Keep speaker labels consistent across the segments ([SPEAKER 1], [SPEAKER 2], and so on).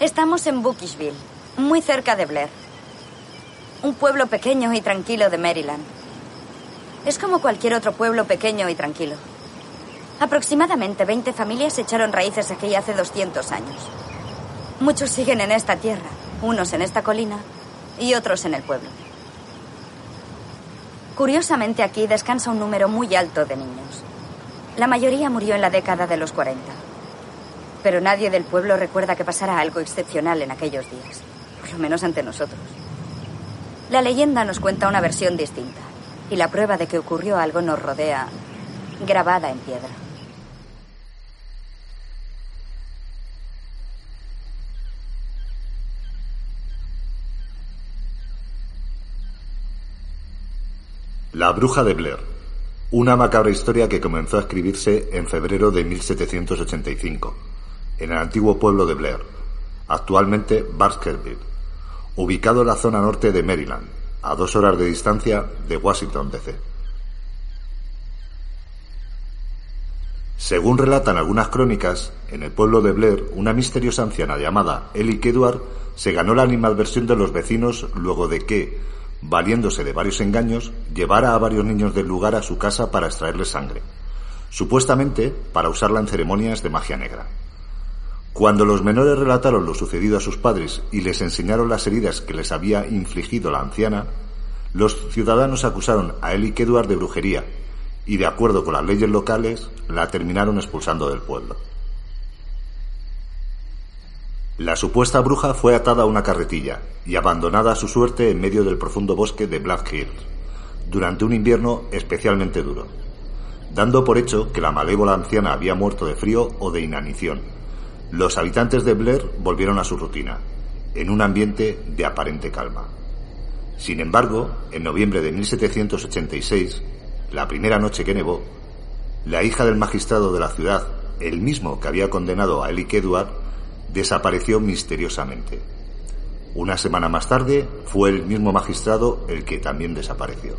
[SPEAKER 1] Estamos en Bookishville, muy cerca de Blair. Un pueblo pequeño y tranquilo de Maryland. Es como cualquier otro pueblo pequeño y tranquilo. Aproximadamente 20 familias echaron raíces aquí hace 200 años. Muchos siguen en esta tierra, unos en esta colina y otros en el pueblo. Curiosamente aquí descansa un número muy alto de niños. La mayoría murió en la década de los 40. Pero nadie del pueblo recuerda que pasara algo excepcional en aquellos días, por lo menos ante nosotros. La leyenda nos cuenta una versión distinta y la prueba de que ocurrió algo nos rodea grabada en piedra.
[SPEAKER 2] La bruja de Blair. Una macabra historia que comenzó a escribirse en febrero de 1785, en el antiguo pueblo de Blair, actualmente Baskerville, ubicado en la zona norte de Maryland, a dos horas de distancia de Washington, D.C. Según relatan algunas crónicas, en el pueblo de Blair, una misteriosa anciana llamada Ellie Kedward se ganó la animadversión de los vecinos luego de que, valiéndose de varios engaños, llevara a varios niños del lugar a su casa para extraerles sangre, supuestamente para usarla en ceremonias de magia negra. Cuando los menores relataron lo sucedido a sus padres y les enseñaron las heridas que les había infligido la anciana, los ciudadanos acusaron a Ellie Kedward de brujería y, de acuerdo con las leyes locales, la terminaron expulsando del pueblo. La supuesta bruja fue atada a una carretilla y abandonada a su suerte en medio del profundo bosque de Black Hills, durante un invierno especialmente duro, dando por hecho que la malévola anciana había muerto de frío o de inanición los habitantes de Blair volvieron a su rutina, en un ambiente de aparente calma. Sin embargo, en noviembre de 1786, la primera noche que nevó, la hija del magistrado de la ciudad, el mismo que había condenado a Ellie Edward, desapareció misteriosamente. Una semana más tarde fue el mismo magistrado el que también desapareció.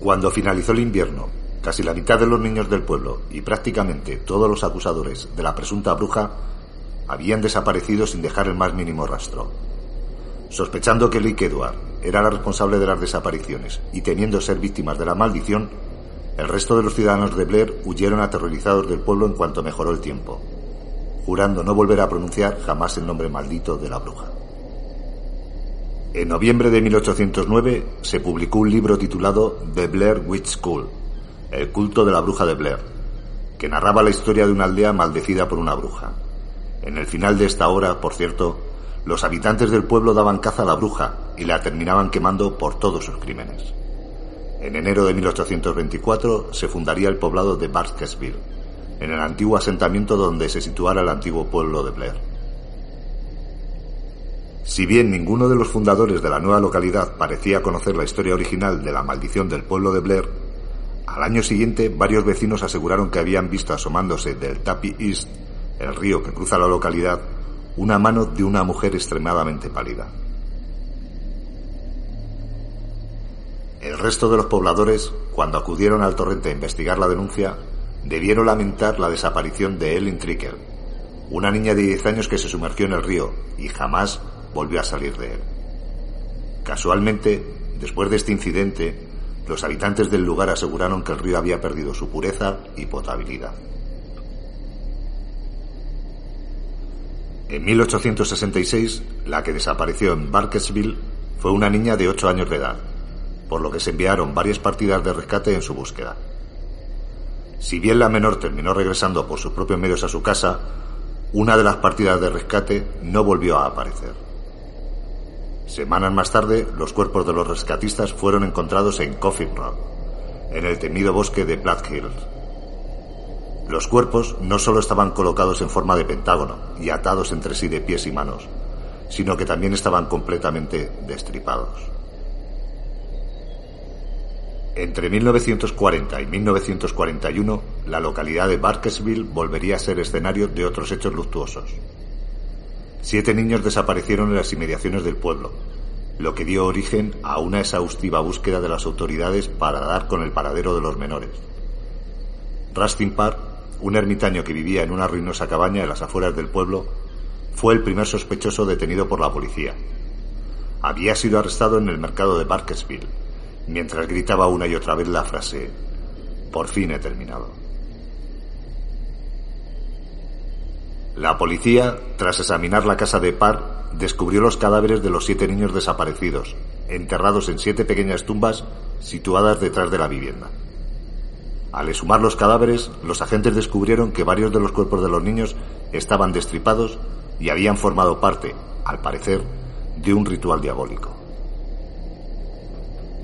[SPEAKER 2] Cuando finalizó el invierno Casi la mitad de los niños del pueblo y prácticamente todos los acusadores de la presunta bruja habían desaparecido sin dejar el más mínimo rastro. Sospechando que Lake Edward era la responsable de las desapariciones y temiendo ser víctimas de la maldición, el resto de los ciudadanos de Blair huyeron aterrorizados del pueblo en cuanto mejoró el tiempo, jurando no volver a pronunciar jamás el nombre maldito de la bruja. En noviembre de 1809 se publicó un libro titulado The Blair Witch School, el culto de la bruja de Blair, que narraba la historia de una aldea maldecida por una bruja. En el final de esta obra, por cierto, los habitantes del pueblo daban caza a la bruja y la terminaban quemando por todos sus crímenes. En enero de 1824 se fundaría el poblado de Baskerville, en el antiguo asentamiento donde se situara el antiguo pueblo de Blair. Si bien ninguno de los fundadores de la nueva localidad parecía conocer la historia original de la maldición del pueblo de Blair, al año siguiente, varios vecinos aseguraron que habían visto asomándose del Tapi East, el río que cruza la localidad, una mano de una mujer extremadamente pálida. El resto de los pobladores, cuando acudieron al torrente a investigar la denuncia, debieron lamentar la desaparición de Ellen Tricker, una niña de 10 años que se sumergió en el río y jamás volvió a salir de él. Casualmente, después de este incidente, los habitantes del lugar aseguraron que el río había perdido su pureza y potabilidad. En 1866, la que desapareció en Barkesville fue una niña de 8 años de edad, por lo que se enviaron varias partidas de rescate en su búsqueda. Si bien la menor terminó regresando por sus propios medios a su casa, una de las partidas de rescate no volvió a aparecer. Semanas más tarde, los cuerpos de los rescatistas fueron encontrados en Coffin Rock, en el temido bosque de Black Hills. Los cuerpos no solo estaban colocados en forma de pentágono y atados entre sí de pies y manos, sino que también estaban completamente destripados. Entre 1940 y 1941, la localidad de Barkesville volvería a ser escenario de otros hechos luctuosos. Siete niños desaparecieron en las inmediaciones del pueblo, lo que dio origen a una exhaustiva búsqueda de las autoridades para dar con el paradero de los menores. Rustin Park, un ermitaño que vivía en una ruinosa cabaña en las afueras del pueblo, fue el primer sospechoso detenido por la policía. Había sido arrestado en el mercado de Barkersville, mientras gritaba una y otra vez la frase, por fin he terminado. La policía, tras examinar la casa de Parr, descubrió los cadáveres de los siete niños desaparecidos, enterrados en siete pequeñas tumbas situadas detrás de la vivienda. Al exhumar los cadáveres, los agentes descubrieron que varios de los cuerpos de los niños estaban destripados y habían formado parte, al parecer, de un ritual diabólico.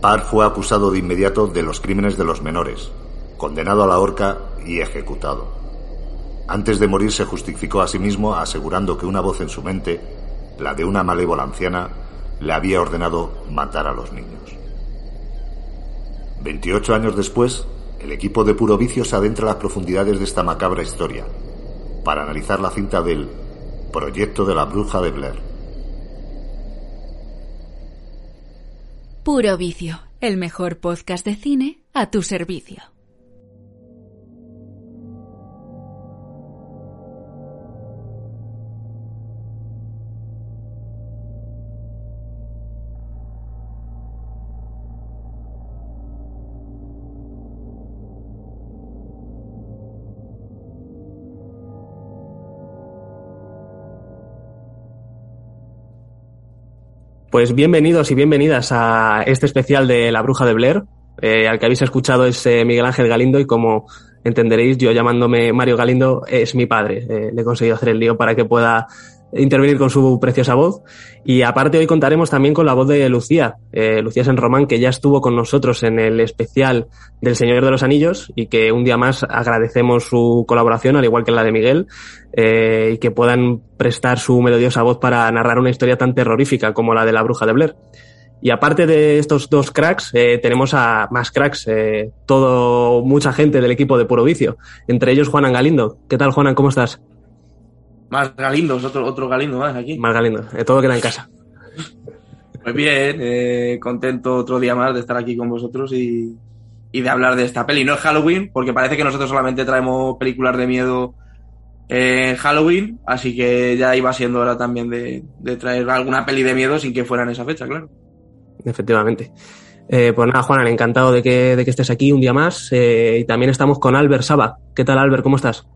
[SPEAKER 2] Parr fue acusado de inmediato de los crímenes de los menores, condenado a la horca y ejecutado. Antes de morir se justificó a sí mismo asegurando que una voz en su mente, la de una malévola anciana, le había ordenado matar a los niños. Veintiocho años después, el equipo de Puro Vicio se adentra a las profundidades de esta macabra historia para analizar la cinta del Proyecto de la Bruja de Blair.
[SPEAKER 3] Puro Vicio, el mejor podcast de cine a tu servicio.
[SPEAKER 4] Pues bienvenidos y bienvenidas a este especial de La Bruja de Blair. Eh, al que habéis escuchado es eh, Miguel Ángel Galindo y como entenderéis, yo llamándome Mario Galindo es mi padre. Eh, le he conseguido hacer el lío para que pueda intervenir con su preciosa voz. Y aparte hoy contaremos también con la voz de Lucía, eh, Lucía San Román, que ya estuvo con nosotros en el especial del Señor de los Anillos y que un día más agradecemos su colaboración, al igual que la de Miguel, eh, y que puedan prestar su melodiosa voz para narrar una historia tan terrorífica como la de la bruja de Blair. Y aparte de estos dos cracks, eh, tenemos a más cracks, eh, todo, mucha gente del equipo de Puro Vicio, entre ellos Juanan Galindo. ¿Qué tal, Juanan? ¿Cómo estás?
[SPEAKER 5] Más Galindos, otro, otro Galindo más aquí.
[SPEAKER 4] Más Galindo, todo queda en casa.
[SPEAKER 5] Pues bien, eh, contento otro día más de estar aquí con vosotros y, y, de hablar de esta peli. No es Halloween, porque parece que nosotros solamente traemos películas de miedo en Halloween, así que ya iba siendo hora también de, de traer alguna peli de miedo sin que fuera en esa fecha, claro.
[SPEAKER 4] Efectivamente. Eh, pues nada, Juan, encantado de que, de que estés aquí un día más. Eh, y también estamos con Albert Saba. ¿Qué tal, Albert? ¿Cómo estás?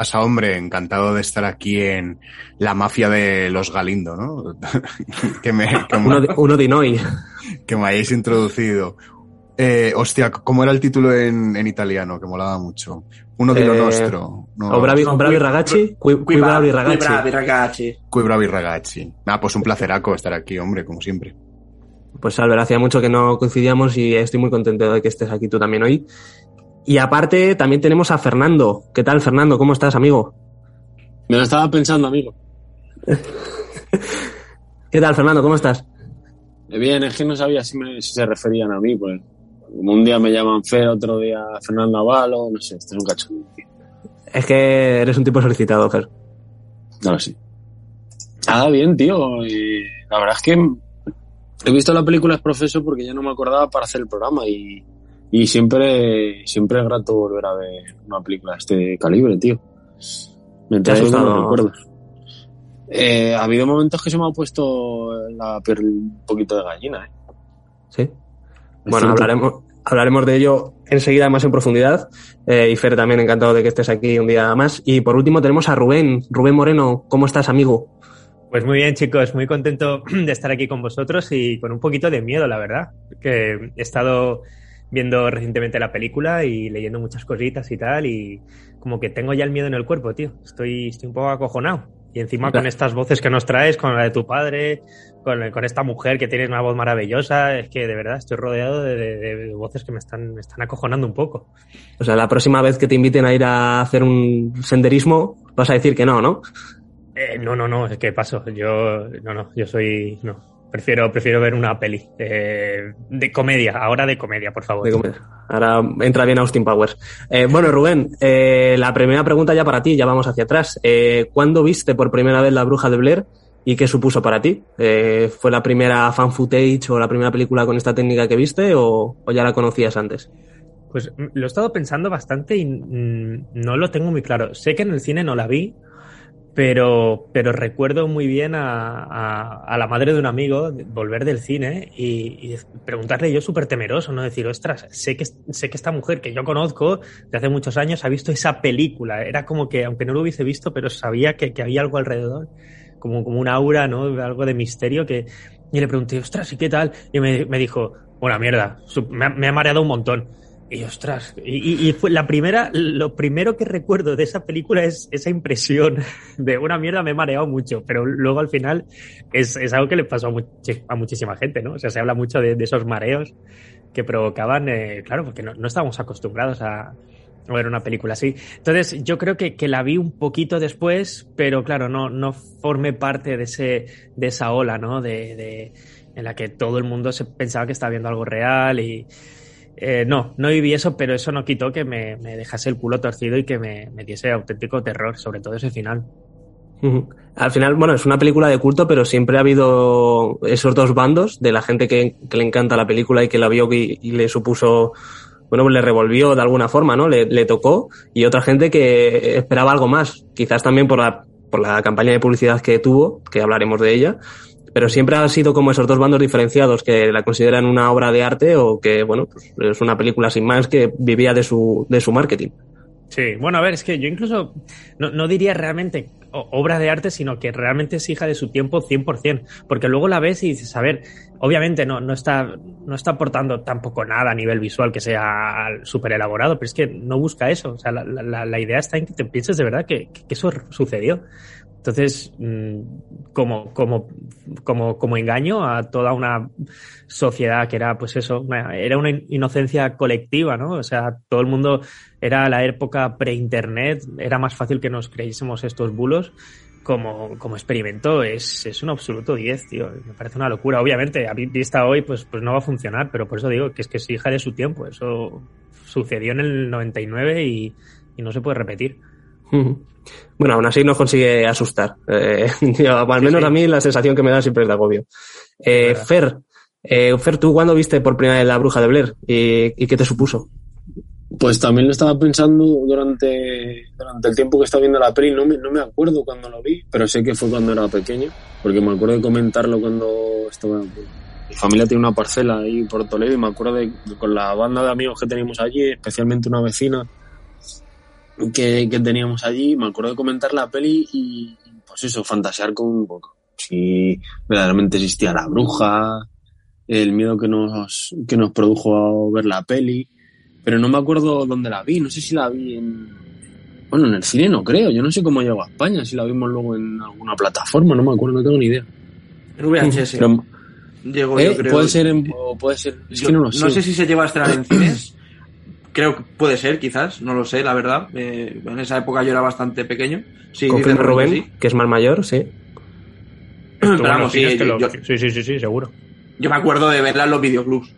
[SPEAKER 6] Pasa, hombre? Encantado de estar aquí en la mafia de los Galindo, ¿no?
[SPEAKER 4] que me, que uno, de, uno de Inoi.
[SPEAKER 6] Que me hayáis introducido. Eh, hostia, ¿cómo era el título en, en, italiano? Que molaba mucho. Uno di lo eh, nostro.
[SPEAKER 4] No, o bravi, no, bravi ragazzi. Qui, qui, qui bravi ragazzi.
[SPEAKER 5] Qui bravi ragazzi.
[SPEAKER 6] Qui bravi ragazzi. Ah, pues un placeraco estar aquí, hombre, como siempre.
[SPEAKER 4] Pues Albert, hacía mucho que no coincidíamos y estoy muy contento de que estés aquí tú también hoy. Y aparte también tenemos a Fernando. ¿Qué tal, Fernando? ¿Cómo estás, amigo?
[SPEAKER 7] Me lo estaba pensando, amigo.
[SPEAKER 4] ¿Qué tal, Fernando? ¿Cómo estás?
[SPEAKER 7] Bien, es que no sabía si, me, si se referían a mí, pues. Como un día me llaman Fer, otro día Fernando Avalo, no sé, este es un cachón.
[SPEAKER 4] Es que eres un tipo solicitado, Fer.
[SPEAKER 7] No, sí. Ah, bien, tío. Y la verdad es que he visto la película Es Profeso porque ya no me acordaba para hacer el programa y, y siempre, siempre es grato volver a ver una película de este calibre, tío. Me trae buenos recuerdos. Eh, ha habido momentos que se me ha puesto la piel un poquito de gallina, ¿eh?
[SPEAKER 4] Sí. Bueno, hablaremos, hablaremos de ello enseguida más en profundidad. Eh, y Fer, también encantado de que estés aquí un día más. Y por último tenemos a Rubén. Rubén Moreno, ¿cómo estás, amigo?
[SPEAKER 8] Pues muy bien, chicos, muy contento de estar aquí con vosotros y con un poquito de miedo, la verdad. Que he estado viendo recientemente la película y leyendo muchas cositas y tal, y como que tengo ya el miedo en el cuerpo, tío. Estoy, estoy un poco acojonado. Y encima con estas voces que nos traes, con la de tu padre, con, con esta mujer que tienes una voz maravillosa, es que de verdad estoy rodeado de, de, de, voces que me están, me están acojonando un poco.
[SPEAKER 4] O sea, la próxima vez que te inviten a ir a hacer un senderismo, vas a decir que no, ¿no?
[SPEAKER 8] Eh, no, no, no, es que paso. Yo, no, no, yo soy, no, Prefiero, prefiero ver una peli eh, de comedia, ahora de comedia, por favor.
[SPEAKER 4] De comedia. Ahora entra bien Austin Powers. Eh, bueno, Rubén, eh, la primera pregunta ya para ti, ya vamos hacia atrás. Eh, ¿Cuándo viste por primera vez La Bruja de Blair y qué supuso para ti? ¿Fue la primera fan footage o la primera película con esta técnica que viste o, o ya la conocías antes?
[SPEAKER 8] Pues lo he estado pensando bastante y mm, no lo tengo muy claro. Sé que en el cine no la vi, Pero, pero recuerdo muy bien a, a, a la madre de un amigo volver del cine y, y preguntarle yo súper temeroso, ¿no? Decir, ostras, sé que, sé que esta mujer que yo conozco de hace muchos años ha visto esa película. Era como que, aunque no lo hubiese visto, pero sabía que, que había algo alrededor, como, como un aura, ¿no? Algo de misterio que... Y le pregunté, ostras, ¿y qué tal? Y me, me dijo, buena mierda, me ha mareado un montón. Y ostras, y, y, fue la primera, lo primero que recuerdo de esa película es esa impresión de una mierda, me he mareado mucho, pero luego al final es, es algo que le pasó a, much a, muchísima gente, ¿no? O sea, se habla mucho de, de esos mareos que provocaban, eh, claro, porque no, no estábamos acostumbrados a, a ver una película así. Entonces, yo creo que, que, la vi un poquito después, pero claro, no, no formé parte de, ese, de esa ola, ¿no? De, de, en la que todo el mundo se pensaba que estaba viendo algo real y eh, no, no viví eso, pero eso no quitó que me, dejase el culo torcido y que me, me, diese auténtico terror, sobre todo ese final.
[SPEAKER 4] Al final, bueno, es una película de culto, pero siempre ha habido esos dos bandos de la gente que, le encanta la película y que la vio y, y le supuso bueno, pues le revolvió de alguna forma, ¿no? Le, le, tocó y otra gente que esperaba algo más, quizás también por la, por la campaña de publicidad que tuvo, que hablaremos de ella, pero siempre ha sido como esos dos bandos diferenciados que la consideran una obra de arte o que, bueno, pues es una película sin más que vivía de su, de su marketing.
[SPEAKER 8] Sí, bueno, a ver, es que yo incluso no, no diría realmente obra de arte, sino que realmente es hija de su tiempo 100%, porque luego la ves y dices, a ver, obviamente no, no, está, no está aportando tampoco nada a nivel visual que sea súper elaborado, pero es que no busca eso, o sea, la, la, la, idea está en que te pienses de verdad que, que eso sucedió. Entonces, mm, como, como, como, como engaño a toda una sociedad que era, pues eso, era una inocencia colectiva, ¿no? O sea, todo el mundo era la época pre-internet, era más fácil que nos creyésemos estos bulos. Como, como experimento es, es un absoluto 10, tío. Me parece una locura. Obviamente, a vista hoy, pues, pues no va a funcionar, pero por eso digo que es que es hija de su tiempo. Eso sucedió en el 99 y, y no se puede repetir.
[SPEAKER 4] Bueno, aún así nos consigue asustar. Eh, yo, al menos sí, sí. a mí la sensación que me da siempre es de agobio. Eh, Fer, eh, Fer, ¿tú cuándo viste por primera vez La Bruja de Blair? ¿Y, y qué te supuso?
[SPEAKER 7] Pues también lo estaba pensando durante, durante el tiempo que estaba viendo la peli. No me, no me acuerdo cuando lo vi, pero sé que fue cuando era pequeño, porque me acuerdo de comentarlo cuando estaba. Mi familia tiene una parcela ahí por Toledo y me acuerdo de, con la banda de amigos que teníamos allí, especialmente una vecina que, que teníamos allí, me acuerdo de comentar la peli y, pues eso, fantasear con un poco. Si verdaderamente existía la bruja, el miedo que nos, que nos produjo ver la peli, pero no me acuerdo dónde la vi, no sé si la vi en, bueno, en el cine no creo, yo no sé cómo llegó a España, si la vimos luego en alguna plataforma, no me acuerdo, no tengo ni idea.
[SPEAKER 5] En VHS. Pero, Llegó,
[SPEAKER 7] ¿eh?
[SPEAKER 5] yo creo.
[SPEAKER 7] Puede ser, en, puede ser, es
[SPEAKER 5] yo,
[SPEAKER 7] que no lo sé.
[SPEAKER 5] No sé si se lleva a estrenar en cines. Creo que puede ser, quizás, no lo sé, la verdad. Eh, en esa época yo era bastante pequeño.
[SPEAKER 4] Sí, Confirma Rubén, que, sí. que, es más mayor, sí.
[SPEAKER 5] Pero vamos, sí,
[SPEAKER 8] yo, lo... sí, sí, sí, sí, seguro.
[SPEAKER 5] Yo me acuerdo de verla en los videoclubs.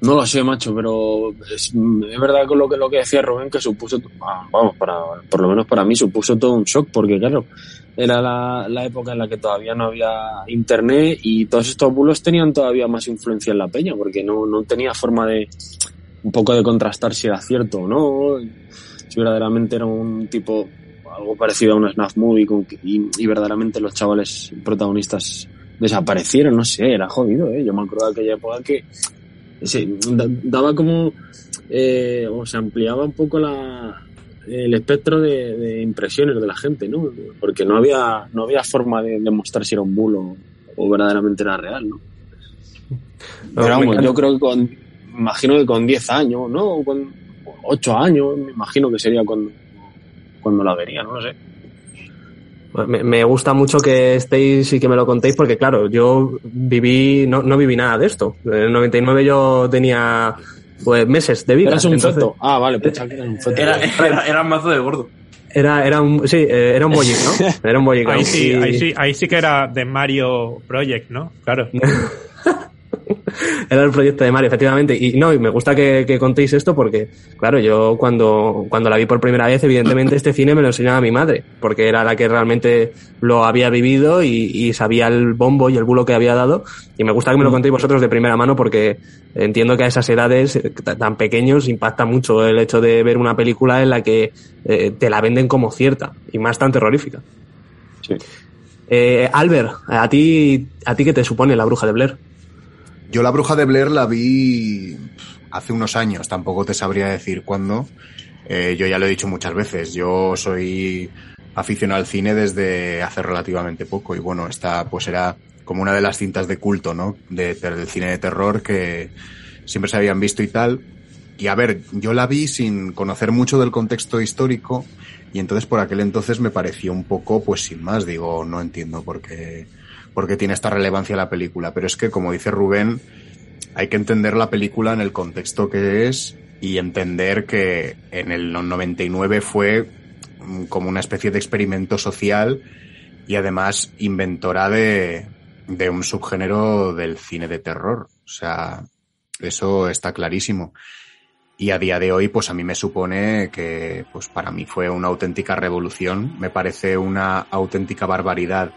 [SPEAKER 7] No lo sé, macho, pero es, es verdad con lo que, lo que decía Rubén que supuso, vamos, para, por lo menos para mí supuso todo un shock, porque claro, era la, la época en la que todavía no había internet y todos estos bulos tenían todavía más influencia en la peña, porque no, no tenía forma de, un poco de contrastar si era cierto o no, si verdaderamente era un tipo algo parecido a un snuff movie con, y, y, verdaderamente los chavales protagonistas desaparecieron, no sé, era jodido, ¿eh? Yo me acuerdo de aquella época que daba como, eh, o se ampliaba un poco la, el espectro de, de, impresiones de la gente, ¿no? Porque no había, no había forma de demostrar si era un bulo o verdaderamente era real, ¿no? Pero vamos, yo creo que con, imagino que con 10 años, ¿no? Con 8 años, me imagino que sería cuando, cuando la vería, no lo sé.
[SPEAKER 4] Me, me, gusta mucho que estéis y que me lo contéis porque, claro, yo viví, no, no viví nada de esto. En el 99 yo tenía pues, meses de vida.
[SPEAKER 7] ¿Eras un entonces... feto? Ah, vale, pensaba que era un feto.
[SPEAKER 5] Era, era, era un mazo de gordo.
[SPEAKER 4] Era, era un, sí, eh, era un bollic, ¿no? Era un bollic.
[SPEAKER 8] ahí, sí, ahí, sí, ahí sí que era de Mario Project, ¿no? Claro.
[SPEAKER 4] Era el proyecto de Mario, efectivamente. Y no, y me gusta que, que, contéis esto porque, claro, yo cuando, cuando la vi por primera vez, evidentemente este cine me lo enseñaba mi madre, porque era la que realmente lo había vivido y, y sabía el bombo y el bulo que había dado. Y me gusta que me lo contéis vosotros de primera mano porque entiendo que a esas edades eh, tan pequeños impacta mucho el hecho de ver una película en la que eh, te la venden como cierta y más tan terrorífica.
[SPEAKER 7] Sí.
[SPEAKER 4] Eh, Albert, ¿a ti, ¿a ti qué te supone la bruja de Blair?
[SPEAKER 6] Yo la bruja de Blair la vi hace unos años, tampoco te sabría decir cuándo. Eh, yo ya lo he dicho muchas veces, yo soy aficionado al cine desde hace relativamente poco y bueno, esta pues era como una de las cintas de culto, ¿no? De, del cine de terror que siempre se habían visto y tal. Y a ver, yo la vi sin conocer mucho del contexto histórico y entonces por aquel entonces me pareció un poco, pues sin más, digo, no entiendo por qué, por qué tiene esta relevancia la película. Pero es que, como dice Rubén, hay que entender la película en el contexto que es y entender que en el 99 fue como una especie de experimento social y además inventora de un subgénero del cine de terror. O sea, eso está clarísimo. Y a día de hoy, pues a mí me supone que, pues para mí fue una auténtica revolución. Me parece una auténtica barbaridad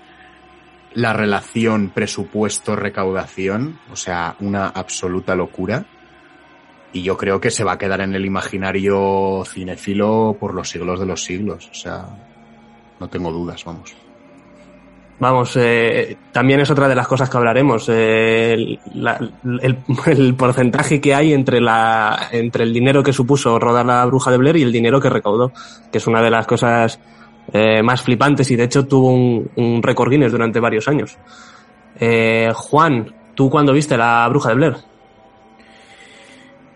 [SPEAKER 6] la relación presupuesto-recaudación, o sea, una absoluta locura. Y yo creo que se va a quedar en el imaginario cinefilo por los siglos de los siglos. O sea, no tengo dudas, vamos.
[SPEAKER 4] Vamos, eh, también es otra de las cosas que hablaremos. Eh, el, el, el, porcentaje que hay entre, la, entre el dinero que supuso rodar la bruja de Blair y el dinero que recaudó, que es una de las cosas eh, más flipantes y de hecho tuvo un, un récord Guinness durante varios años. Eh, Juan, ¿tú cuándo viste la bruja de Blair?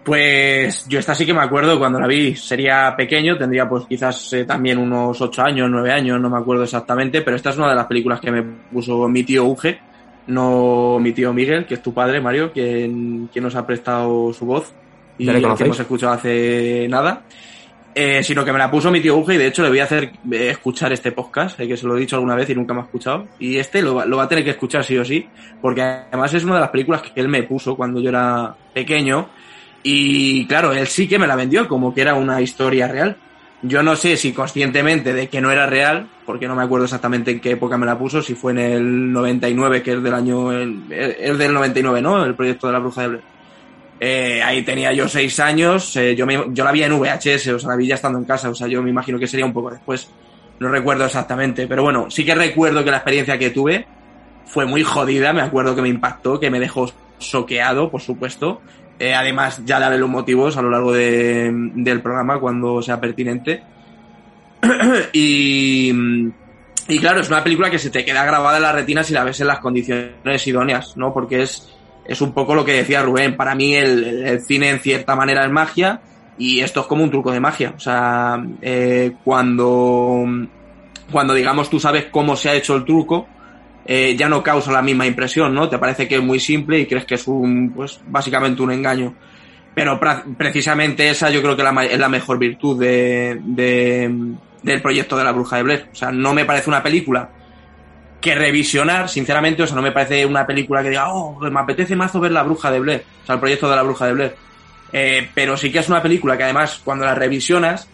[SPEAKER 5] Pues yo esta sí que me acuerdo cuando la vi, sería pequeño, tendría pues quizás eh, también unos 8 años, 9 años, no me acuerdo exactamente, pero esta es una de las películas que me puso mi tío Uge, no mi tío Miguel, que es tu padre, Mario, quien, quien nos ha prestado su voz y que hemos escuchado hace nada. Eh, sino que me la puso mi tío Uge y de hecho le voy a hacer eh, escuchar este podcast, eh, que se lo he dicho alguna vez y nunca me ha escuchado. Y este lo, lo, va a tener que escuchar sí o sí, porque además es una de las películas que él me puso cuando yo era pequeño. Y claro, él sí que me la vendió como que era una historia real. Yo no sé si conscientemente de que no era real, porque no me acuerdo exactamente en qué época me la puso, si fue en el 99, que es del año, es del 99, ¿no? El proyecto de la bruja de Blair. Eh, ahí tenía yo seis años, eh, yo, yo la vi en VHS, o sea, la vi ya estando en casa, o sea, yo me imagino que sería un poco después. No recuerdo exactamente, pero bueno, sí que recuerdo que la experiencia que tuve fue muy jodida, me acuerdo que me impactó, que me dejó soqueado, por supuesto. Eh, además, ya daré los motivos a lo largo de, del programa cuando sea pertinente. y, y claro, es una película que se te queda grabada en la retina si la ves en las condiciones idóneas, ¿no? Porque es es un poco lo que decía Rubén. Para mí el, cine en cierta manera es magia y esto es como un truco de magia. O sea, eh, cuando, cuando digamos tú sabes cómo se ha hecho el truco, eh, ya no causa la misma impresión, ¿no? Te parece que es muy simple y crees que es un, pues básicamente un engaño. Pero precisamente esa yo creo que la, es la mejor virtud de, de, del proyecto de la bruja de Blair. O sea, no me parece una película que revisionar, sinceramente, o sea, no me parece una película que diga, oh, me apetece mazo ver La Bruja de Blair, o sea, el proyecto de La Bruja de Blair. Eh, pero sí que es una película que además, cuando la revisionas,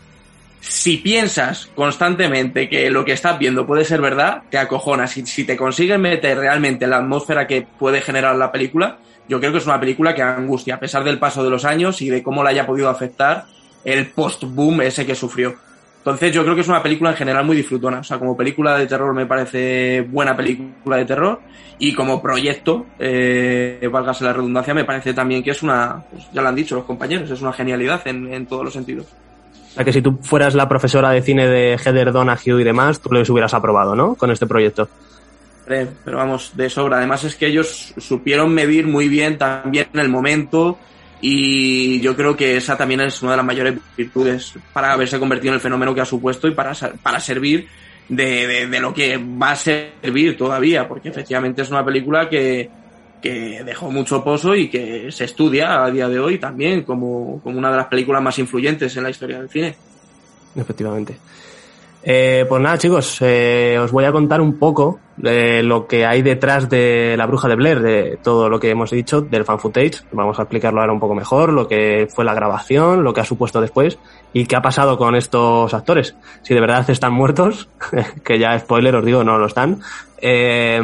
[SPEAKER 5] si piensas constantemente que lo que estás viendo puede ser verdad, te acojonas. Si, si te consigues meter realmente en la atmósfera que puede generar la película, yo creo que es una película que angustia, a pesar del paso de los años y de cómo la haya podido afectar el post-boom ese que sufrió. Entonces yo creo que es una película en general muy disfrutona. O sea, como película de terror me parece buena película de terror y como proyecto, eh, válgase la redundancia, me parece también que es una, pues ya lo han dicho los compañeros, es una genialidad en, en todos los sentidos.
[SPEAKER 4] O sea, que si tú fueras la profesora de cine de Heather Donahue y demás, tú les hubieras aprobado, ¿no? Con este proyecto.
[SPEAKER 5] Pero vamos, de sobra. Además es que ellos supieron medir muy bien también el momento, y yo creo que esa también es una de las mayores virtudes para haberse convertido en el fenómeno que ha supuesto y para, para servir de, de, lo que va a servir todavía, porque efectivamente es una película que, que dejó mucho pozo y que se estudia a día de hoy también como, como una de las películas más influyentes en la historia del cine.
[SPEAKER 4] Efectivamente. Eh, pues nada, chicos, eh, os voy a contar un poco eh, lo que hay detrás de la bruja de Blair, de todo lo que hemos dicho del fan footage. Vamos a explicarlo ahora un poco mejor, lo que fue la grabación, lo que ha supuesto después y qué ha pasado con estos actores. Si de verdad están muertos, que ya spoiler os digo, no lo están, eh,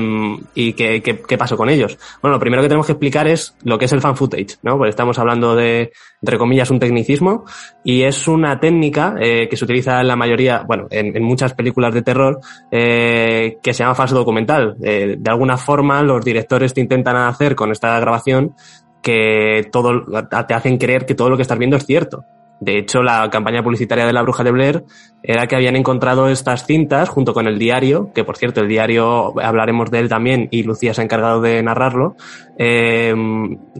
[SPEAKER 4] y qué, qué, qué, pasó con ellos. Bueno, lo primero que tenemos que explicar es lo que es el fan footage, ¿no? Porque estamos hablando de, entre comillas, un tecnicismo y es una técnica eh, que se utiliza en la mayoría, bueno, en, en muchas películas de terror, eh, que se llama falso documental. Eh, de alguna forma, los directores te intentan hacer con esta grabación que todo, te hacen creer que todo lo que estás viendo es cierto. De hecho, la campaña publicitaria de la bruja de Blair era que habían encontrado estas cintas junto con el diario, que por cierto, el diario hablaremos de él también y Lucía se ha encargado de narrarlo, eh,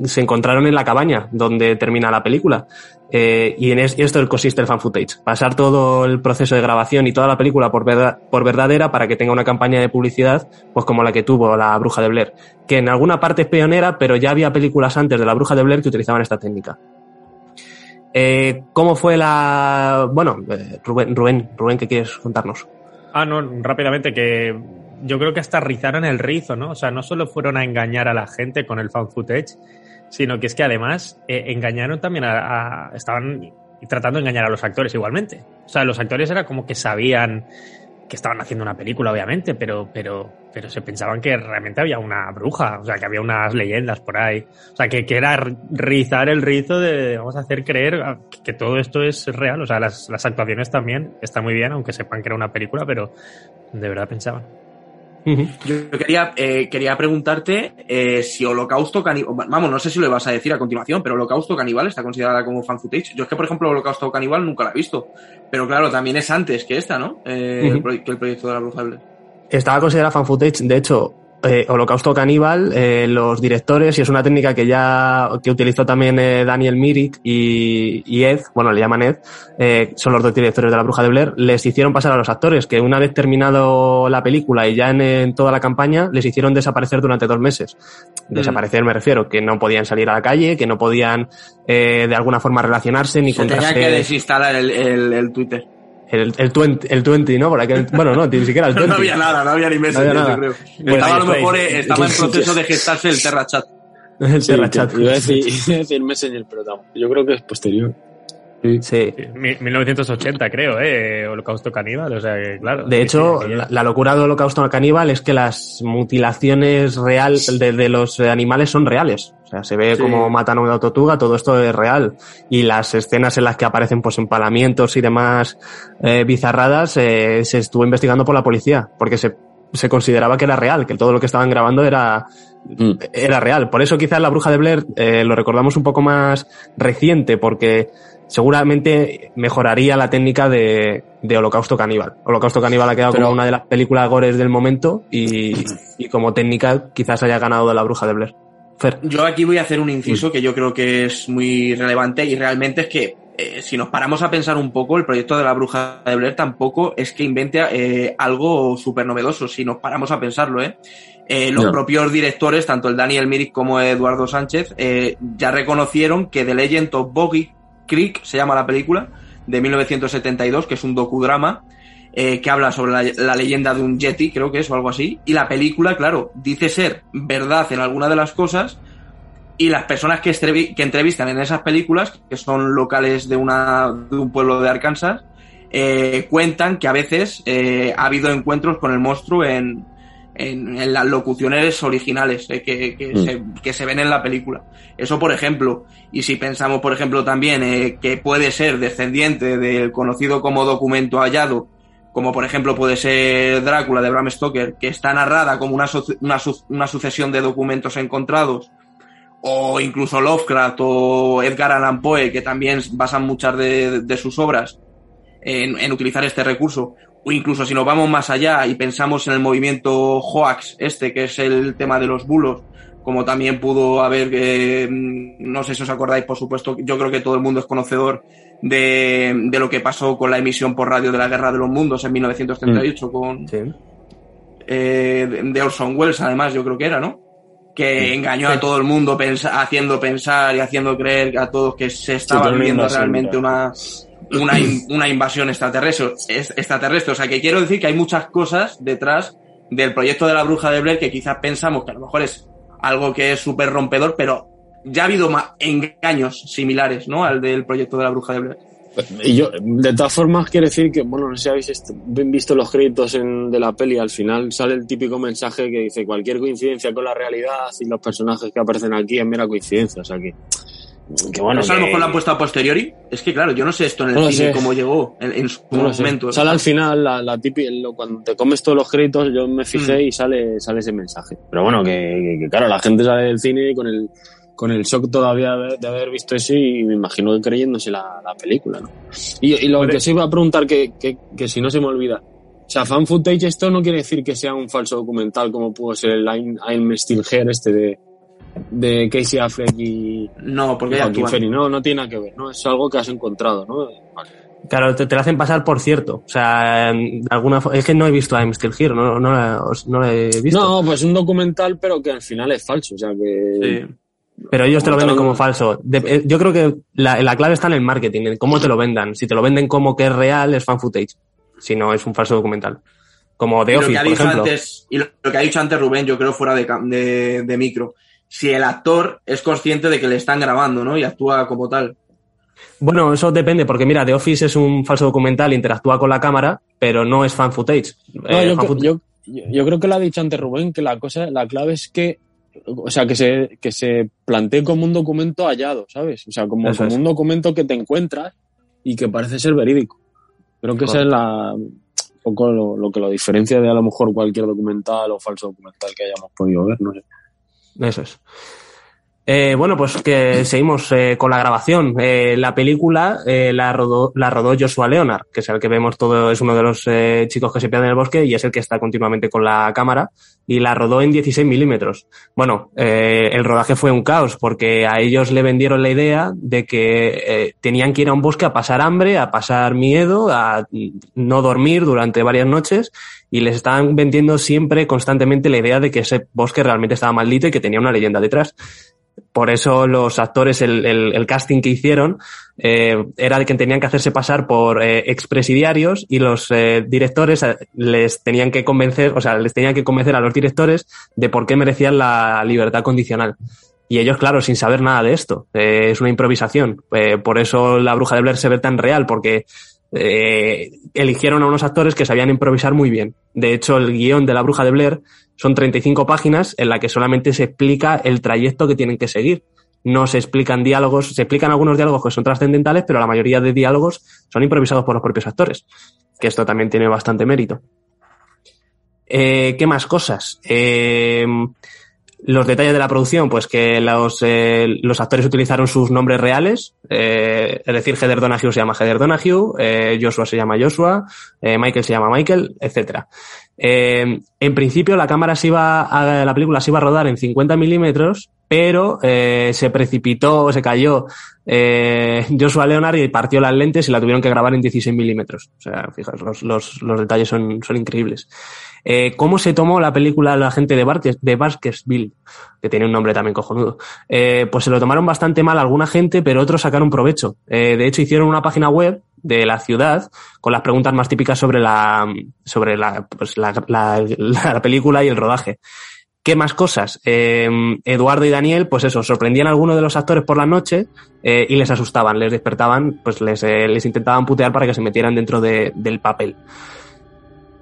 [SPEAKER 4] se encontraron en la cabaña donde termina la película. Eh, y en esto consiste el fan footage. Pasar todo el proceso de grabación y toda la película por, por verdadera para que tenga una campaña de publicidad, pues como la que tuvo la Bruja de Blair. Que en alguna parte es pionera, pero ya había películas antes de la Bruja de Blair que utilizaban esta técnica. Eh, ¿Cómo fue la...? Bueno, eh, Rubén, Rubén, Rubén, ¿qué quieres contarnos?
[SPEAKER 8] Ah, no, rápidamente, que yo creo que hasta rizaron el rizo, ¿no? O sea, no solo fueron a engañar a la gente con el fan footage, sino que es que además eh, engañaron también a, a, Estaban tratando de engañar a los actores igualmente. O sea, los actores era como que sabían que estaban haciendo una película, obviamente, pero, pero, pero se pensaban que realmente había una bruja, o sea, que había unas leyendas por ahí. O sea, que, que era rizar el rizo de vamos a hacer creer que todo esto es real. O sea, las, las actuaciones también están muy bien, aunque sepan que era una película, pero de verdad pensaban.
[SPEAKER 5] Yo quería, eh, quería preguntarte eh, si Holocausto Caníbal, vamos, no sé si lo vas a decir a continuación, pero Holocausto Caníbal está considerada como fan footage. Yo es que, por ejemplo, Holocausto Caníbal nunca la he visto, pero claro, también es antes que esta, ¿no? Eh, uh -huh. el, que el proyecto de la Bruja
[SPEAKER 4] Estaba considerada fan footage, de hecho, eh, Holocausto Caníbal, eh, los directores, y es una técnica que ya que utilizó también eh, Daniel Mirik y, y, Ed, bueno, le llaman Ed, eh, son los dos directores de La Bruja de Blair, les hicieron pasar a los actores que una vez terminado la película y ya en, en toda la campaña, les hicieron desaparecer durante dos meses. Desaparecer mm. me refiero, que no podían salir a la calle, que no podían de alguna forma relacionarse ni
[SPEAKER 5] Se tenía que desinstalar el, el, el Twitter.
[SPEAKER 4] El, el, 20, el 20, ¿no? Por aquel, bueno, no, ni siquiera el 20.
[SPEAKER 5] no había nada, no había ni meses, no había nada. yo creo. Bueno, estaba a lo mejor, eh, estaba en proceso de gestarse el Terra Chat.
[SPEAKER 4] El
[SPEAKER 7] sí,
[SPEAKER 4] Terra Chat.
[SPEAKER 7] Iba a decir, iba a decir Messenger, pero no. Yo creo que es posterior.
[SPEAKER 4] Sí. sí.
[SPEAKER 8] 1980, creo, ¿eh? Holocausto caníbal, o sea que, claro.
[SPEAKER 4] De hecho, sí, la, la, locura de Holocausto caníbal es que las mutilaciones real de, de los animales son reales. O sea, se ve sí. como matan a una tortuga, todo esto es real. Y las escenas en las que aparecen pues empalamientos y demás eh, bizarradas eh, se estuvo investigando por la policía, porque se, se consideraba que era real, que todo lo que estaban grabando era, mm. era real. Por eso quizás la bruja de Blair eh, lo recordamos un poco más reciente, porque seguramente mejoraría la técnica de, de Holocausto Caníbal. Holocausto Caníbal ha quedado Pero, como una de las películas gores del momento y, y como técnica quizás haya ganado de la bruja de Blair.
[SPEAKER 5] Fer. Yo aquí voy a hacer un inciso que yo creo que es muy relevante y realmente es que eh, si nos paramos a pensar un poco, el proyecto de la bruja de Blair tampoco es que invente eh, algo súper novedoso, si nos paramos a pensarlo, ¿eh? Eh, los no. propios directores, tanto el Daniel Mirik como Eduardo Sánchez, eh, ya reconocieron que The Legend of Boggy Creek se llama la película, de 1972, que es un docudrama, eh, que habla sobre la, leyenda de un Yeti, creo que es, o algo así. Y la película, claro, dice ser verdad en alguna de las cosas. Y las personas que, que entrevistan en esas películas, que son locales de, una, de un pueblo de Arkansas, eh, cuentan que a veces eh, ha habido encuentros con el monstruo en, en, en las locuciones originales eh, que, que, mm. se, que, se, ven en la película. Eso, por ejemplo. Y si pensamos, por ejemplo, también eh, que puede ser descendiente del conocido como documento hallado, como por ejemplo puede ser Drácula de Bram Stoker, que está narrada como una, una, una sucesión de documentos encontrados, o incluso Lovecraft o Edgar Allan Poe, que también basan muchas de, de sus obras en, en, utilizar este recurso, o incluso si nos vamos más allá y pensamos en el movimiento Hoax, este que es el tema de los bulos, como también pudo haber, eh, no sé si os acordáis, por supuesto, yo creo que todo el mundo es conocedor de, de, lo que pasó con la emisión por radio de la Guerra de los Mundos en 1938 mm. con sí. eh, de Orson Welles, además, yo creo que era, ¿no? Que sí. engañó a todo el mundo haciendo pensar y haciendo creer a todos que se estaba viviendo realmente una, una, una invasión extraterrestre, extraterrestre. O sea, que quiero decir que hay muchas cosas detrás del proyecto de la bruja de Blair que quizás pensamos que a lo mejor es algo que es súper rompedor, pero ya ha habido ma- engaños similares, ¿no? Al del proyecto de la bruja de Blair.
[SPEAKER 7] Y yo, de todas formas, quiero decir que, bueno, no sé si habéis visto los créditos en- de la peli, al final sale el típico mensaje que dice cualquier coincidencia con la realidad y los personajes que aparecen aquí es mera coincidencia, o sea que, que bueno,
[SPEAKER 5] Eso a lo
[SPEAKER 7] que-
[SPEAKER 5] mejor lo han puesto a posteriori. Es que claro, yo no sé esto en el
[SPEAKER 7] No
[SPEAKER 5] cine
[SPEAKER 7] sé.
[SPEAKER 5] cómo llegó en, en su
[SPEAKER 7] no
[SPEAKER 5] momento.
[SPEAKER 7] Sale al final, la, la lo- cuando te comes todos los créditos, yo me fijé
[SPEAKER 5] Mm.
[SPEAKER 7] y sale, sale ese mensaje. Pero bueno, que, que- que claro, la gente sale del cine con el, con el shock todavía de, de haber visto eso y me imagino que creyéndose la, la película, ¿no? Y, y lo que se iba a preguntar, que, que, que si no se me olvida, o sea, fan footage esto no quiere decir que sea un falso documental como pudo ser el I'm, I'm Still Here este de, de Casey Affleck y
[SPEAKER 5] No, porque
[SPEAKER 7] y
[SPEAKER 5] ya
[SPEAKER 7] Joaquin
[SPEAKER 5] actúan.
[SPEAKER 7] Phoenix. No, no tiene nada que ver, ¿no? Es algo que has encontrado, ¿no? Vale.
[SPEAKER 4] Claro, te, te lo hacen pasar por cierto. O sea, en alguna es que no he visto a I'm Still Here, no, no, la- no lo he visto.
[SPEAKER 7] No, pues un documental, pero que al final es falso. O sea, que.
[SPEAKER 5] Sí.
[SPEAKER 4] Pero ellos te lo venden como falso. De- eh, yo creo que la, la clave está en el marketing, en cómo te lo vendan. Si te lo venden como que es real, es fan footage. Si no, es un falso documental. Como The
[SPEAKER 5] Y lo que
[SPEAKER 4] Office,
[SPEAKER 5] ha
[SPEAKER 4] por ejemplo.
[SPEAKER 5] antes, y lo, lo que ha dicho antes Rubén, yo creo fuera de, de, de micro. Si el actor es consciente de que le están grabando, ¿no? Y actúa como tal.
[SPEAKER 4] Bueno, eso depende, porque mira, The Office es un falso documental, interactúa con la cámara, pero no es fan footage.
[SPEAKER 7] No,
[SPEAKER 4] Eh,
[SPEAKER 7] yo,
[SPEAKER 4] fan
[SPEAKER 7] yo, creo que lo ha dicho antes Rubén, que la cosa, la clave es que, o sea, que se, que se plantee como un documento hallado, ¿sabes? O sea, como, como un documento que te encuentras y que parece ser verídico. Creo que esa es la, un poco lo, lo que lo diferencia de a lo mejor cualquier documental o falso documental que hayamos podido ver, no sé.
[SPEAKER 4] Eso es. Eh, bueno, pues que seguimos eh, con la grabación. Eh, la película eh, la, rodó, la rodó Joshua Leonard, que es el que vemos todo, es uno de los eh, chicos que se pierden en el bosque y es el que está continuamente con la cámara y la rodó en 16 milímetros. Bueno, eh, el rodaje fue un caos porque a ellos le vendieron la idea de que tenían que ir a un bosque a pasar hambre, a pasar miedo, a no dormir durante varias noches y les estaban vendiendo siempre constantemente la idea de que ese bosque realmente estaba maldito y que tenía una leyenda detrás. Por eso los actores, el, el- el casting que hicieron, eh, era de que tenían que hacerse pasar por eh, expresidiarios y los eh, directores les tenían que convencer, o sea, les tenían que convencer a los directores de por qué merecían la libertad condicional. Y ellos, claro, sin saber nada de esto. Es una improvisación. Por eso la bruja de Blair se ve tan real, porque eh, eligieron a unos actores que sabían improvisar muy bien. De hecho, el guion de la bruja de Blair son 35 páginas en la que solamente se explica el trayecto que tienen que seguir. No se explican diálogos, se explican algunos diálogos que son trascendentales, pero la mayoría de diálogos son improvisados por los propios actores, que esto también tiene bastante mérito. Eh, ¿Qué más cosas? Eh, los detalles de la producción, pues que los, eh, los actores utilizaron sus nombres reales, eh, es decir, Heather Donahue se llama Heather Donahue, eh, Joshua se llama Joshua, eh, Michael se llama Michael, etcétera. Eh, en principio la cámara se iba a, la película se iba a rodar en 50 milímetros, pero eh, se precipitó, se cayó Joshua Leonard y partió las lentes y la tuvieron que grabar en 16 milímetros. O sea, fijaos, los, los, los detalles son, son increíbles. Eh, ¿Cómo se tomó la película la gente de, Barques, de? Que tiene un nombre también cojonudo. Eh, pues se lo tomaron bastante mal alguna gente, pero otros sacaron provecho. Eh, de hecho, hicieron una página web de la ciudad con las preguntas más típicas sobre la, sobre la, pues la, la, la película y el rodaje. ¿Qué más cosas? Eduardo y Daniel, pues eso, sorprendían a alguno de los actores por la noche y les asustaban, les despertaban, pues les, les intentaban putear para que se metieran dentro de, del papel.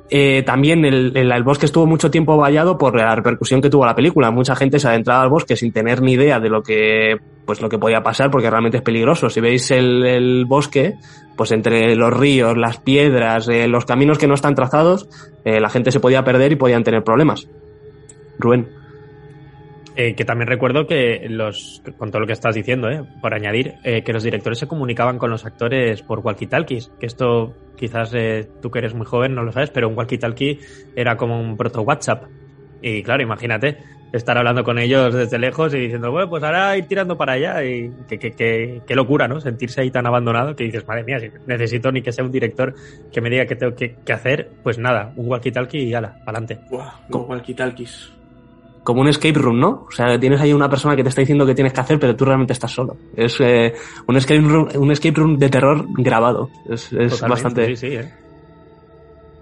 [SPEAKER 4] Eh, también el, el, bosque estuvo mucho tiempo vallado por la repercusión que tuvo la película. Mucha gente se adentraba al bosque sin tener ni idea de lo que, pues lo que podía pasar, porque realmente es peligroso. Si veis el, el bosque, pues entre los ríos, las piedras, eh, los caminos que no están trazados, eh, la gente se podía perder y podían tener problemas. Rubén.
[SPEAKER 8] Eh, que también recuerdo que los, con todo lo que estás diciendo, eh, por añadir, eh, que los directores se comunicaban con los actores por walkie-talkies, que esto quizás eh, tú que eres muy joven no lo sabes, pero un walkie-talkie era como un proto WhatsApp. Y claro, imagínate estar hablando con ellos desde lejos y diciendo, bueno, pues ahora ir tirando para allá y qué que, que, que, locura, ¿no? Sentirse ahí tan abandonado que dices, madre mía, si necesito ni que sea un director que me diga qué tengo que, que hacer, pues nada, un walkie-talkie y ala, adelante.
[SPEAKER 5] Wow, con walkie-talkies
[SPEAKER 4] como un escape room, ¿no? O sea, tienes ahí una persona que te está diciendo qué tienes que hacer, pero tú realmente estás solo. Es eh, un, escape room, un escape room de terror grabado. Es, es bastante.
[SPEAKER 8] Sí, sí, ¿eh?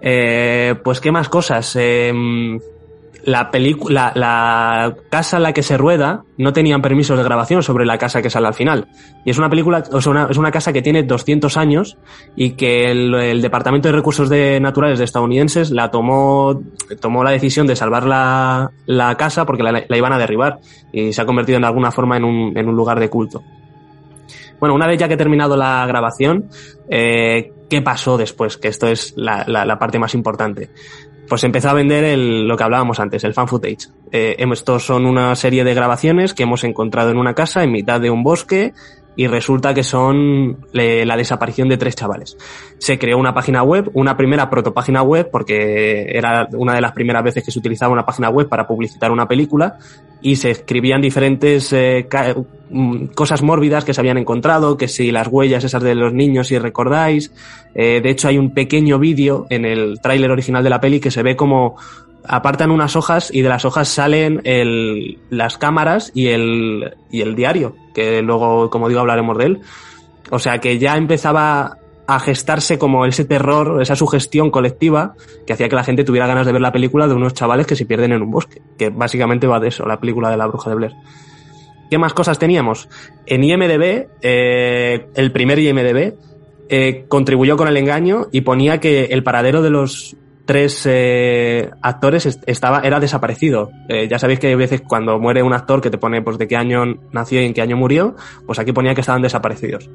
[SPEAKER 4] Eh, pues, ¿qué más cosas? Em, la película, la, casa en la que se rueda no tenían permisos de grabación sobre la casa que sale al final. Y es una película, o sea, una, es una casa que tiene 200 años y que el, el Departamento de Recursos de Naturales de estadounidenses la tomó, tomó la decisión de salvar la, la casa porque la, iban a derribar y se ha convertido en alguna forma en un, en un lugar de culto. Bueno, una vez ya que he terminado la grabación, eh, ¿qué pasó después? Que esto es la, la parte más importante pues empezó a vender el, lo que hablábamos antes, el fan footage. Eh, estos son una serie de grabaciones que hemos encontrado en una casa en mitad de un bosque y resulta que son le, la desaparición de tres chavales. Se creó una página web, una primera protopágina web, porque era una de las primeras veces que se utilizaba una página web para publicitar una película, y se escribían diferentes eh, cosas mórbidas que se habían encontrado, que si las huellas esas de los niños, si recordáis. Eh, de hecho, hay un pequeño vídeo en el tráiler original de la peli que se ve como apartan unas hojas y de las hojas salen las cámaras y el, y el diario, que luego, como digo, hablaremos de él. O sea que ya empezaba a gestarse como ese terror, esa sugestión colectiva que hacía que la gente tuviera ganas de ver la película de unos chavales que se pierden en un bosque, que básicamente va de eso, la película de la bruja de Blair. ¿Qué más cosas teníamos? En IMDB, eh, el primer IMDB, eh, contribuyó con el engaño y ponía que el paradero de los tres eh, actores estaba era desaparecido. Eh, ya sabéis que hay veces cuando muere un actor que te pone pues de qué año nació y en qué año murió, pues aquí ponía que estaban desaparecidos.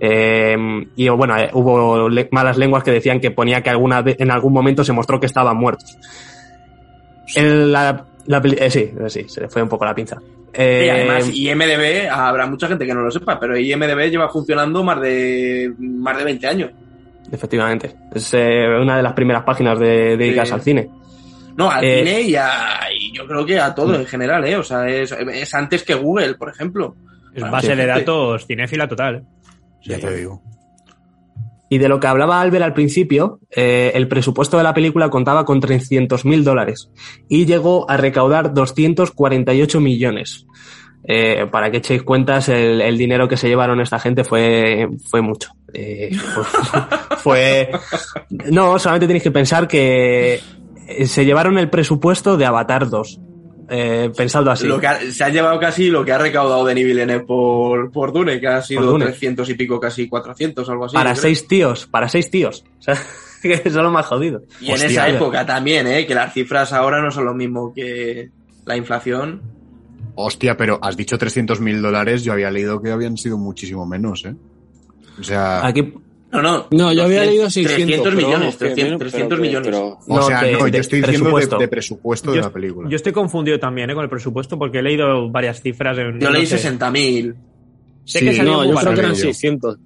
[SPEAKER 4] Eh, y bueno, eh, hubo le malas lenguas que decían que ponía que alguna en algún momento se mostró que estaban muertos. El, la, la, sí, sí, se le fue un poco la pinza.
[SPEAKER 5] Y además, IMDB, habrá mucha gente que no lo sepa, pero IMDB lleva funcionando más de, más de 20 años.
[SPEAKER 4] Efectivamente. Es eh, una de las primeras páginas de, dedicadas sí. al cine.
[SPEAKER 5] No, al eh, cine y, a, y, yo creo que a todo en general, ¿eh? O sea, es, es antes que Google, por ejemplo.
[SPEAKER 8] Es base de datos cinéfila total.
[SPEAKER 6] Sí. Ya te digo.
[SPEAKER 4] Y de lo que hablaba Albert al principio, eh, el presupuesto de la película contaba con 300 mil dólares y llegó a recaudar 248 millones. Eh, para que echéis cuentas, el, el, dinero que se llevaron esta gente fue, fue mucho. Eh, fue, fue, No, solamente tenéis que pensar que se llevaron el presupuesto de Avatar 2. Eh, pensando así.
[SPEAKER 5] Lo que ha, se ha llevado casi lo que ha recaudado Denis Villeneuve por, por Dune, que ha sido 300 y pico, casi 400, algo así.
[SPEAKER 4] Para seis tíos, para seis tíos. O sea, que eso es lo más jodido.
[SPEAKER 5] Y Hostia, en esa época también, ¿eh? Que las cifras ahora no son lo mismo que la inflación.
[SPEAKER 6] Hostia, pero has dicho 300 mil dólares, yo había leído que habían sido muchísimo menos, ¿eh? O sea...
[SPEAKER 4] Aquí...
[SPEAKER 5] No, no.
[SPEAKER 7] No, yo había leído 600,
[SPEAKER 5] 300 millones, 300, 300 millones. Pero,
[SPEAKER 6] o sea, de, no, yo estoy diciendo de, de, presupuesto
[SPEAKER 8] yo,
[SPEAKER 6] de la película.
[SPEAKER 8] Yo estoy confundido también, ¿eh? Con el presupuesto porque he leído varias cifras. En,
[SPEAKER 5] yo leí no 60 mil.
[SPEAKER 8] Sé sí, que salió
[SPEAKER 7] no, yo creo que eran 600.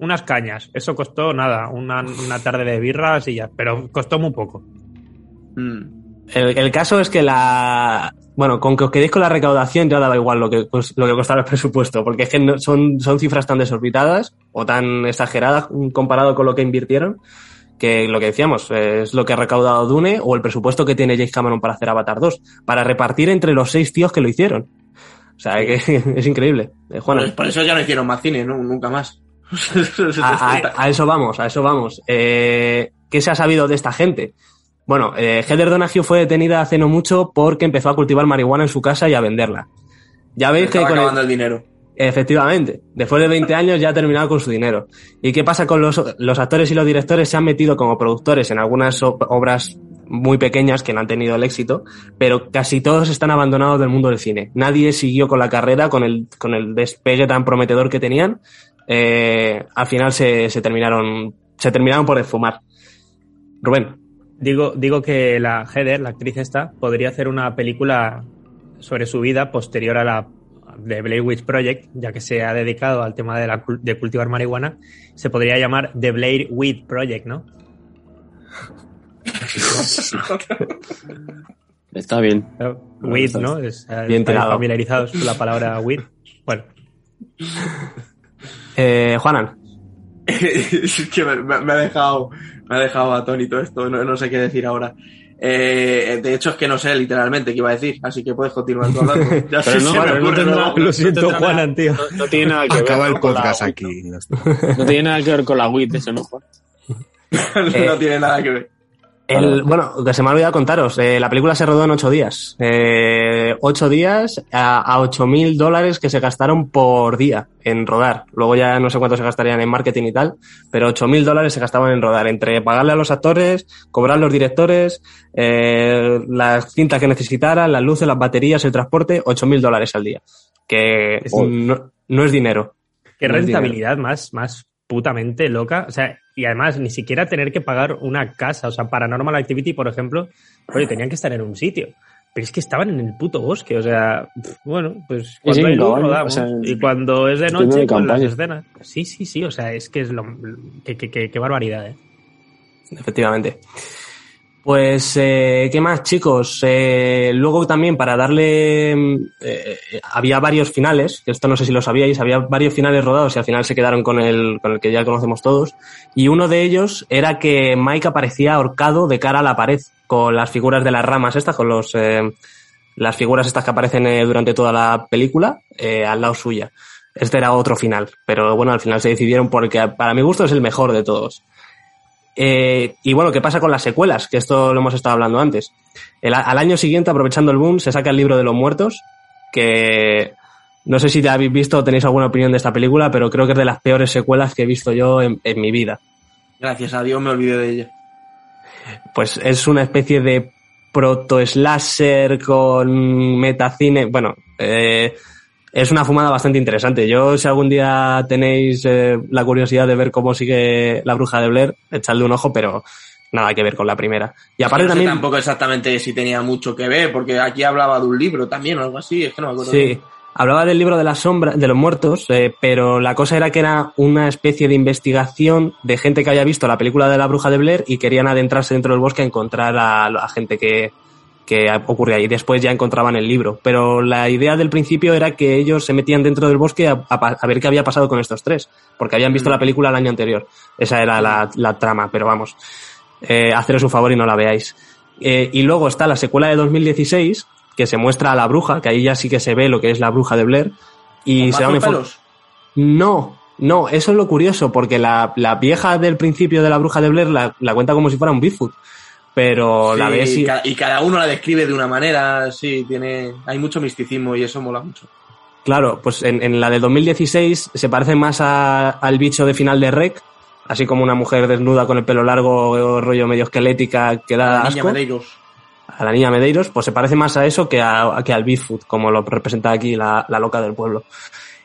[SPEAKER 8] Unas cañas. Eso costó nada, una, una tarde de birras y ya, pero costó muy poco.
[SPEAKER 4] Mm. El, el, caso es que la. Bueno, con que os quedéis con la recaudación ya daba igual lo que, pues, lo que costaba el presupuesto, porque es que no, son, son cifras tan desorbitadas o tan exageradas comparado con lo que invirtieron, que lo que decíamos es lo que ha recaudado Dune o el presupuesto que tiene James Cameron para hacer Avatar 2, para repartir entre los seis tíos que lo hicieron. O sea, que es increíble. Eh, Juana.
[SPEAKER 5] Pues por eso ya no hicieron más cine, ¿no? nunca más.
[SPEAKER 4] a, a, a, eso vamos, a eso vamos. Eh, ¿Qué se ha sabido de esta gente? Bueno, eh, Heather Donahue fue detenida hace no mucho porque empezó a cultivar marihuana en su casa y a venderla. Ya veis que
[SPEAKER 5] con el... el dinero.
[SPEAKER 4] Efectivamente, después de 20 años ya ha terminado con su dinero. ¿Y qué pasa con los, los actores y los directores? Se han metido como productores en algunas obras muy pequeñas que no han tenido el éxito, pero casi todos están abandonados del mundo del cine. Nadie siguió con la carrera, con el, con el despegue tan prometedor que tenían. Eh, al final se, se, terminaron, se terminaron por esfumar. Rubén.
[SPEAKER 8] Digo, digo que la Heather, la actriz esta, podría hacer una película sobre su vida posterior a la de Blair Witch Project, ya que se ha dedicado al tema de, la, de cultivar marihuana, se podría llamar The Blair Witch Project, ¿no?
[SPEAKER 7] Está bien.
[SPEAKER 8] Weed, ¿no? Es,
[SPEAKER 4] bien
[SPEAKER 8] familiarizados con la palabra weed. Bueno.
[SPEAKER 4] Eh, Juanan.
[SPEAKER 5] es que me, me, ha dejado, me ha dejado atónito esto, no, no sé qué decir ahora. Eh, de hecho, es que no sé literalmente qué iba a decir, así que puedes continuar tu hablando. Ya
[SPEAKER 8] pero no, lo siento, no Juanan, tío.
[SPEAKER 7] No, no, tiene nada que ver.
[SPEAKER 6] Acaba el podcast aquí.
[SPEAKER 7] No tiene nada que ver con la WIT, eso, ¿no, Juan?
[SPEAKER 5] no tiene nada que ver.
[SPEAKER 4] El, bueno, que se me ha olvidado contaros, eh, la película se rodó en ocho días. Eh, ocho días a, ocho mil dólares que se gastaron por día en rodar. Luego ya no sé cuánto se gastarían en marketing y tal, pero ocho mil dólares se gastaban en rodar. Entre pagarle a los actores, cobrar a los directores, eh, las cintas que necesitaran, las luces, las baterías, el transporte, ocho mil dólares al día. Que
[SPEAKER 6] Oh.
[SPEAKER 4] no, no es dinero.
[SPEAKER 8] Qué
[SPEAKER 4] No
[SPEAKER 8] rentabilidad más, más putamente loca. O sea, y además ni siquiera tener que pagar una casa. O sea, Paranormal Activity, por ejemplo, oye, tenían que estar en un sitio. Pero es que estaban en el puto bosque. O sea, bueno, pues cuando
[SPEAKER 7] sí,
[SPEAKER 8] hay luz
[SPEAKER 7] caballo,
[SPEAKER 8] rodamos.
[SPEAKER 7] o sea,
[SPEAKER 8] y cuando es de noche,
[SPEAKER 7] de
[SPEAKER 8] pues las escenas. Sí, sí, sí. O sea, es que es lo. Qué, qué- qué- qué barbaridad, ¿eh?
[SPEAKER 4] Efectivamente. Pues, eh, ¿qué más, chicos? Eh, luego también, para darle. mm, eh, había varios finales, que esto no sé si lo sabíais, había varios finales rodados y al final se quedaron con el, con el que ya conocemos todos. Y uno de ellos era que Mike aparecía ahorcado de cara a la pared, con las figuras de las ramas estas, con los. eh, las figuras estas que aparecen eh, durante toda la película, eh, al lado suya. Este era otro final, pero bueno, al final se decidieron porque para mi gusto es el mejor de todos. Eh, y bueno, ¿qué pasa con las secuelas? Que esto lo hemos estado hablando antes. El- al año siguiente, aprovechando el boom, se saca el libro de los muertos, que no sé si te habéis visto o tenéis alguna opinión de esta película, pero creo que es de las peores secuelas que he visto yo en, en mi vida.
[SPEAKER 5] Gracias a Dios me olvidé de ella.
[SPEAKER 4] Pues es una especie de proto-slasher con metacine. Bueno, eh, es una fumada bastante interesante. Yo, si algún día tenéis eh, la curiosidad de ver cómo sigue la bruja de Blair, echadle un ojo, pero nada que ver con la primera. Y aparte
[SPEAKER 5] no sé
[SPEAKER 4] también.
[SPEAKER 5] tampoco exactamente si tenía mucho que ver, porque aquí hablaba de un libro también o algo así, es que no me acuerdo.
[SPEAKER 4] Sí,
[SPEAKER 5] bien.
[SPEAKER 4] hablaba del libro de las sombras, de los muertos, eh, pero la cosa era que era una especie de investigación de gente que había visto la película de la bruja de Blair y querían adentrarse dentro del bosque a encontrar a, a gente que, que ocurría ahí. Después ya encontraban el libro. Pero la idea del principio era que ellos se metían dentro del bosque a, a- a ver qué había pasado con estos tres, porque habían visto la película el año anterior. Esa era la, la trama, pero vamos, eh, haceros un favor y no la veáis. Eh, y luego está la secuela de 2016, que se muestra a la bruja, que ahí ya sí que se ve lo que es la bruja de Blair. Y
[SPEAKER 5] ¿Con
[SPEAKER 4] se da un
[SPEAKER 5] pelos?
[SPEAKER 4] No, no, eso es lo curioso, porque la, la vieja del principio de la bruja de Blair la, la cuenta como si fuera un Bigfoot. Pero la ves y,
[SPEAKER 5] y cada uno la describe de una manera, sí, tiene, hay mucho misticismo y eso mola mucho.
[SPEAKER 4] Claro, pues en, en la de 2016 se parece más a- al bicho de final de Rec, así como una mujer desnuda con el pelo largo, rollo medio esquelética, que da
[SPEAKER 5] La niña. Medeiros.
[SPEAKER 4] A la niña Medeiros, pues se parece más a eso que, a, que al Bigfoot, como lo representa aquí la, la loca del pueblo.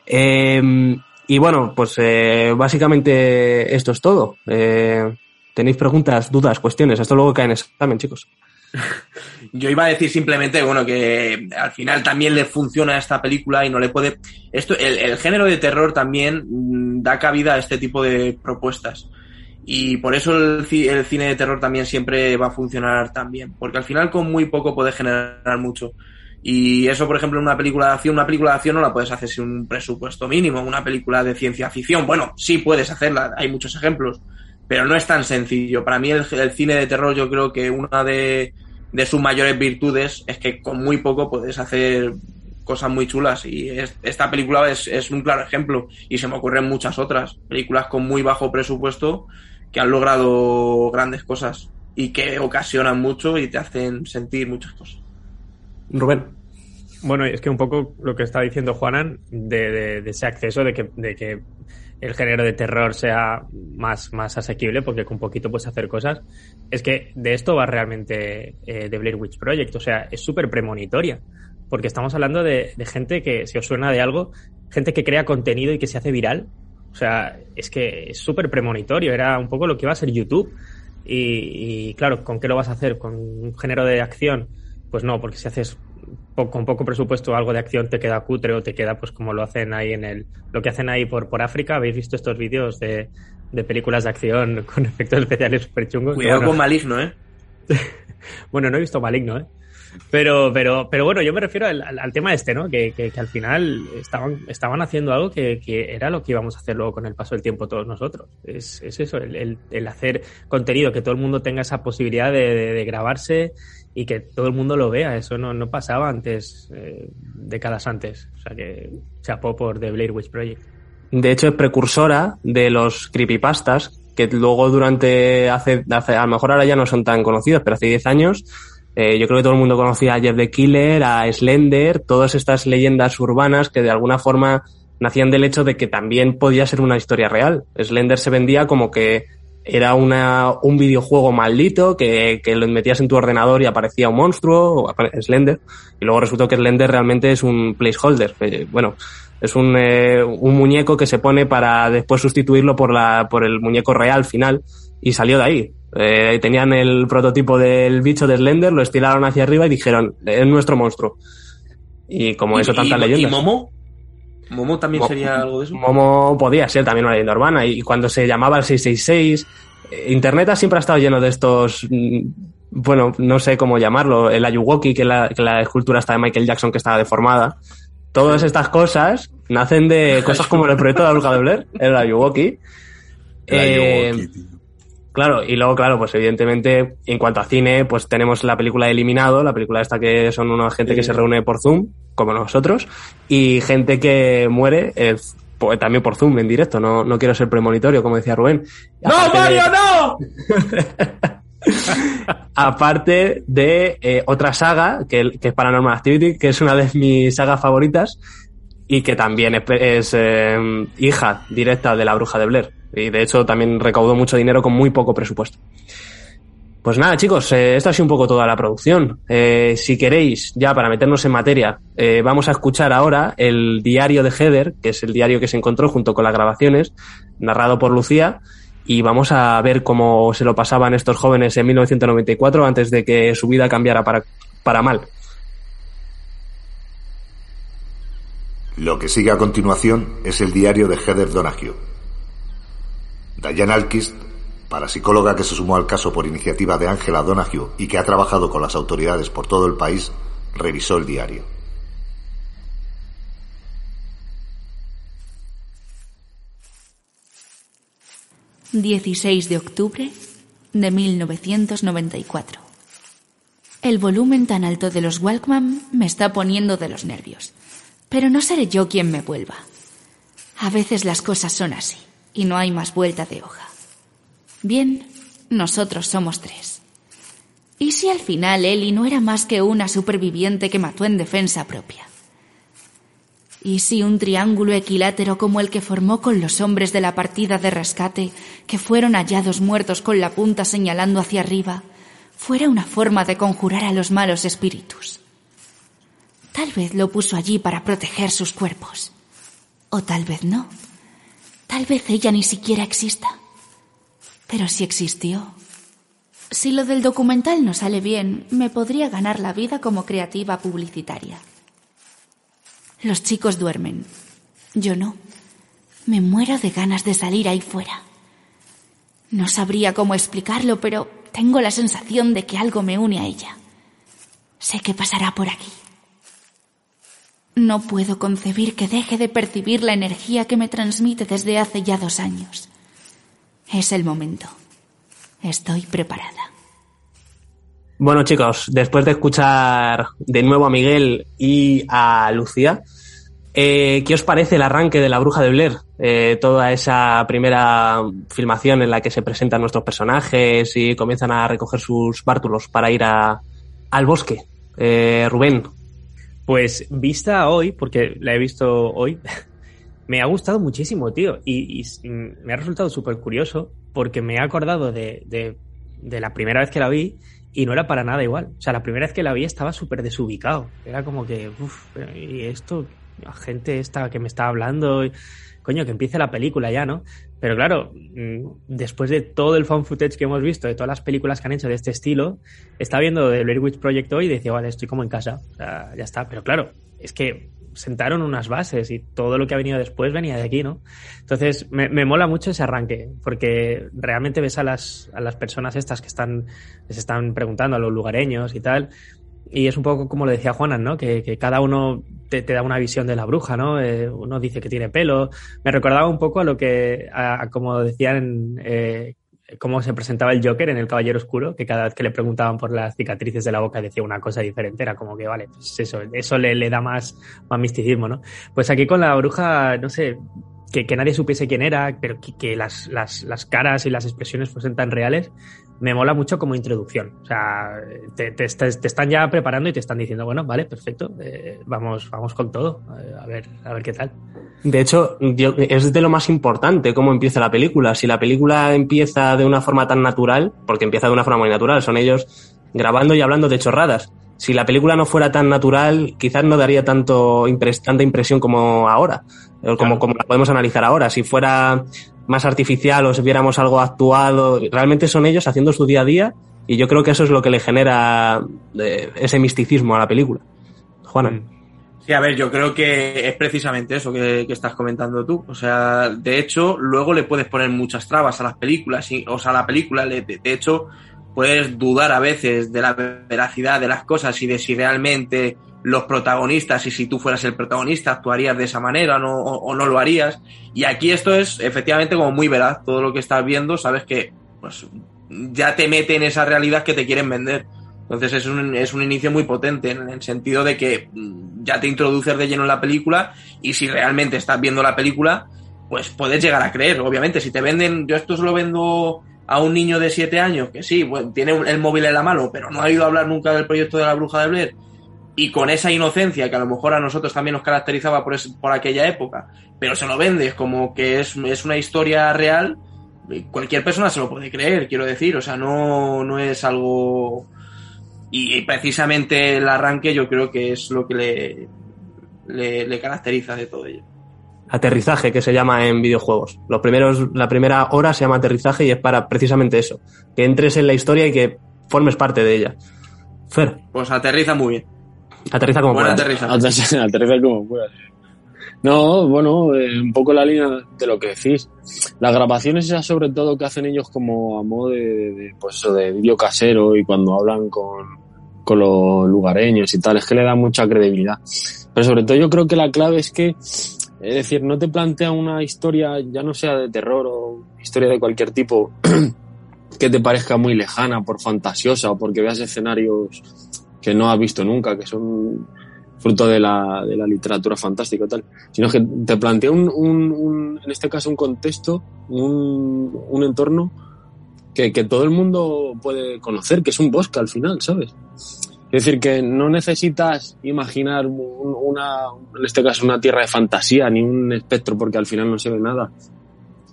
[SPEAKER 4] Eh, y bueno, pues eh, básicamente esto es todo. Eh, ¿Tenéis preguntas, dudas, cuestiones? Esto luego cae en examen, chicos.
[SPEAKER 5] Yo iba a decir simplemente, bueno, que al final también le funciona a esta película y no le puede. Esto, el, el género de terror también mm, da cabida a este tipo de propuestas. Y por eso el, el cine de terror también siempre va a funcionar tan bien. Porque al final con muy poco puedes generar mucho. Y eso, por ejemplo, en una película de acción, una película de acción no la puedes hacer sin un presupuesto mínimo. Una película de ciencia ficción, bueno, sí puedes hacerla, hay muchos ejemplos, pero no es tan sencillo. Para mí el, el cine de terror yo creo que una de, de sus mayores virtudes es que con muy poco puedes hacer cosas muy chulas y es- esta película es, es un claro ejemplo y se me ocurren muchas otras películas con muy bajo presupuesto que han logrado grandes cosas y que ocasionan mucho y te hacen sentir muchas cosas.
[SPEAKER 4] Rubén.
[SPEAKER 8] Bueno, es que un poco lo que está diciendo Juanan de, de- de ese acceso, de que, de que el género de terror sea más, más asequible, porque con poquito puedes hacer cosas, es que de esto va realmente eh, The Blair Witch Project. O sea, es súper premonitoria, porque estamos hablando de, de gente que, si os suena de algo, gente que crea contenido y que se hace viral. O sea, es que es súper premonitorio, era un poco lo que iba a ser YouTube. Y, y, claro, ¿con qué lo vas a hacer? ¿Con un género de acción? Pues no, porque si haces con poco presupuesto algo de acción te queda cutre o te queda pues como lo hacen ahí en el lo que hacen ahí por por África habéis visto estos vídeos de, de películas de acción con efectos especiales súper chungos
[SPEAKER 5] Cuidado
[SPEAKER 8] Bueno,
[SPEAKER 5] con Maligno, ¿eh?
[SPEAKER 8] bueno, no he visto Maligno, ¿eh? Pero, pero, pero bueno, yo me refiero al, al- al tema este, ¿no? Que, que- que al final estaban, estaban haciendo algo que, que era lo que íbamos a hacer luego con el paso del tiempo todos nosotros. Es, es eso, el, el- el hacer contenido, que todo el mundo tenga esa posibilidad de, de- de grabarse y que todo el mundo lo vea. Eso no, no pasaba antes, eh, décadas antes. O sea que chapó por The Blair Witch Project.
[SPEAKER 4] De hecho, es precursora de los creepypastas, que luego durante, hace, hace, a lo mejor ahora ya no son tan conocidos, pero hace 10 años, eh, yo creo que todo el mundo conocía a Jeff the Killer, a Slender, todas estas leyendas urbanas que de alguna forma nacían del hecho de que también podía ser una historia real. Slender se vendía como que era una, un videojuego maldito que, que lo metías en tu ordenador y aparecía un monstruo, Slender, y luego resultó que Slender realmente es un placeholder. Eh, bueno, es un, eh, un muñeco que se pone para después sustituirlo por, la, por el muñeco real final y salió de ahí. Eh, tenían el prototipo del bicho de Slender, lo estiraron hacia arriba y dijeron, es nuestro monstruo. Y como eso, tantas leyendas.
[SPEAKER 5] ¿Y Momo? ¿Momo también sería algo de eso?
[SPEAKER 4] Momo podía ser también una leyenda urbana. Y cuando se llamaba el 666, eh, Internet siempre ha estado lleno de estos, mm, bueno, no sé cómo llamarlo, el Ayuwoki, que la, que la escultura está de Michael Jackson que estaba deformada. Todas estas cosas nacen de cosas como el proyecto de la bruja de Blair, el Ayuwoki.
[SPEAKER 6] El
[SPEAKER 4] Eh,
[SPEAKER 6] tío.
[SPEAKER 4] Claro, y luego, claro, pues evidentemente, en cuanto a cine, pues tenemos la película Eliminado, la película esta que son una gente que se reúne por Zoom, como nosotros, y gente que muere eh, po- también por Zoom, en directo. No, no quiero ser premonitorio, como decía Rubén.
[SPEAKER 5] ¡No,
[SPEAKER 4] Aparte de-
[SPEAKER 5] Mario, no!
[SPEAKER 4] aparte de eh, otra saga, que, que es Paranormal Activity, que es una de mis sagas favoritas y que también es, es, eh, hija directa de la bruja de Blair. Y de hecho también recaudó mucho dinero con muy poco presupuesto. Pues nada, chicos, eh, esto ha sido un poco toda la producción. Eh, si queréis, ya para meternos en materia, eh, vamos a escuchar ahora el diario de Heather, que es el diario que se encontró junto con las grabaciones, narrado por Lucía, y vamos a ver cómo se lo pasaban estos jóvenes en 1994 antes de que su vida cambiara para, para mal.
[SPEAKER 2] Lo que sigue a continuación es el diario de Heather Donahue. Diane Alkist, parapsicóloga que se sumó al caso por iniciativa de Angela Donahue y que ha trabajado con las autoridades por todo el país, revisó el diario.
[SPEAKER 9] ...16 de octubre de 1994. El volumen tan alto de los Walkman me está poniendo de los nervios. Pero no seré yo quien me vuelva. A veces las cosas son así, y no hay más vuelta de hoja. Bien, nosotros somos tres. ¿Y si al final Ellie no era más que una superviviente que mató en defensa propia? ¿Y si un triángulo equilátero como el que formó con los hombres de la partida de rescate, que fueron hallados muertos con la punta señalando hacia arriba, fuera una forma de conjurar a los malos espíritus? Tal vez lo puso allí para proteger sus cuerpos. O tal vez no. Tal vez ella ni siquiera exista. Pero si existió. Si lo del documental no sale bien, me podría ganar la vida como creativa publicitaria. Los chicos duermen. Yo no. Me muero de ganas de salir ahí fuera. No sabría cómo explicarlo, pero tengo la sensación de que algo me une a ella. Sé que pasará por aquí. No puedo concebir que deje de percibir la energía que me transmite desde hace ya dos años. Es el momento. Estoy preparada.
[SPEAKER 4] Bueno, chicos, después de escuchar de nuevo a Miguel y a Lucía, eh, ¿qué os parece el arranque de La Bruja de Blair? Eh, toda esa primera filmación en la que se presentan nuestros personajes y comienzan a recoger sus bártulos para ir al bosque. Eh, Rubén,
[SPEAKER 8] Pues vista hoy, porque la he visto hoy, me ha gustado muchísimo, tío. Y, y me ha resultado súper curioso porque me he acordado de, de, la primera vez que la vi y no era para nada igual. O sea, la primera vez que la vi estaba súper desubicado. Era como que, uff, y esto, la gente esta que me está hablando, coño, que empiece la película ya, ¿no? Pero claro, mm, después de todo el fan footage que hemos visto, de todas las películas que han hecho de este estilo, estaba viendo The Blair Witch Project hoy y decía, vale, estoy como en casa, o sea, ya está. Pero claro, es que sentaron unas bases y todo lo que ha venido después venía de aquí, ¿no? Entonces, me, me mola mucho ese arranque, porque realmente ves a las, a las personas estas que están, les están preguntando a los lugareños y tal, y es un poco como lo decía Juanan, ¿no? Que, cada uno te, da una visión de la bruja, ¿no? Eh, uno dice que tiene pelo. Me recordaba un poco a lo que, a, a como decían, eh, cómo se presentaba el Joker en El Caballero Oscuro, que cada vez que le preguntaban por las cicatrices de la boca decía una cosa diferente. Era como que, vale, pues eso, eso le, le da más, más misticismo, ¿no? Pues aquí con la bruja, no sé, que, que nadie supiese quién era, pero que, que las, las, las, caras y las expresiones fuesen tan reales, me mola mucho como introducción. O sea, te, te, te están ya preparando y te están diciendo, bueno, vale, perfecto, eh, vamos, vamos con todo, eh, a ver, a ver qué tal.
[SPEAKER 4] De hecho, yo, es de lo más importante cómo empieza la película. Si la película empieza de una forma tan natural, porque empieza de una forma muy natural, son ellos grabando y hablando de chorradas. Si la película no fuera tan natural, quizás no daría tanto impres tanta impresión como ahora, como, claro. como la podemos analizar ahora. Si fuera más artificial o si viéramos algo actuado, realmente son ellos haciendo su día a día y yo creo que eso es lo que le genera eh, ese misticismo a la película. Juana.
[SPEAKER 5] Sí, a ver, yo creo que es precisamente eso que, estás comentando tú. O sea, de hecho, luego le puedes poner muchas trabas a las películas. O sea, a la película, de, de hecho, puedes dudar a veces de la veracidad de las cosas y de si realmente los protagonistas y si tú fueras el protagonista actuarías de esa manera no, o, no lo harías. Y aquí esto es efectivamente como muy veraz. Todo lo que estás viendo, sabes que pues, ya te mete en esa realidad que te quieren vender. Entonces es un, es un inicio muy potente en el sentido de que ya te introduces de lleno en la película y si realmente estás viendo la película, pues puedes llegar a creer. Obviamente, si te venden, yo esto se lo vendo a un niño de 7 años que sí, bueno, tiene el móvil en la mano, pero no ha ido a hablar nunca del proyecto de la bruja de Blair y con esa inocencia que a lo mejor a nosotros también nos caracterizaba por, es, por aquella época, pero se lo vendes como que es, es una historia real, cualquier persona se lo puede creer, quiero decir, o sea, no, no es algo y, precisamente el arranque yo creo que es lo que le, le, le, caracteriza de todo ello.
[SPEAKER 4] Aterrizaje, que se llama en videojuegos. Los primeros, la primera hora se llama aterrizaje y es para precisamente eso, que entres en la historia y que formes parte de ella. Fer.
[SPEAKER 5] Pues aterriza muy bien.
[SPEAKER 4] Aterriza como pueda.
[SPEAKER 5] aterriza.
[SPEAKER 7] aterriza como pueda. No, bueno, eh, un poco la línea de lo que decís. Las grabaciones esas sobre todo que hacen ellos como a modo de, de pues eso, de vídeo casero y cuando hablan con, con los lugareños y tal, es que le da mucha credibilidad. Pero sobre todo yo creo que la clave es que, es decir, no te plantea una historia, ya no sea de terror o historia de cualquier tipo, que te parezca muy lejana, por fantasiosa o porque veas escenarios que no has visto nunca, que son fruto de la, de la literatura fantástica y tal, sino que te plantea un, un, en este caso un contexto, un, un entorno que, que, todo el mundo puede conocer, que es un bosque al final, ¿sabes? Es decir, que no necesitas imaginar una, en este caso una tierra de fantasía, ni un espectro, porque al final no se ve nada,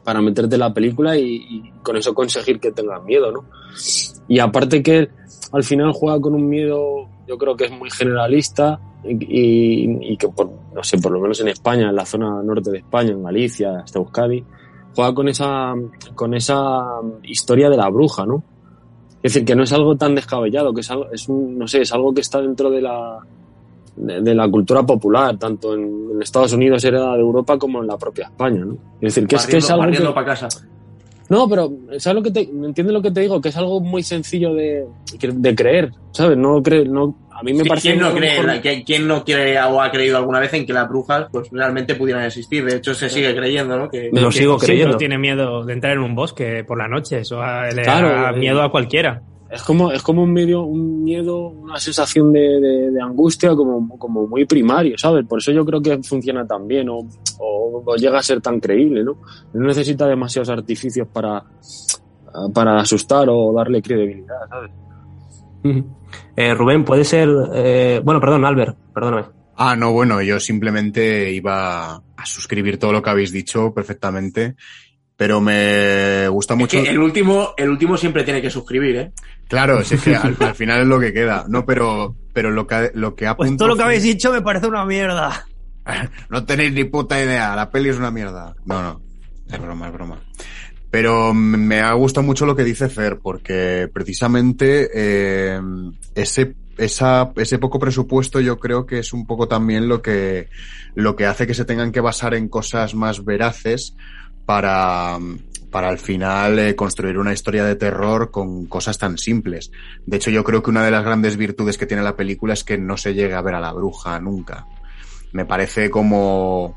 [SPEAKER 7] para meterte en la película y, y con eso conseguir que tengas miedo, ¿no? Y aparte que al final juega con un miedo, yo creo que es muy generalista, y, y, que por, no sé, por lo menos en España, en la zona norte de España, en Galicia, hasta Euskadi, juega con esa, con esa historia de la bruja, ¿no? Es decir, que no es algo tan descabellado, que es algo, es un, no sé, es algo que está dentro de la, de, de la cultura popular, tanto en, en, Estados Unidos era de Europa como en la propia España, ¿no? Es decir, que
[SPEAKER 5] barriendo,
[SPEAKER 7] es que es algo que,
[SPEAKER 5] para casa.
[SPEAKER 7] No, pero ¿sabes lo que te entiendes lo que te digo? Que es algo muy sencillo de, de creer, ¿sabes? No cree, no a mí me
[SPEAKER 5] sí,
[SPEAKER 7] parece
[SPEAKER 5] ¿quién no cree, mejor... la, ¿quién no cree o ha creído alguna vez en que las brujas pues realmente pudieran existir? De hecho se sigue creyendo, ¿no? Que,
[SPEAKER 4] me lo
[SPEAKER 8] que
[SPEAKER 4] sigo creyendo.
[SPEAKER 8] no tiene miedo de entrar en un bosque por la noche, eso le claro, da
[SPEAKER 7] eh,
[SPEAKER 8] miedo a cualquiera.
[SPEAKER 7] Es como, es como un medio, un miedo, una sensación de, de, de, angustia como, como muy primario, ¿sabes? Por eso yo creo que funciona tan bien o, o, o llega a ser tan creíble, ¿no? No necesita demasiados artificios para, para asustar o darle credibilidad, ¿sabes?
[SPEAKER 4] Eh, Rubén, puede ser. Eh, bueno, perdón, Albert, perdóname.
[SPEAKER 6] Ah, no, bueno, yo simplemente iba a suscribir todo lo que habéis dicho perfectamente, pero me gusta mucho.
[SPEAKER 5] Es que el último, el último siempre tiene que suscribir, ¿eh?
[SPEAKER 6] Claro, es que al, al final es lo que queda. No, pero, pero lo que, lo que ha
[SPEAKER 8] Pues todo lo que habéis dicho me parece una mierda.
[SPEAKER 6] no tenéis ni puta idea, la peli es una mierda. No, no, es broma, es broma. Pero me ha gustado mucho lo que dice Fer, porque precisamente eh, ese, esa, ese poco presupuesto yo creo que es un poco también lo que, lo que hace que se tengan que basar en cosas más veraces para, para al final eh, construir una historia de terror con cosas tan simples. De hecho, yo creo que una de las grandes virtudes que tiene la película es que no se llegue a ver a la bruja nunca. Me parece como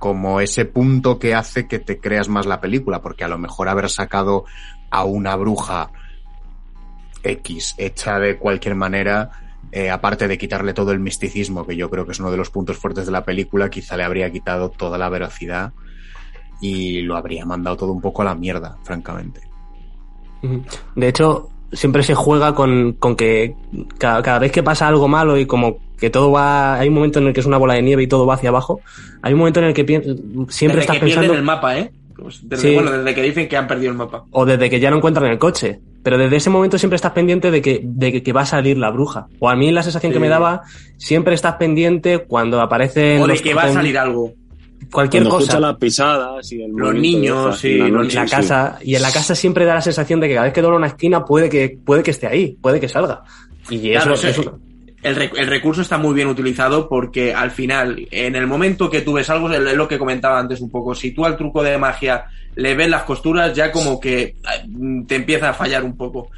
[SPEAKER 6] como ese punto que hace que te creas más la película, porque a lo mejor haber sacado a una bruja X hecha de cualquier manera eh, aparte de quitarle todo el misticismo, que yo creo que es uno de los puntos fuertes de la película, quizá le habría quitado toda la veracidad y lo habría mandado todo un poco a la mierda, francamente.
[SPEAKER 4] De hecho, siempre se juega con, con que cada, cada, vez que pasa algo malo y como que todo va. Hay un momento en el que es una bola de nieve y todo va hacia abajo. Hay un momento en el que siempre
[SPEAKER 5] desde
[SPEAKER 4] estás
[SPEAKER 5] que
[SPEAKER 4] pensando.
[SPEAKER 5] pierden el mapa, ¿eh? Pues desde,
[SPEAKER 4] Sí.
[SPEAKER 5] Bueno, desde que dicen que han perdido el mapa.
[SPEAKER 4] O desde que ya no encuentran el coche. Pero desde ese momento siempre estás pendiente de que, de que- que va a salir la bruja. O a mí la sensación que me daba, siempre estás pendiente cuando aparecen
[SPEAKER 5] O de
[SPEAKER 4] los
[SPEAKER 5] que va a salir algo.
[SPEAKER 4] Cualquier
[SPEAKER 7] Cuando
[SPEAKER 4] cosa.
[SPEAKER 7] escucha las pisadas y el
[SPEAKER 5] Los niños,
[SPEAKER 7] en la noche,
[SPEAKER 4] la
[SPEAKER 7] sí.
[SPEAKER 4] casa y en la casa siempre da la sensación de que cada vez que dobla una esquina puede que puede que esté ahí puede que salga y eso,
[SPEAKER 5] Claro, eso-
[SPEAKER 4] eso-
[SPEAKER 5] El, rec- el recurso está muy bien utilizado porque al final, en el momento que tú ves algo, es lo que comentaba antes un poco, si tú al truco de magia le ves las costuras, ya como que eh, te empieza a fallar un poco.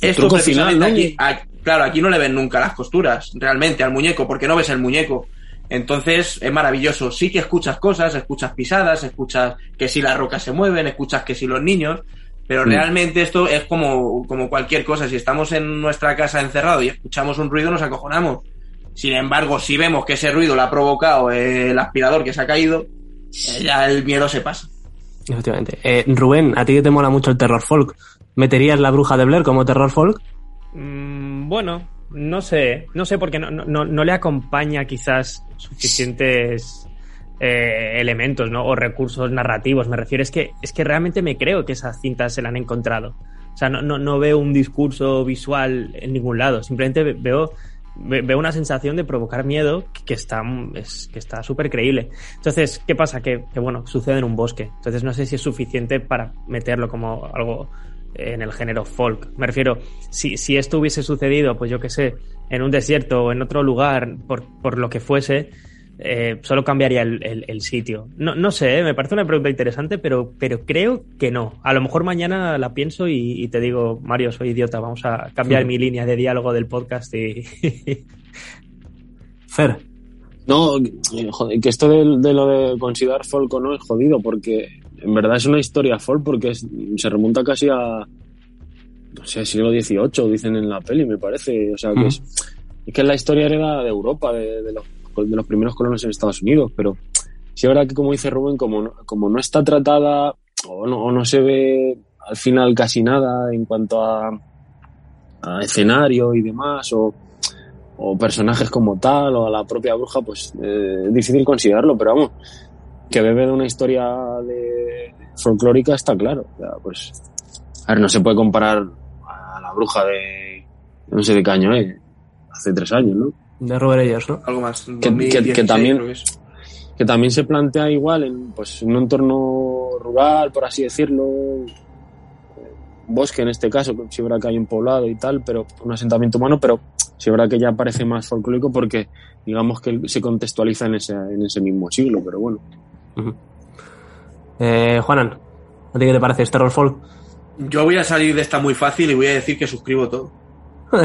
[SPEAKER 5] Esto
[SPEAKER 7] truco
[SPEAKER 5] precisamente
[SPEAKER 7] final, ¿no?
[SPEAKER 5] aquí, a- claro, aquí no le ven nunca las costuras, realmente, al muñeco, porque no ves el muñeco. Entonces es maravilloso. Sí que escuchas cosas, escuchas pisadas, escuchas que si las rocas se mueven, escuchas que si los niños, pero
[SPEAKER 7] Mm.
[SPEAKER 5] realmente esto es como, como cualquier cosa. Si estamos en nuestra casa encerrado y escuchamos un ruido, nos acojonamos. Sin embargo, si vemos que ese ruido lo ha provocado eh, el aspirador que se ha caído, eh, ya el miedo se pasa.
[SPEAKER 4] efectivamente Eh, Rubén a ti que te mola mucho el terror folk meterías la bruja de Blair como terror folk
[SPEAKER 8] Mm, bueno, no sé, no sé porque no, no, no le acompaña quizás suficientes eh, elementos, ¿no? O recursos narrativos. Me refiero es que es que realmente me creo que esas cintas se la han encontrado. O sea, no, no, no veo un discurso visual en ningún lado. Simplemente ve- veo ve- veo una sensación de provocar miedo que está es, que está súper creíble. Entonces, ¿qué pasa? Que, que, bueno, sucede en un bosque. Entonces no sé si es suficiente para meterlo como algo en el género folk. Me refiero, si, si esto hubiese sucedido, pues yo qué sé, en un desierto o en otro lugar, por, por lo que fuese, eh, solo cambiaría el, el- el sitio. No, no sé, ¿eh? me parece una pregunta interesante, pero, pero creo que no. A lo mejor mañana la pienso y, y te digo, Mario, soy idiota, vamos a cambiar
[SPEAKER 7] Sí.
[SPEAKER 8] mi línea de diálogo del podcast y...
[SPEAKER 4] Fer
[SPEAKER 7] No, eh, joder, que esto de, de lo de considerar folk o no es jodido, porque en verdad es una historia folk, porque es- se remonta casi a, no sé, siglo XVIII, dicen en la peli, me parece. O sea, que es, es que es la historia hereda de Europa, de, de los, de los primeros colonos en Estados Unidos, pero sí es verdad que, como dice Rubén, como no, como no está tratada o no, o no se ve al final casi nada en cuanto a, a escenario y demás, o, o personajes como tal, o a la propia bruja, pues eh, es difícil considerarlo, pero vamos, que bebe de una historia de folclórica está claro. O sea, pues, a ver, no se puede comparar a la bruja de, no sé de qué año, ¿eh? hace tres años, ¿no?
[SPEAKER 4] de Robert ¿no?
[SPEAKER 5] Algo más.
[SPEAKER 7] Que- que- que
[SPEAKER 5] 2016
[SPEAKER 7] también-
[SPEAKER 5] que
[SPEAKER 7] también se plantea igual en pues, un entorno rural, por así decirlo, bosque en este caso, si es verdad que hay un poblado y tal, pero un asentamiento humano, pero si es verdad que ya parece más folclórico porque digamos que se contextualiza en ese, en ese mismo siglo, pero bueno.
[SPEAKER 4] Eh, Juanan ¿a ti qué te parece? ¿Es terror folk?
[SPEAKER 5] Yo voy a salir de esta muy fácil y voy a decir que suscribo todo.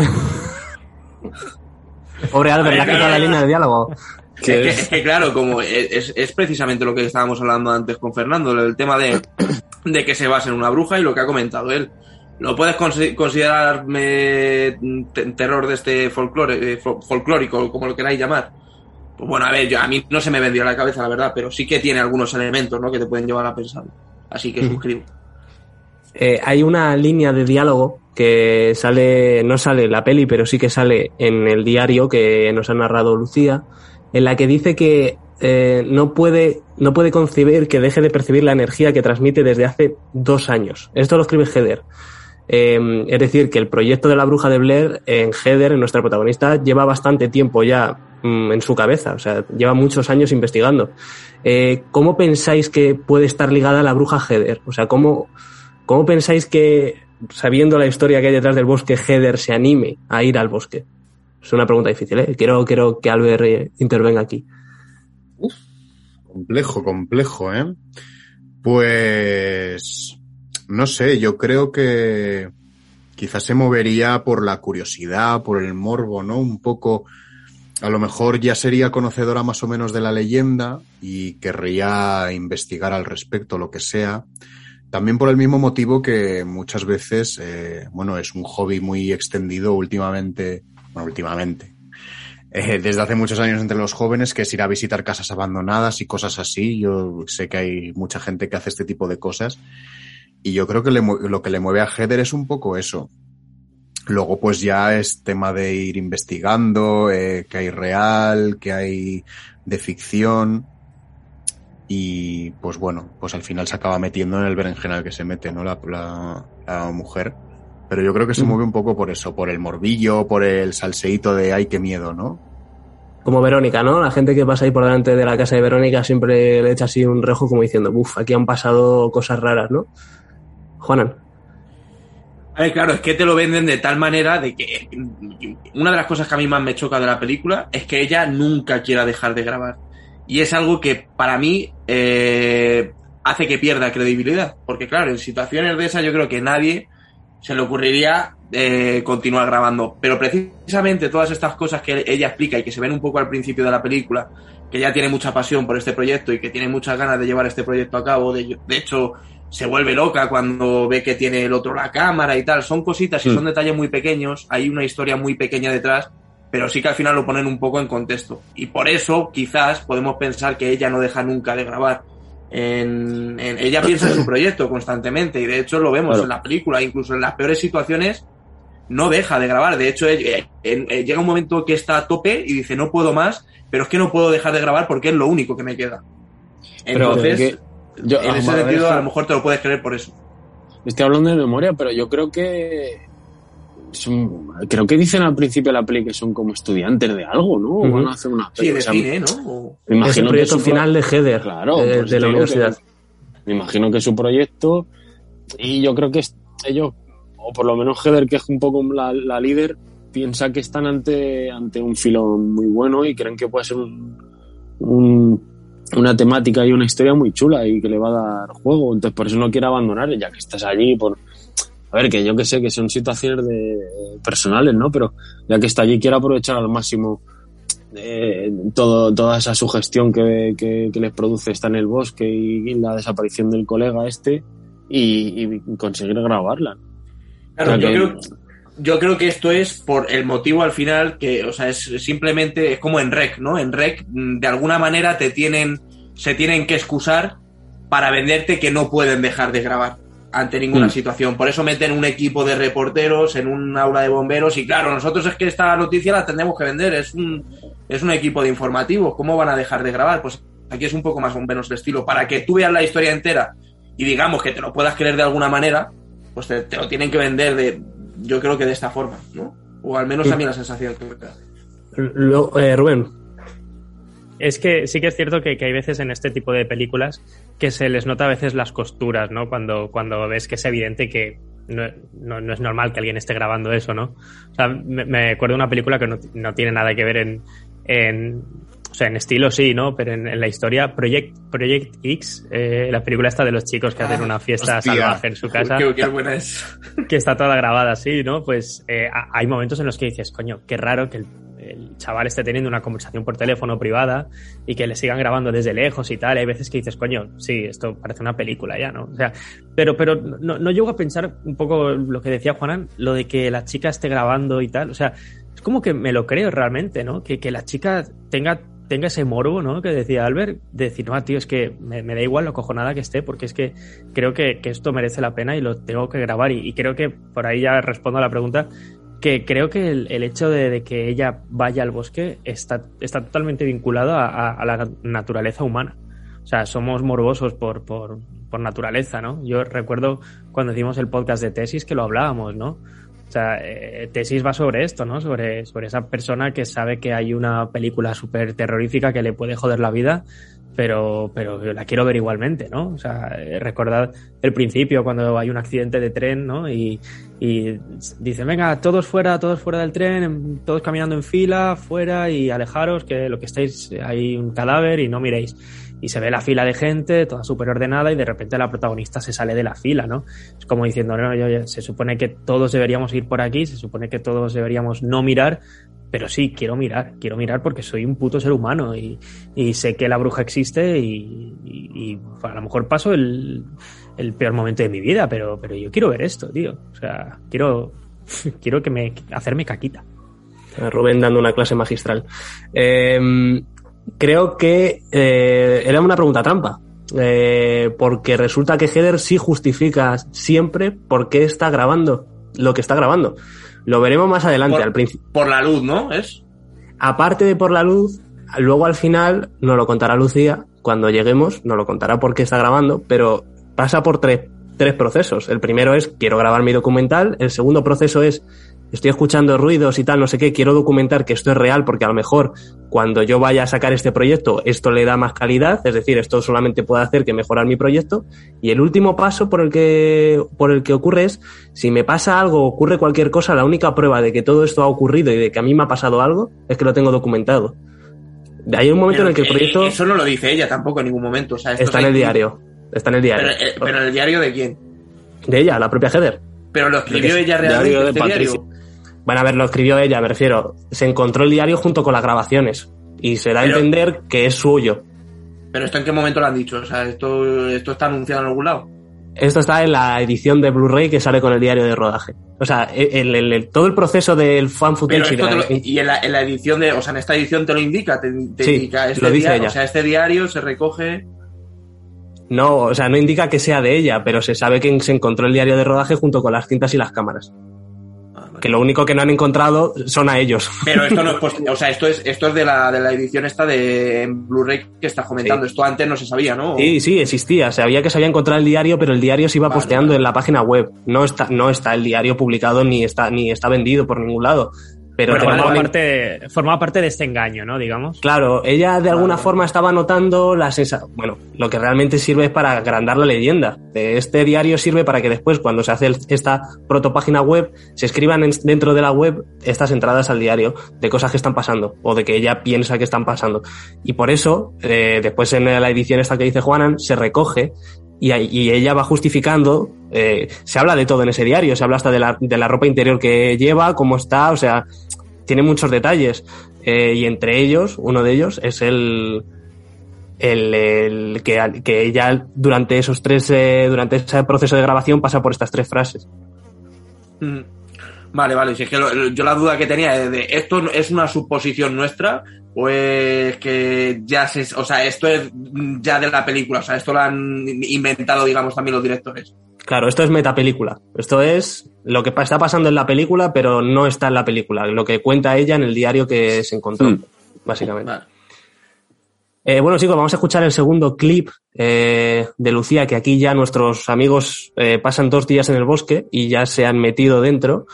[SPEAKER 4] pobre Albert le ha quitado la línea de diálogo
[SPEAKER 5] Es que, es que, claro, como es, es precisamente lo que estábamos hablando antes con Fernando, el tema de, de que se basa en una bruja y lo que ha comentado él. ¿Lo puedes consi- considerarme te- terror de este folclore, eh, fol- folclórico, como lo queráis llamar? Pues bueno, a ver, yo, a mí no se me vendió la cabeza, la verdad, pero sí que tiene algunos elementos ¿no? que te pueden llevar a pensar. Así que suscribo.
[SPEAKER 4] Eh, hay una línea de diálogo que sale, no sale en la peli, pero sí que sale en el diario que nos ha narrado Lucía, en la que dice que eh, no, puede, no puede concebir que deje de percibir la energía que transmite desde hace dos años. Esto lo escribe Heather. Eh, es decir, que el proyecto de la bruja de Blair en Heather, en nuestra protagonista, lleva bastante tiempo ya mm, en su cabeza, o sea, lleva muchos años investigando. Eh, ¿Cómo pensáis que puede estar ligada la bruja Heather? O sea, ¿cómo, ¿Cómo pensáis que, sabiendo la historia que hay detrás del bosque, Heather se anime a ir al bosque? Es una pregunta difícil, ¿eh? Quiero, quiero que Albert eh, intervenga aquí.
[SPEAKER 6] Complejo, complejo, ¿eh? Pues no sé, yo creo que quizás se movería por la curiosidad, por el morbo, ¿no? Un poco, a lo mejor ya sería conocedora más o menos de la leyenda y querría investigar al respecto, lo que sea. También por el mismo motivo que muchas veces, eh, bueno, es un hobby muy extendido últimamente bueno, últimamente, eh, desde hace muchos años entre los jóvenes, que es ir a visitar casas abandonadas y cosas así. Yo sé que hay mucha gente que hace este tipo de cosas. Y yo creo que lo que le mueve a Heather es un poco eso. Luego, pues ya es tema de ir investigando, eh, que hay real, que hay de ficción. Y pues bueno, pues al final se acaba metiendo en el berenjenal que se mete, ¿no? La, la, la mujer. Pero yo creo que se
[SPEAKER 4] Mm.
[SPEAKER 6] mueve un poco por eso, por el morbillo, por el salseíto de ay, qué miedo, ¿no?
[SPEAKER 4] Como Verónica, ¿no? La gente que pasa ahí por delante de la casa de Verónica siempre le echa así un rejo como diciendo, uff, aquí han pasado cosas raras, ¿no? Juanan.
[SPEAKER 5] A ver, claro, es que te lo venden de tal manera de que una de las cosas que a mí más me choca de la película es que ella nunca quiera dejar de grabar. Y es algo que para mí eh, hace que pierda credibilidad. Porque claro, en situaciones de esas yo creo que nadie se le ocurriría eh, continuar grabando. Pero precisamente todas estas cosas que ella explica y que se ven un poco al principio de la película, que ella tiene mucha pasión por este proyecto y que tiene muchas ganas de llevar este proyecto a cabo, de, de hecho se vuelve loca cuando ve que tiene el otro la cámara y tal. Son cositas y son detalles muy pequeños, hay una historia muy pequeña detrás, pero sí que al final lo ponen un poco en contexto. Y por eso quizás podemos pensar que ella no deja nunca de grabar. En, en- ella piensa en su proyecto constantemente y de hecho lo vemos
[SPEAKER 7] Claro.
[SPEAKER 5] en la película, incluso en las peores situaciones no deja de grabar. De hecho, eh, llega un momento que está a tope y dice no puedo más, pero es que no puedo dejar de grabar porque es lo único que me queda.
[SPEAKER 7] Pero
[SPEAKER 5] Entonces,
[SPEAKER 7] que- yo-
[SPEAKER 5] en ese sentido, a lo mejor te lo puedes creer por eso.
[SPEAKER 7] Estoy hablando de memoria, pero yo creo que. son- creo que dicen al principio de la peli que son como estudiantes de algo, ¿no? Van a hacer una
[SPEAKER 5] Sí,
[SPEAKER 7] peli.
[SPEAKER 5] de
[SPEAKER 7] o sea,
[SPEAKER 5] cine, ¿no? O-
[SPEAKER 7] me imagino
[SPEAKER 4] es el
[SPEAKER 7] que
[SPEAKER 4] proyecto
[SPEAKER 7] su
[SPEAKER 4] final de Heather,
[SPEAKER 7] Claro,
[SPEAKER 4] de,
[SPEAKER 7] pues
[SPEAKER 4] de la universidad.
[SPEAKER 7] que- me imagino que es su proyecto. Y yo creo que ellos, o por lo menos Heather, que es un poco la, la líder, piensa que están ante, ante un filón muy bueno y creen que puede ser un, un- una temática y una historia muy chula y que le va a dar juego. Entonces, por eso no quiere abandonar, ya que estás allí. Por... A ver, que yo que sé que son situaciones de, personales, ¿no? Pero ya que está allí, quiere aprovechar al máximo eh, todo, toda esa sugestión que, que, que les produce estar en el bosque y, y la desaparición del colega este y, y conseguir grabarla.
[SPEAKER 5] Claro,
[SPEAKER 7] O sea
[SPEAKER 5] yo
[SPEAKER 7] que-
[SPEAKER 5] creo, yo creo que esto es por el motivo al final que, o sea, es simplemente, es como en REC, ¿no? En REC, mm, de alguna manera te tienen, se tienen que excusar para venderte que no pueden dejar de grabar ante ninguna
[SPEAKER 7] Mm.
[SPEAKER 5] situación. Por eso meten un equipo de reporteros en un aula de bomberos y claro, nosotros es que esta noticia la tendremos que vender, es un, es un equipo de informativos, ¿cómo van a dejar de grabar? Pues aquí es un poco más o menos el estilo, para que tú veas la historia entera y digamos que te lo puedas creer de alguna manera, pues te, te lo tienen que vender de, yo creo que de esta forma, ¿no? O al menos a mí la sensación que me da.
[SPEAKER 4] Lo- eh, Rubén,
[SPEAKER 8] Es que sí que es cierto que, que hay veces en este tipo de películas que se les nota a veces las costuras, ¿no? Cuando, cuando ves que es evidente que no, no- no es normal que alguien esté grabando eso, ¿no? O sea, me, me acuerdo de una película que no, no tiene nada que ver en, en, o sea, en estilo sí, ¿no? Pero en, en la historia, Project, Project X, eh, la película esta de los chicos que hacen una fiesta
[SPEAKER 6] hostia.
[SPEAKER 8] salvaje en su casa
[SPEAKER 5] Qué, qué buena es.
[SPEAKER 8] que está toda grabada así, ¿no? Pues eh, ha- hay momentos en los que dices, coño, qué raro que el, el chaval esté teniendo una conversación por teléfono privada y que le sigan grabando desde lejos y tal. Hay veces que dices, coño, sí, esto parece una película ya, ¿no? O sea, pero, pero no, no llego a pensar un poco lo que decía Juanan, lo de que la chica esté grabando y tal. O sea, es como que me lo creo realmente, ¿no? Que, que la chica tenga tenga ese morbo, ¿no? Que decía Albert, de decir, no, tío, es que me, da igual lo cojonada que esté, porque es que creo que, esto merece la pena y lo tengo que grabar. Y, creo que por ahí ya respondo a la pregunta, que creo que el, hecho de, que ella vaya al bosque está, está totalmente vinculado a, a- a la naturaleza humana. O sea, somos morbosos por, por, por naturaleza, ¿no? Yo recuerdo cuando hicimos el podcast de tesis que lo hablábamos, ¿no? O sea, eh, tesis va sobre esto, ¿no? Sobre, sobre esa persona que sabe que hay una película súper terrorífica que le puede joder la vida, pero, pero la quiero ver igualmente, ¿no? O sea, eh, recordad el principio cuando hay un accidente de tren, ¿no? Y, y dicen, venga, todos fuera, todos fuera del tren, em, todos caminando en fila, fuera y alejaros, que lo que estáis, hay un cadáver y no miréis. Y se ve la fila de gente, toda súper ordenada, y de repente la protagonista se sale de la fila, ¿no? Es como diciendo, no, yo- se supone que todos deberíamos ir por aquí, se supone que todos deberíamos no mirar, pero sí, quiero mirar, quiero mirar porque soy un puto ser humano y, sé que la bruja existe y, a lo mejor paso el, peor momento de mi vida, pero, pero yo quiero ver esto, tío. O sea, quiero, quiero que me, hacerme caquita.
[SPEAKER 4] Rubén dando una clase magistral. Eh, creo que eh, era una pregunta trampa. Eh, porque resulta que Heather sí justifica siempre por qué está grabando lo que está grabando. Lo veremos más adelante,
[SPEAKER 5] por,
[SPEAKER 4] al principio.
[SPEAKER 5] Por la luz, ¿no? ¿Es?
[SPEAKER 4] Aparte de por la luz, luego al final nos lo contará Lucía, cuando lleguemos, nos lo contará por qué está grabando, pero pasa por tres, tres procesos. El primero es quiero grabar mi documental, el segundo proceso es estoy escuchando ruidos y tal, no sé qué, quiero documentar que esto es real porque a lo mejor cuando yo vaya a sacar este proyecto esto le da más calidad, es decir, esto solamente puede hacer que mejorar mi proyecto. Y el último paso por el que, por el que ocurre es, si me pasa algo, ocurre cualquier cosa, la única prueba de que todo esto ha ocurrido y de que a mí me ha pasado algo es que lo tengo documentado. Hay un momento
[SPEAKER 5] Pero,
[SPEAKER 4] en el que el proyecto
[SPEAKER 5] Eso no lo dice ella tampoco en ningún momento. O sea, esto
[SPEAKER 4] está en el diario. Está en el diario.
[SPEAKER 5] Pero, eh, pero en el diario de quién?
[SPEAKER 4] De ella, la propia Heather.
[SPEAKER 5] Pero lo escribió ella realmente
[SPEAKER 7] diario de
[SPEAKER 5] este
[SPEAKER 7] Patricia.
[SPEAKER 5] diario.
[SPEAKER 4] Bueno, a ver, lo escribió ella, me refiero. Se encontró el diario junto con las grabaciones. Y se da a entender que es suyo.
[SPEAKER 5] Pero esto en qué momento lo han dicho? O sea, esto, esto está anunciado en algún lado.
[SPEAKER 4] Esto está en la edición de Blu-ray que sale con el diario de rodaje. O sea, el, el- el- todo el proceso del fan footage y la-
[SPEAKER 5] lo- en la, en la edición de, o sea, en esta edición te lo indica, te, te
[SPEAKER 4] Sí,
[SPEAKER 5] indica este
[SPEAKER 4] lo dice
[SPEAKER 5] diario,
[SPEAKER 4] ella.
[SPEAKER 5] o sea, este diario se recoge.
[SPEAKER 4] No, o sea, no indica que sea de ella, pero se sabe que se encontró el diario de rodaje junto con las cintas y las cámaras. Que lo único que no han encontrado son a ellos.
[SPEAKER 5] Pero esto no es, post- o sea, esto es, esto es de la, de la edición esta de Blu-ray que estás comentando.
[SPEAKER 4] Sí.
[SPEAKER 5] Esto antes no se sabía, ¿no?
[SPEAKER 4] Sí, sí, existía. Sabía que se había encontrado el diario, pero el diario se iba
[SPEAKER 5] Vale,
[SPEAKER 4] posteando
[SPEAKER 5] vale.
[SPEAKER 4] en la página web. No está, no está el diario publicado ni está, ni está vendido por ningún lado. Pero tenemos
[SPEAKER 8] formaba parte, formaba parte de este engaño, ¿no? Digamos.
[SPEAKER 4] Claro, ella de alguna forma estaba notando la sensación. Bueno, lo que realmente sirve es para agrandar la leyenda. Este diario sirve para que después, cuando se hace esta protopágina web, se escriban en- dentro de la web estas entradas al diario de cosas que están pasando o de que ella piensa que están pasando. Y por eso, eh, después en la edición esta que dice Juanan, se recoge y, ella va justificando. eh, se habla de todo en ese diario, se habla hasta de la, de la ropa interior que lleva, cómo está, o sea, tiene muchos detalles. Eh, y entre ellos, uno de ellos es el, el, que, que ella durante esos tres, eh, durante ese proceso de grabación pasa por estas tres frases.
[SPEAKER 5] Vale, vale. Si es que yo la duda que tenía es de esto es una suposición nuestra o es que ya se, o sea, esto es ya de la película, o sea, esto lo han inventado, digamos, también los directores.
[SPEAKER 4] Claro, esto es metapelícula. Esto es lo que está pasando en la película, pero no está en la película. Lo que cuenta ella en el diario que se encontró,
[SPEAKER 7] Mm.
[SPEAKER 4] básicamente.
[SPEAKER 5] Vale.
[SPEAKER 4] Eh, bueno, chicos, vamos a escuchar el segundo clip eh, de Lucía, que aquí ya nuestros amigos eh, pasan dos días en el bosque y ya se han metido dentro.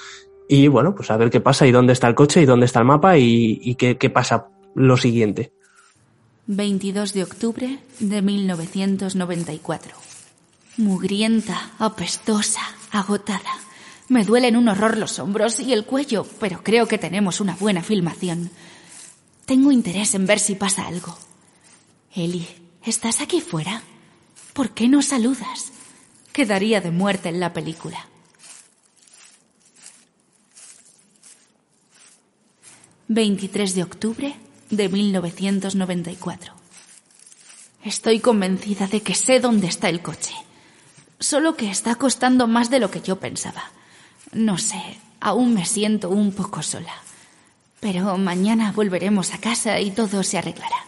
[SPEAKER 4] Y bueno, pues a ver qué pasa y dónde está el coche y dónde está el mapa y, y qué, qué pasa lo siguiente.
[SPEAKER 9] 22 de octubre de 1994. Mugrienta, apestosa, agotada. Me duelen un horror los hombros y el cuello, pero creo que tenemos una buena filmación. Tengo interés en ver si pasa algo. Eli, ¿estás aquí fuera? ¿Por qué no saludas? Quedaría de muerte en la película. ...23 de octubre de 1994. Estoy convencida de que sé dónde está el coche. Solo que está costando más de lo que yo pensaba. No sé, aún me siento un poco sola. Pero mañana volveremos a casa y todo se arreglará.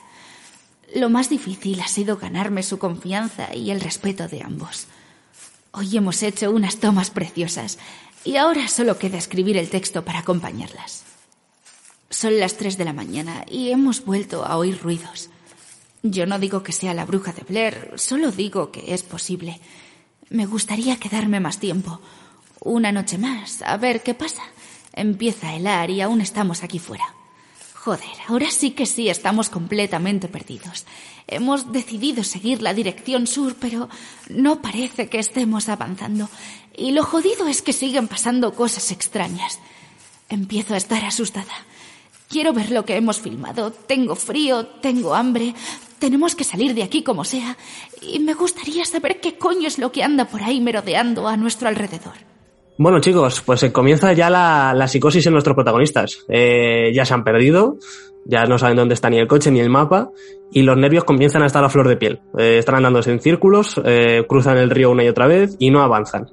[SPEAKER 9] Lo más difícil ha sido ganarme su confianza y el respeto de ambos. Hoy hemos hecho unas tomas preciosas y ahora solo queda escribir el texto para acompañarlas. Son las tres de la mañana y hemos vuelto a oír ruidos. Yo no digo que sea la bruja de Blair, solo digo que es posible. Me gustaría quedarme más tiempo. Una noche más, a ver qué pasa. Empieza a helar y aún estamos aquí fuera. Joder, ahora sí que sí estamos completamente perdidos. Hemos decidido seguir la dirección sur, pero no parece que estemos avanzando. Y lo jodido es que siguen pasando cosas extrañas. Empiezo a estar asustada. Quiero ver lo que hemos filmado. Tengo frío, tengo hambre. Tenemos que salir de aquí como sea. Y me gustaría saber qué coño es lo que anda por ahí merodeando a nuestro alrededor.
[SPEAKER 4] Bueno, chicos, pues eh, comienza ya la, psicosis en nuestros protagonistas. Eh, ya se han perdido, ya no saben dónde está ni el coche ni el mapa, y los nervios comienzan a estar a flor de piel. Eh, están andándose en círculos, cruzan el río una y otra vez y no avanzan.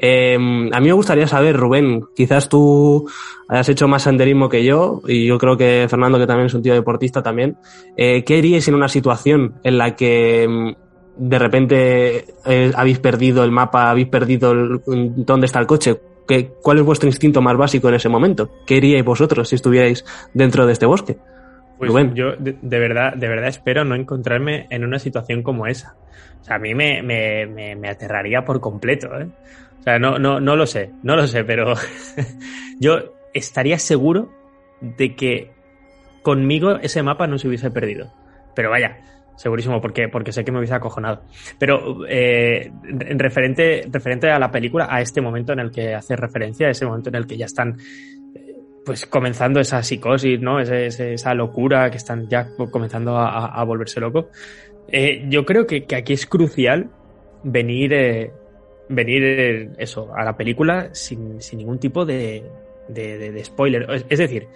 [SPEAKER 4] Eh, a mí me gustaría saber, Rubén, quizás tú hayas hecho más senderismo que yo, y yo creo que Fernando, que también es un tío deportista también, eh, ¿qué haríais en una situación en la que mm, de repente eh, habéis perdido el mapa, habéis perdido el- dónde está el coche? ¿Qué, ¿Cuál es vuestro instinto más básico en ese momento? ¿Qué haríais vosotros si estuvierais dentro de este bosque?
[SPEAKER 8] Pues
[SPEAKER 4] Rubén.
[SPEAKER 8] yo de, de verdad, de verdad espero no encontrarme en una situación como esa. O sea, a mí me, me, me, me aterraría por completo, ¿eh? O sea, no, no, no lo sé, no lo sé, pero yo estaría seguro de que conmigo ese mapa no se hubiese perdido. Pero vaya, segurísimo, porque, porque sé que me hubiese acojonado. Pero eh, en referente, referente a la película, a este momento en el que hace referencia, a ese momento en el que ya están pues comenzando esa psicosis, ¿no? Ese- esa locura que están ya comenzando a, volverse loco. Eh, yo creo que, que aquí es crucial venir, eh, venir eh, eso, a la película sin, sin ningún tipo de, de, spoiler. Es, decir,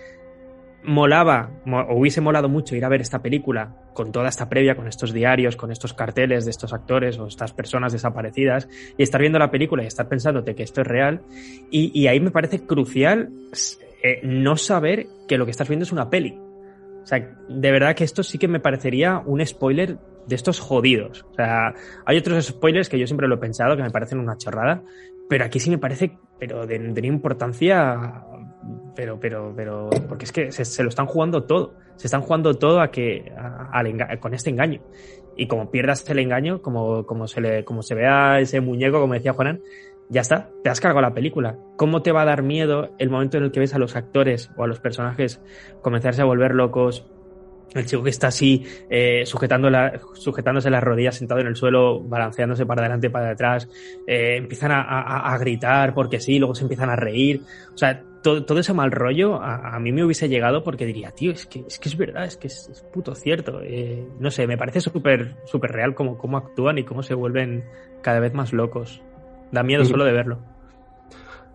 [SPEAKER 8] molaba, mo- hubiese molado mucho ir a ver esta película con toda esta previa, con estos diarios, con estos carteles de estos actores o estas personas desaparecidas, y estar viendo la película y estar pensándote que esto es real. Y, y ahí me parece crucial eh, no saber que lo que estás viendo es una peli. O sea, de verdad que esto sí que me parecería un spoiler de estos jodidos. O sea, hay otros spoilers que yo siempre lo he pensado que me parecen una chorrada, pero aquí sí me parece, pero de, de importancia, pero, pero, pero, porque es que se, lo están jugando todo. Se están jugando todo a que, con este engaño. Y como pierdas el engaño, como, como se le, como se vea ese muñeco, como decía Juanan, ya está, te has cargado la película. ¿Cómo te va a dar miedo el momento en el que ves a los actores o a los personajes comenzarse a volver locos? El chico que está así, eh, sujetando la- sujetándose las rodillas, sentado en el suelo, balanceándose para adelante y para atrás, eh, empiezan a, a- a gritar porque sí, luego se empiezan a reír. O sea, todo, todo ese mal rollo a, a mí me hubiese llegado porque diría, tío, es que es, que es verdad, es que es, es puto cierto. Eh, no sé, me parece súper súper real cómo, cómo actúan y cómo se vuelven cada vez más locos. Da miedo solo de verlo.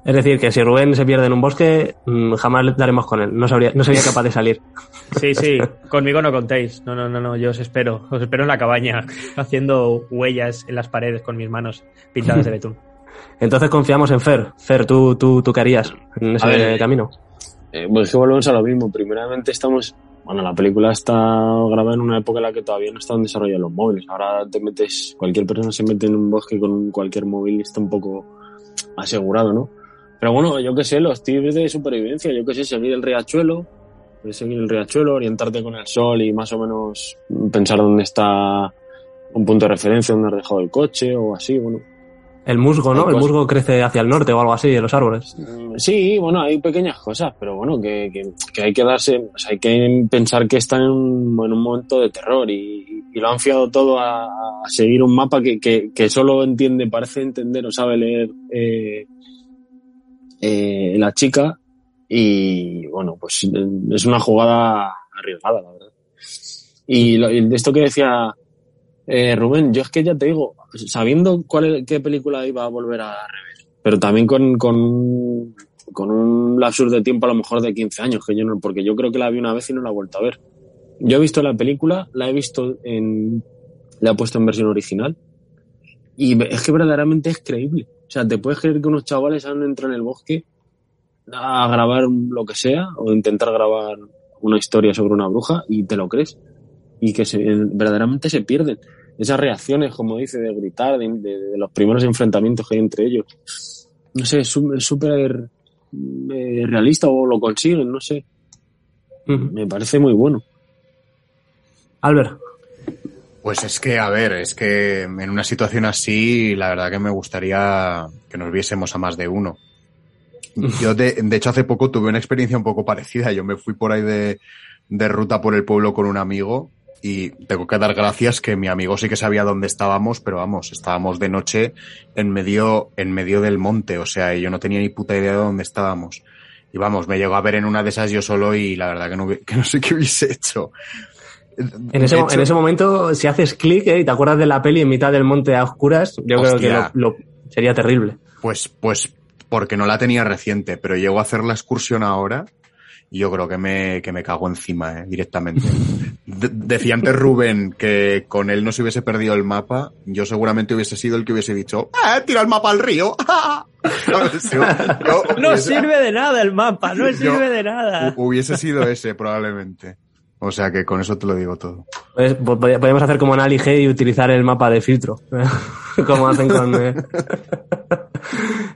[SPEAKER 4] Es decir, que si Rubén se pierde en un bosque, mm, jamás le daremos con él. No, sabría, no sería capaz de salir.
[SPEAKER 8] Sí, sí, conmigo no contéis. No, no, no, no, yo os espero. Os espero en la cabaña, haciendo huellas en las paredes con mis manos pintadas de betún.
[SPEAKER 4] Entonces confiamos en Fer. Fer, ¿tú, tú, tú qué harías en ese
[SPEAKER 7] A ver,
[SPEAKER 4] camino?
[SPEAKER 7] Eh, pues es que volvemos a lo mismo. Primeramente estamos... Bueno, la película está grabada en una época en la que todavía no están desarrollados los móviles. Ahora te metes... Cualquier persona se mete en un bosque con cualquier móvil y está un poco asegurado, ¿no? Pero bueno, yo qué sé, los tips de supervivencia, yo qué sé, seguir el riachuelo, puedes seguir el riachuelo, orientarte con el sol y más o menos pensar dónde está un punto de referencia, dónde has dejado el coche o así, bueno.
[SPEAKER 4] El musgo, ¿no? El
[SPEAKER 7] cosas-
[SPEAKER 4] musgo crece hacia el norte o algo así, en los árboles.
[SPEAKER 7] Mm, Sí, bueno, hay pequeñas cosas, pero bueno, que, que, que hay que darse, o sea, hay que pensar que están en un, en un momento de terror y, y lo han fiado todo a, a seguir un mapa que, que, que solo entiende, parece entender o sabe leer eh, eh, la chica y bueno, pues es una jugada arriesgada, la verdad. Y, lo- y de esto que decía eh, Rubén, yo es que ya te digo, sabiendo cuál, qué película iba a volver a rever, pero también con, con, con un lapsus de tiempo a lo mejor de 15 años, que yo no, porque yo creo que la vi una vez y no la he vuelto a ver. Yo he visto la película, la he visto en, la he puesto en versión original, y es que verdaderamente es creíble. O sea, te puedes creer que unos chavales han entrado en el bosque a grabar lo que sea, o intentar grabar una historia sobre una bruja, y te lo crees. Y que se, verdaderamente se pierden. Esas reacciones, como dice, de gritar, de, de- de los primeros enfrentamientos que hay entre ellos. No sé, es sú- es súper eh, realista o lo consiguen, no sé. Me parece muy bueno.
[SPEAKER 4] Albert,
[SPEAKER 6] Pues es que, a ver, es que en una situación así, la verdad que me gustaría que nos viésemos a más de uno. Yo, de, de hecho, hace poco tuve una experiencia un poco parecida. Yo me fui por ahí de, de ruta por el pueblo con un amigo y tengo que dar gracias que mi amigo sí que sabía dónde estábamos, pero vamos, estábamos de noche en medio, en medio del monte, o sea, yo no tenía ni puta idea de dónde estábamos. Y vamos, me llegó a ver en una de esas yo solo y la verdad que no, que no sé qué hubiese hecho.
[SPEAKER 4] En ese, en
[SPEAKER 6] hecho-
[SPEAKER 4] ese momento, si haces clic eh, y te acuerdas de la peli en mitad del monte a oscuras, yo creo que lo, lo- sería terrible.
[SPEAKER 6] Pues, pues, porque no la tenía reciente, pero llego a hacer la excursión ahora y yo creo que me, que me cago encima, eh, directamente. De- decía antes Rubén que con él no se hubiese perdido el mapa, yo seguramente hubiese sido el que hubiese dicho, ¡ah, tira el mapa al río! Yo- yo
[SPEAKER 8] No
[SPEAKER 6] hubiese-
[SPEAKER 8] sirve de nada el mapa, no sirve de nada.
[SPEAKER 6] hu- hubiese sido ese, probablemente. O sea que con eso te lo digo todo.
[SPEAKER 4] Pues, po- pod- podríamos hacer como en G y utilizar el mapa de filtro. como hacen con. Eh...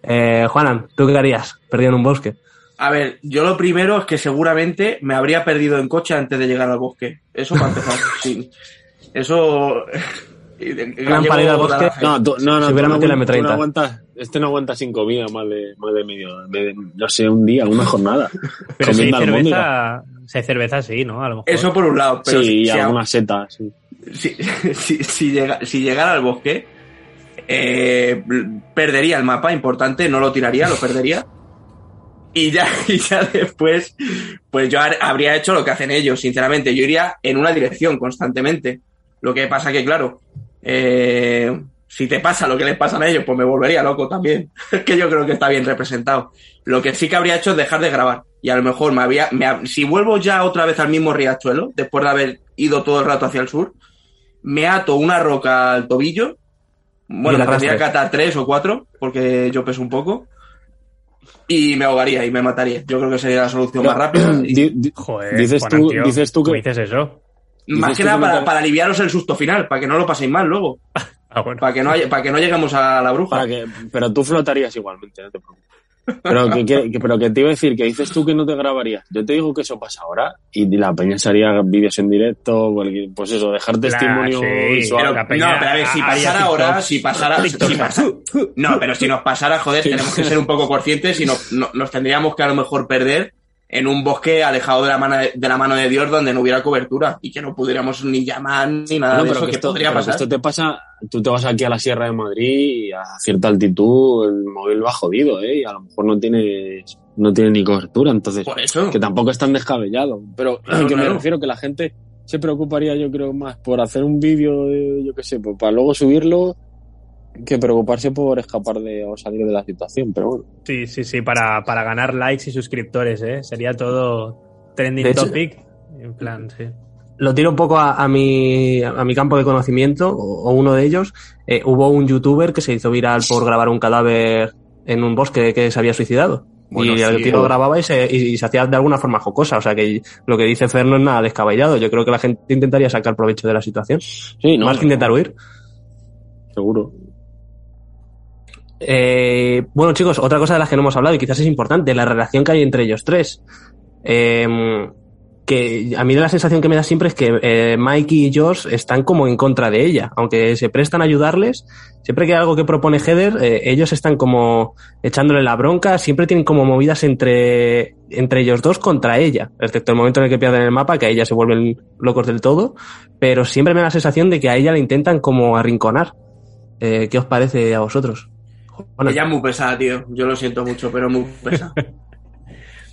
[SPEAKER 4] Eh, Juanan, ¿tú qué harías? Perdido en un bosque.
[SPEAKER 5] A ver, yo lo primero es que seguramente me habría perdido en coche antes de llegar al bosque. Eso para empezar. sí. Eso.
[SPEAKER 4] Plan para ir al bosque.
[SPEAKER 7] No, tú, no, no,
[SPEAKER 4] Si
[SPEAKER 7] tú
[SPEAKER 4] hubiera
[SPEAKER 7] no,
[SPEAKER 4] metido la
[SPEAKER 7] aguant- tú no
[SPEAKER 4] M30.
[SPEAKER 7] aguantas, este no aguanta sin comida más de, más de medio, de- no sé, un día, una jornada.
[SPEAKER 8] Pero si hay cerveza, si hay cerveza, sí, ¿no? A lo mejor.
[SPEAKER 5] Eso por un lado. Pero
[SPEAKER 7] Sí,
[SPEAKER 5] si,
[SPEAKER 7] y
[SPEAKER 5] si-
[SPEAKER 7] algunas setas. sí.
[SPEAKER 5] si, si- si llega- si llegara al bosque, eh, perdería el mapa, importante, no lo tiraría, lo perdería. Y ya, y ya después, pues yo habría hecho lo que hacen ellos, sinceramente. Yo iría en una dirección constantemente. Lo que pasa que, claro, eh, si te pasa lo que les pasa a ellos, pues me volvería loco también. Es que yo creo que está bien representado. Lo que sí que habría hecho es dejar de grabar. Y a lo mejor me había, me si vuelvo ya otra vez al mismo riachuelo, después de haber ido todo el rato hacia el sur, me ato una roca al tobillo. Bueno, tendría que atar tres o cuatro, porque yo peso un poco. Y me ahogaría y me mataría. Yo creo que sería la solución más rápida. y-
[SPEAKER 8] Joder,
[SPEAKER 7] dices, tú,
[SPEAKER 8] tío,
[SPEAKER 7] dices tú
[SPEAKER 8] ¿cómo
[SPEAKER 7] que...
[SPEAKER 8] dices eso?
[SPEAKER 5] Más que nada para, para aliviaros el susto final, para que no lo paséis mal luego.
[SPEAKER 8] Ah, bueno.
[SPEAKER 5] Para que no, para que no lleguemos a la bruja.
[SPEAKER 7] Para que, pero tú flotarías igualmente, no te preocupes. Pero que, pero que te iba a decir, que dices tú que no te grabarías. Yo te digo que eso pasa ahora y la peña se haría vídeos en directo, pues eso, dejar testimonio
[SPEAKER 8] sí,
[SPEAKER 7] visual.
[SPEAKER 5] Pero,
[SPEAKER 8] peña
[SPEAKER 5] no, pero a ver, si pasara ahora, si pasara, si no, pero si nos pasara, joder, tenemos que ser un poco conscientes y no- no- nos tendríamos que a lo mejor perder en un bosque alejado de la mano de, de la mano de Dios donde no hubiera cobertura y que no pudiéramos ni llamar ni nada
[SPEAKER 7] No,
[SPEAKER 5] de
[SPEAKER 7] pero
[SPEAKER 5] eso
[SPEAKER 7] que esto,
[SPEAKER 5] podría
[SPEAKER 7] pero que
[SPEAKER 5] pasar.
[SPEAKER 7] esto te pasa, tú te vas aquí a la Sierra de Madrid y a cierta altitud el móvil va jodido, ¿eh? Y a lo mejor no tienes, no tiene ni cobertura, entonces,
[SPEAKER 5] Por eso.
[SPEAKER 7] que tampoco es tan descabellado. Pero
[SPEAKER 5] Claro,
[SPEAKER 7] que me refiero que la gente se preocuparía, yo creo, más por hacer un vídeo, de, yo qué sé, pues para luego subirlo, que preocuparse por escapar de o salir de la situación, pero bueno.
[SPEAKER 8] Sí, sí, sí, para, para ganar likes y suscriptores, ¿eh? Sería todo trending
[SPEAKER 4] hecho-
[SPEAKER 8] topic. En plan, sí.
[SPEAKER 4] Lo tiro un poco a, a mi, a mi campo de conocimiento, o, o uno de ellos. Eh, hubo un youtuber que se hizo viral por grabar un cadáver en un bosque que se había suicidado.
[SPEAKER 6] Bueno,
[SPEAKER 4] y el
[SPEAKER 6] sí,
[SPEAKER 4] tío lo
[SPEAKER 6] o-
[SPEAKER 4] grababa y se, y, y se hacía de alguna forma jocosa. O sea que lo que dice Fer no es nada descabellado. Yo creo que la gente intentaría sacar provecho de la situación.
[SPEAKER 7] Sí, no,
[SPEAKER 4] más que intentar huir.
[SPEAKER 7] seguro.
[SPEAKER 4] Eh, bueno, chicos, otra cosa de las que no hemos hablado y quizás es importante, la relación que hay entre ellos tres. Eh, que a mí la sensación que me da siempre es que eh, Mikey y Josh están como en contra de ella, aunque se prestan a ayudarles. Siempre que hay algo que propone Heather, eh, ellos están como echándole la bronca, siempre tienen como movidas entre, entre ellos dos contra ella, excepto el momento en el que pierden el mapa, que a ella se vuelven locos del todo, pero siempre me da la sensación de que a ella la intentan como arrinconar. Eh, ¿Qué os parece a vosotros? Bueno,
[SPEAKER 5] Ella es muy pesada, tío. Yo lo siento mucho, pero muy pesada.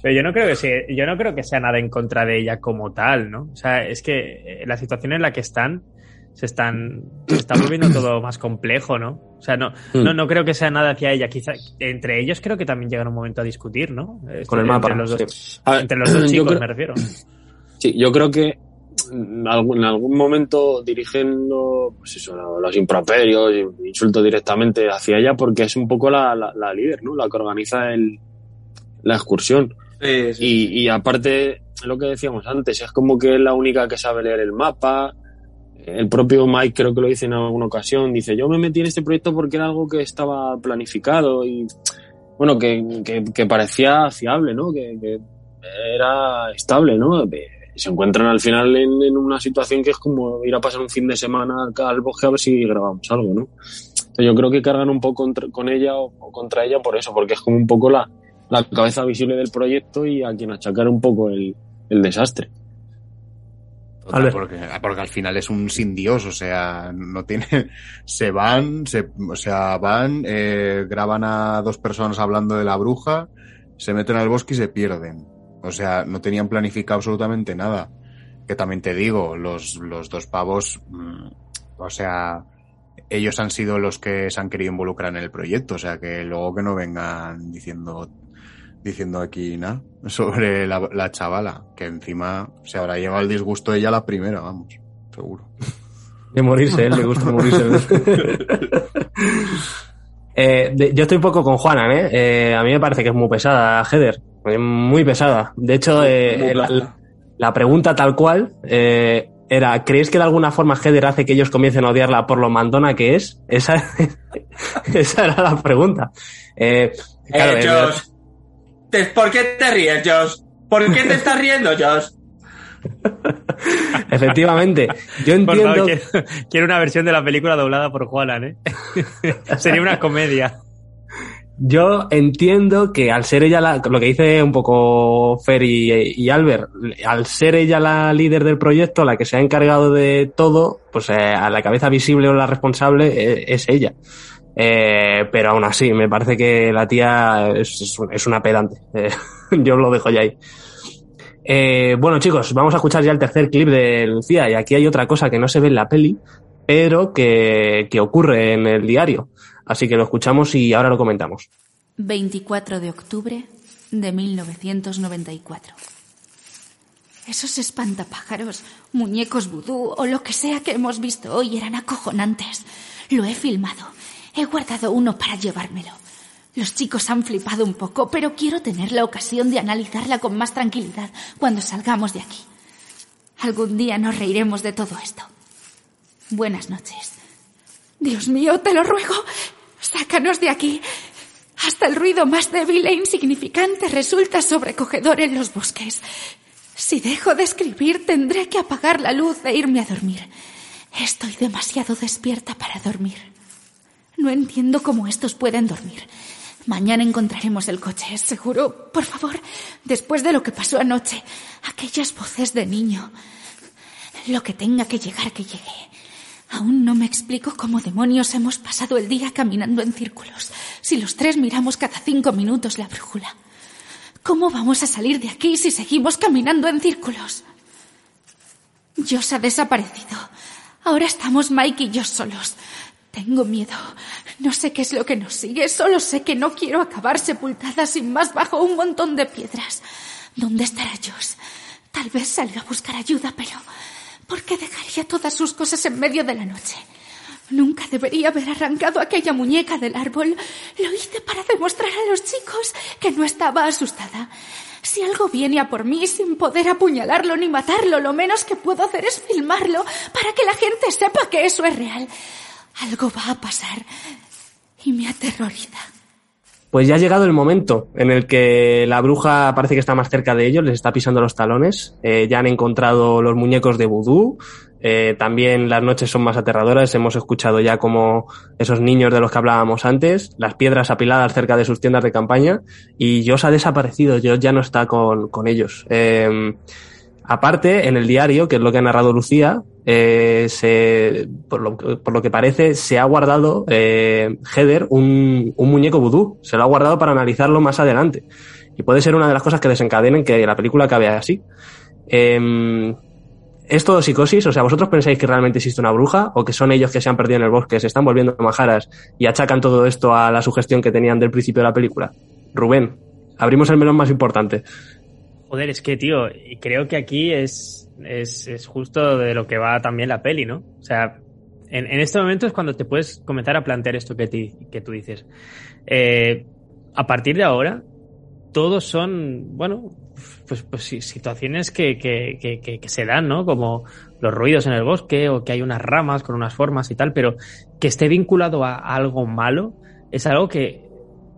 [SPEAKER 8] Pero yo no creo que sea, yo no creo que sea nada en contra de ella como tal, ¿no? O sea, es que eh, la situación en la que están se están se está volviendo todo más complejo, ¿no? O sea, no,
[SPEAKER 7] Mm.
[SPEAKER 8] no, no creo que sea nada hacia ella. Quizá entre ellos creo que también llegan un momento a discutir, ¿no?
[SPEAKER 4] Con el mapa,
[SPEAKER 8] Entre los dos,
[SPEAKER 4] sí.
[SPEAKER 7] A ver,
[SPEAKER 8] entre los dos
[SPEAKER 7] yo
[SPEAKER 8] chicos,
[SPEAKER 7] creo-
[SPEAKER 8] me refiero.
[SPEAKER 7] Sí, yo creo que en algún, en algún momento dirigen lo- pues eso, lo- los improperios, insultos directamente hacia ella porque es un poco la, la- la líder, ¿no? La que organiza el, la excursión.
[SPEAKER 5] Sí, sí.
[SPEAKER 7] Y, y aparte, lo que decíamos antes, es como que es la única que sabe leer el mapa. El propio Mike creo que lo dice en alguna ocasión, dice, yo me metí en este proyecto porque era algo que estaba planificado y, bueno, que, que, que parecía fiable, ¿no? Que, que era estable, ¿no? Se encuentran al final en, en una situación que es como ir a pasar un fin de semana acá al bosque a ver si grabamos algo, ¿no? Entonces yo creo que cargan un poco contra- con ella o, o contra ella por eso, porque es como un poco la, la cabeza visible del proyecto y a quien achacar un poco el, el desastre.
[SPEAKER 6] Total, porque, porque al final es un sin Dios, o sea, no tiene, se van, se, o sea, van, eh, graban a dos personas hablando de la bruja, se meten al bosque y se pierden. O sea, no tenían planificado absolutamente nada. Que también te digo, los, los dos pavos, mm, o sea, ellos han sido los que se han querido involucrar en el proyecto, o sea, que luego que no vengan diciendo diciendo aquí nada sobre la, la chavala, que encima se habrá llevado el disgusto ella la primera, vamos, seguro.
[SPEAKER 4] De morirse, ¿eh? le gusta morirse. Eh, de- yo estoy un poco con Juanan, ¿eh? Eh, A mí me parece que es muy pesada, Heather. Muy pesada. De hecho, eh,
[SPEAKER 5] Muy
[SPEAKER 4] la, pregunta tal cual eh, era, ¿crees que de alguna forma Heather hace que ellos comiencen a odiarla por lo mandona que es? Esa, esa era la pregunta. Eh, claro,
[SPEAKER 5] Eh, Josh, te- ¿por qué te ríes, Josh? ¿Por qué te estás riendo, Josh?
[SPEAKER 4] efectivamente. Yo entiendo...
[SPEAKER 8] favor, quiero, quiero una versión de la película doblada por Juanan, ¿eh? Sería una comedia.
[SPEAKER 4] Yo entiendo que al ser ella la, lo que dice un poco Fer y, Albert, al ser ella la líder del proyecto, la que se ha encargado de todo, pues eh, a la cabeza visible o la responsable eh, es ella. Eh, pero aún así, me parece que la tía es, es un- es una pedante. Eh, yo lo dejo ya ahí. Bueno, chicos, vamos a escuchar ya el tercer clip de Lucía. Y aquí hay otra cosa que no se ve en la peli, pero que ocurre en el diario. Así que lo escuchamos y ahora lo comentamos.
[SPEAKER 9] 24 de octubre de 1994. Esos espantapájaros, muñecos vudú o lo que sea que hemos visto hoy eran acojonantes. Lo he filmado. He guardado uno para llevármelo. Los chicos han flipado un poco, pero quiero tener la ocasión de analizarla con más tranquilidad cuando salgamos de aquí. Algún día nos reiremos de todo esto. Buenas noches. Dios mío, te lo ruego. Sácanos de aquí. Hasta el ruido más débil e insignificante resulta sobrecogedor en los bosques. Si dejo de escribir, tendré que apagar la luz e irme a dormir. Estoy demasiado despierta para dormir. No entiendo cómo estos pueden dormir. Mañana encontraremos el coche, ¿es seguro? Por favor, después de lo que pasó anoche, aquellas voces de niño. Lo que tenga que llegar, que llegue. Aún no me explico cómo demonios hemos pasado el día caminando en círculos, si los tres miramos cada cinco minutos la brújula. ¿Cómo vamos a salir de aquí si seguimos caminando en círculos? Josh ha desaparecido. Ahora estamos Mike y yo solos. Tengo miedo. No sé qué es lo que nos sigue, solo sé que no quiero acabar sepultada sin más bajo un montón de piedras. ¿Dónde estará Josh? Tal vez salga a buscar ayuda, pero ¿por qué dejaría todas sus cosas en medio de la noche? Nunca debería haber arrancado aquella muñeca del árbol. Lo hice para demostrar a los chicos que no estaba asustada. Si algo viene a por mí sin poder apuñalarlo ni matarlo, lo menos que puedo hacer es filmarlo para que la gente sepa que eso es real. Algo va a pasar y me aterroriza.
[SPEAKER 4] Pues ya ha llegado el momento en el que la bruja parece que está más cerca de ellos, les está pisando los talones. Eh, ya han encontrado los muñecos de vudú. Eh, también las noches son más aterradoras. Hemos escuchado ya como esos niños de los que hablábamos antes, las piedras apiladas cerca de sus tiendas de campaña. Y Josh ha desaparecido, Josh ya no está con, con ellos. Eh, aparte, en el diario, que es lo que ha narrado Lucía, eh, se, por, lo, por lo que parece, se ha guardado eh, Heather un, un muñeco vudú. Se lo ha guardado para analizarlo más adelante. Y puede ser una de las cosas que desencadenen que la película acabe así. Eh, ¿Es todo psicosis? O sea, ¿vosotros pensáis que realmente existe una bruja? ¿O que son ellos que se han perdido en el bosque, se están volviendo majaras y achacan todo esto a la sugestión que tenían del principio de la película? Rubén, abrimos el melón más importante.
[SPEAKER 8] Joder, es que, tío, y creo que aquí es, es, es justo de lo que va también la peli, ¿no? O sea, en, en este momento es cuando te puedes comenzar a plantear esto que, ti- que tú dices. Eh, a partir de ahora, todos son, bueno, pues, pues situaciones que, que, que, que, se dan, ¿no? Como los ruidos en el bosque o que hay unas ramas con unas formas y tal, pero que esté vinculado a algo malo es algo que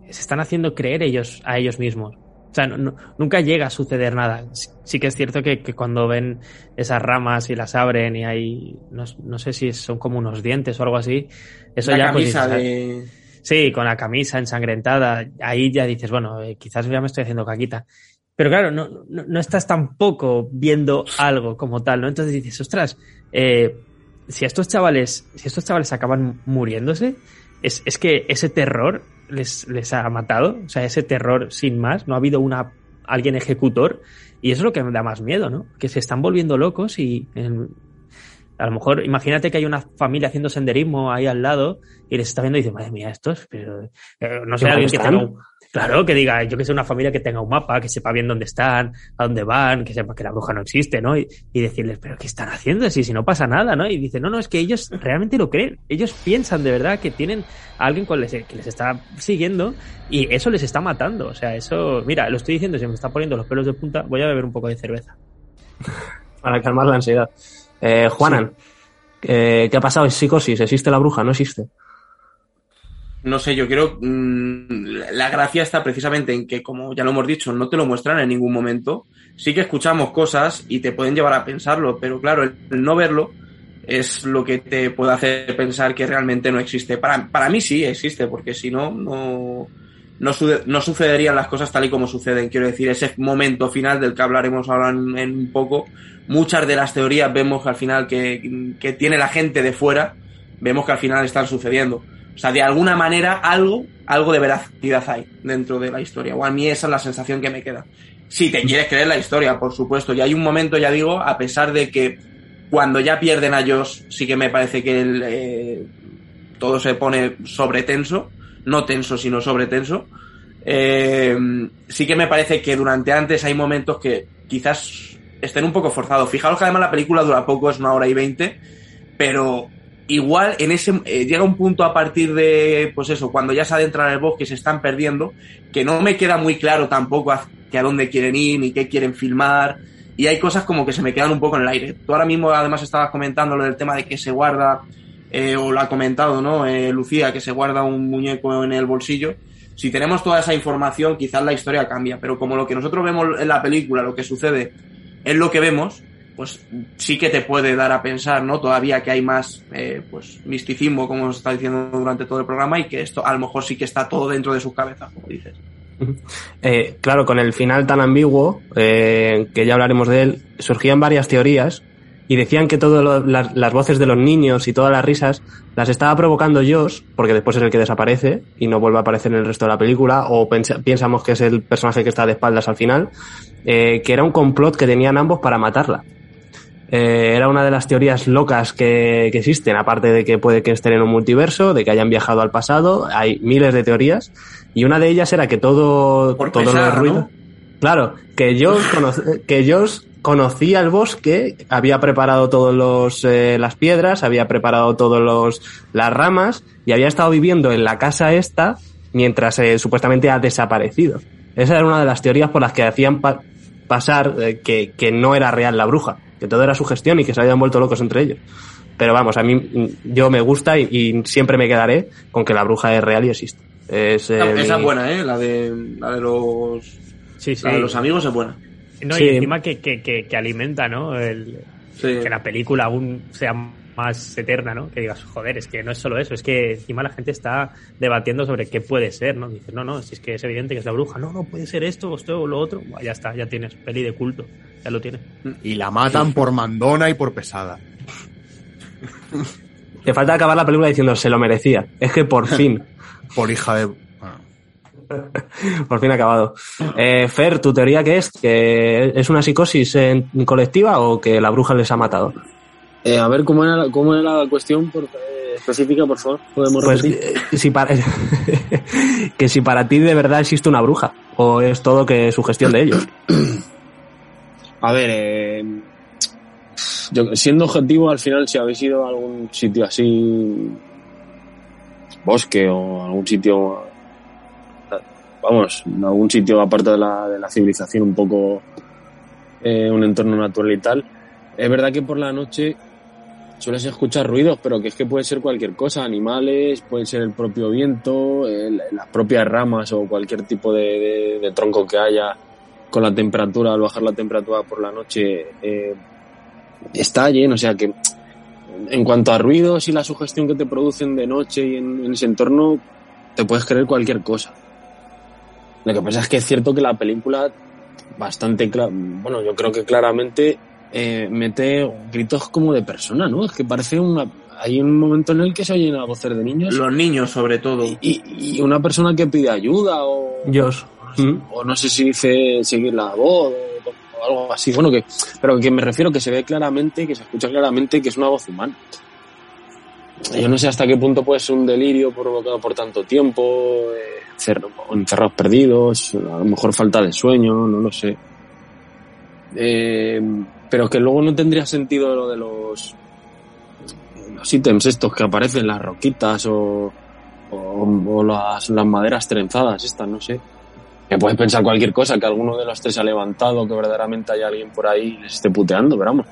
[SPEAKER 8] se están haciendo creer ellos a ellos mismos. O sea, no- no- nunca llega a suceder nada. Sí, sí que es cierto que, que cuando ven esas ramas y las abren y hay, no, no sé si son como unos dientes o algo así, eso
[SPEAKER 5] La
[SPEAKER 8] ya pues,
[SPEAKER 5] camisa de...
[SPEAKER 8] Sí, con la camisa ensangrentada. Ahí ya dices, bueno, eh, quizás ya me estoy haciendo caquita. Pero claro, no, no, no estás tampoco viendo algo como tal, ¿no? Entonces dices, ostras, eh, si estos chavales, si estos chavales acaban muriéndose, es, es que ese terror les, les ha matado. O sea, ese terror sin más. No ha habido una alguien ejecutor. Y eso es lo que me da más miedo, ¿no? Que se están volviendo locos y en- A lo mejor, imagínate que hay una familia haciendo senderismo ahí al lado y les está viendo y dice, madre mía, estos, pero eh, no sé,
[SPEAKER 4] ¿Qué
[SPEAKER 8] alguien que tenga un, claro, que diga, yo que sé, una familia que tenga un mapa, que sepa bien dónde están, a dónde van, que sepa que la bruja no existe, ¿no? Y, y decirles, pero ¿qué están haciendo? Si, si no pasa nada, ¿no? Y dice, no, no, es que ellos realmente lo creen. Ellos piensan de verdad que tienen a alguien con les, que les está siguiendo y eso les está matando. O sea, eso, mira, lo estoy diciendo, se me está poniendo los pelos de punta, voy a beber un poco de cerveza.
[SPEAKER 4] Para calmar la ansiedad. Eh, Juanan, eh, ¿qué ha pasado? ¿Es psicosis? ¿Existe la bruja? ¿No existe?
[SPEAKER 5] No sé, yo creo. mm, la gracia está precisamente en que, como ya lo hemos dicho, no te lo muestran en ningún momento. Sí que escuchamos cosas y te pueden llevar a pensarlo, pero claro, el, no verlo es lo que te puede hacer pensar que realmente no existe. Para, para mí sí existe, porque si no, no, no, sucederían las cosas tal y como suceden. Quiero decir, ese momento final del que hablaremos ahora en, en un poco, muchas de las teorías vemos al final que, que tiene la gente de fuera, vemos que al final están sucediendo. O sea, de alguna manera algo, algo de veracidad hay dentro de la historia. O a mí esa es la sensación que me queda. Si te quieres creer la historia, por supuesto. Y hay un momento, ya digo, a pesar de que cuando ya pierden a Josh, sí que me parece que eh, todo se pone sobre tenso. No tenso, sino sobre tenso. Eh, sí que me parece que durante antes hay momentos que quizás estén un poco forzados. Fijaros que además la película dura poco, es una hora y veinte, pero igual en ese eh, llega un punto a partir de pues eso cuando ya se adentran en el bosque se están perdiendo que no me queda muy claro tampoco hacia dónde quieren ir ni qué quieren filmar y hay cosas como que se me quedan un poco en el aire. Tú ahora mismo además estabas comentando lo del tema de que se guarda eh, o lo ha comentado no Eh, Lucía que se guarda un muñeco en el bolsillo. Si tenemos toda esa información quizás la historia cambia pero como lo que nosotros vemos en la película lo que sucede es lo que vemos pues sí que te puede dar a pensar, ¿no? Todavía que hay más, eh, pues, misticismo, como nos está diciendo durante todo el programa, y que esto a lo mejor sí que está todo dentro de sus cabezas, como dices.
[SPEAKER 4] Eh, claro, con el final tan ambiguo, eh, que ya hablaremos de él, surgían varias teorías y decían que todas las, voces de los niños y todas las risas las estaba provocando Josh, porque después es el que desaparece y no vuelve a aparecer en el resto de la película, o pensa- pensamos que es el personaje que está de espaldas al final, eh, que era un complot que tenían ambos para matarla. Eh, era una de las teorías locas que, que existen, aparte de que puede que estén en un multiverso, de que hayan viajado al pasado, hay miles de teorías, y una de ellas era que todo,
[SPEAKER 5] Por pesar,
[SPEAKER 4] ruidos,
[SPEAKER 5] ¿no?
[SPEAKER 4] claro, que conoce- que Josh conocía el bosque, había preparado todos los eh, las piedras, había preparado todos los las ramas y había estado viviendo en la casa esta mientras eh, supuestamente ha desaparecido. Esa era una de las teorías por las que hacían pa- pasar eh, que, que no era real la bruja, que todo era su gestión y que se habían vuelto locos entre ellos. Pero vamos, a mí yo me gusta y, y siempre me quedaré con que la bruja es real y existe. Es, eh,
[SPEAKER 5] Esa, esa
[SPEAKER 4] mi-
[SPEAKER 5] es buena, ¿eh? La de, la de los,
[SPEAKER 8] Sí, sí.
[SPEAKER 5] la de los amigos es buena.
[SPEAKER 8] No,
[SPEAKER 4] Sí.
[SPEAKER 8] y encima que, que, que, que alimenta, ¿no? El,
[SPEAKER 5] Sí.
[SPEAKER 8] que la película aún sea más eterna, ¿no? Que digas, joder, es que no es solo eso, es que encima la gente está debatiendo sobre qué puede ser, ¿no? Dices, no, no, si es que es evidente que es la bruja, no, no, puede ser esto, esto o lo otro, Buah, ya está, ya tienes peli de culto, ya lo tienes.
[SPEAKER 6] Y la matan por mandona y por pesada.
[SPEAKER 4] Te falta acabar la película diciendo se lo merecía. Es que por fin,
[SPEAKER 6] Por hija de... bueno,
[SPEAKER 4] por fin ha acabado. Eh, Fer, ¿tu teoría qué es? ¿Que es una psicosis en- colectiva o que la bruja les ha matado?
[SPEAKER 7] Eh, a ver, ¿cómo era, la- cómo era la cuestión por- eh, específica, por favor? ¿Podemos
[SPEAKER 4] Pues
[SPEAKER 7] repetir?
[SPEAKER 4] eh, si para, que si para ti de verdad existe una bruja o es todo que su gestión de ellos.
[SPEAKER 7] A ver, eh, yo, siendo objetivo, al final, si habéis ido a algún sitio así, bosque o algún sitio, vamos, algún sitio aparte de la, de la civilización, un poco eh, un entorno natural y tal, es verdad que por la noche sueles escuchar ruidos, pero que es que puede ser cualquier cosa, animales, puede ser el propio viento, las propias ramas o cualquier tipo de, tronco que haya con la temperatura, al bajar la temperatura por la noche, eh, estallen, o sea que en cuanto a ruidos y la sugestión que te producen de noche y en, en ese entorno, te puedes creer cualquier cosa. Lo que pasa es que es cierto que la película bastante bueno, yo creo que claramente eh, mete gritos como de persona, ¿no? Es que parece una... Hay un momento en el que se oyen a voces de niños
[SPEAKER 5] Los niños, sobre todo.
[SPEAKER 7] y, y una persona que pide ayuda o,
[SPEAKER 4] Josh. ¿Mm?
[SPEAKER 7] o no sé si dice seguir la voz o, o algo así. Bueno, que, pero que me refiero que se ve claramente, que se escucha claramente que es una voz humana. Yo no sé hasta qué punto puede ser un delirio provocado por tanto tiempo, eh, encer- encerrados perdidos, a lo mejor falta de sueño, no lo sé. Eh, pero que luego no tendría sentido lo de los, los ítems estos que aparecen, las roquitas o, o, las, las maderas trenzadas, estas, no sé. Que puedes pensar cualquier cosa, que alguno de los tres ha levantado, que verdaderamente hay alguien por ahí y les esté puteando, pero vamos.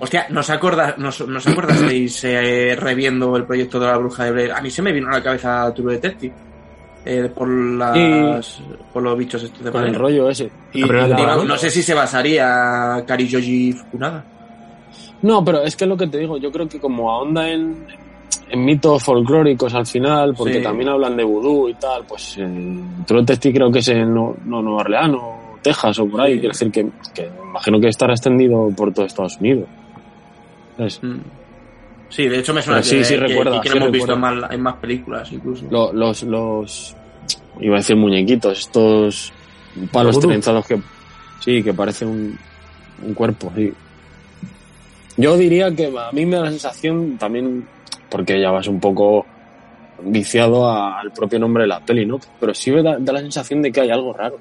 [SPEAKER 5] Hostia, ¿nos, acorda, nos, ¿nos acordasteis eh, reviendo el proyecto de la bruja de Blair? A mí se me vino a la cabeza True Detective. Eh, por, las, por los bichos estos de
[SPEAKER 7] Con el rollo ese. Y-
[SPEAKER 4] La
[SPEAKER 5] Digo, no sé si se basaría Karijoji Fukunaga.
[SPEAKER 7] No, pero es que es lo que te digo, yo creo que como ahonda en, en mitos folclóricos al final, porque
[SPEAKER 5] Sí.
[SPEAKER 7] también hablan de vudú y tal, pues eh, True Detective creo que es en no, no, Nueva Orleans o Texas o por ahí,
[SPEAKER 5] Sí.
[SPEAKER 7] quiero decir que, que imagino que estará extendido por todo Estados Unidos. ¿Sabes?
[SPEAKER 5] Mm. Sí, de hecho me suena
[SPEAKER 7] sí,
[SPEAKER 5] que,
[SPEAKER 7] sí
[SPEAKER 5] que-
[SPEAKER 7] recuerda,
[SPEAKER 5] que
[SPEAKER 7] sí
[SPEAKER 5] lo hemos visto en más, en más películas incluso.
[SPEAKER 7] Lo- los, los, iba a decir muñequitos, estos palos trenzados que, sí, que parece un, un cuerpo, sí. Yo diría que a mí me da la sensación también, porque ya vas un poco viciado a- al propio nombre de la peli, ¿no? Pero sí me da, da la sensación de que hay algo raro.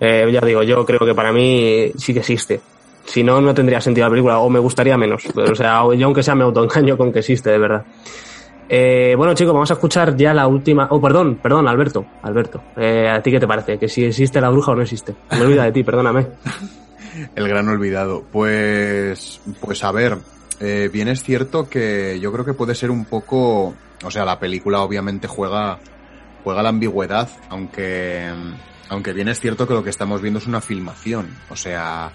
[SPEAKER 4] Eh, ya digo, yo creo que para mí sí que existe. Si no, no tendría sentido la película, o me gustaría menos. Pero, o sea, yo aunque sea me autoengaño con que existe, de verdad. Eh, bueno, chicos, vamos a escuchar ya la última. Oh, perdón, perdón, Alberto. Alberto, eh, ¿a ti qué te parece? ¿Que si existe la bruja o no existe? Me olvida de ti, perdóname.
[SPEAKER 6] El gran olvidado. Pues, pues a ver, eh, bien es cierto que yo creo que puede ser un poco, o sea, la película obviamente juega, juega la ambigüedad, aunque, aunque bien es cierto que lo que estamos viendo es una filmación, o sea,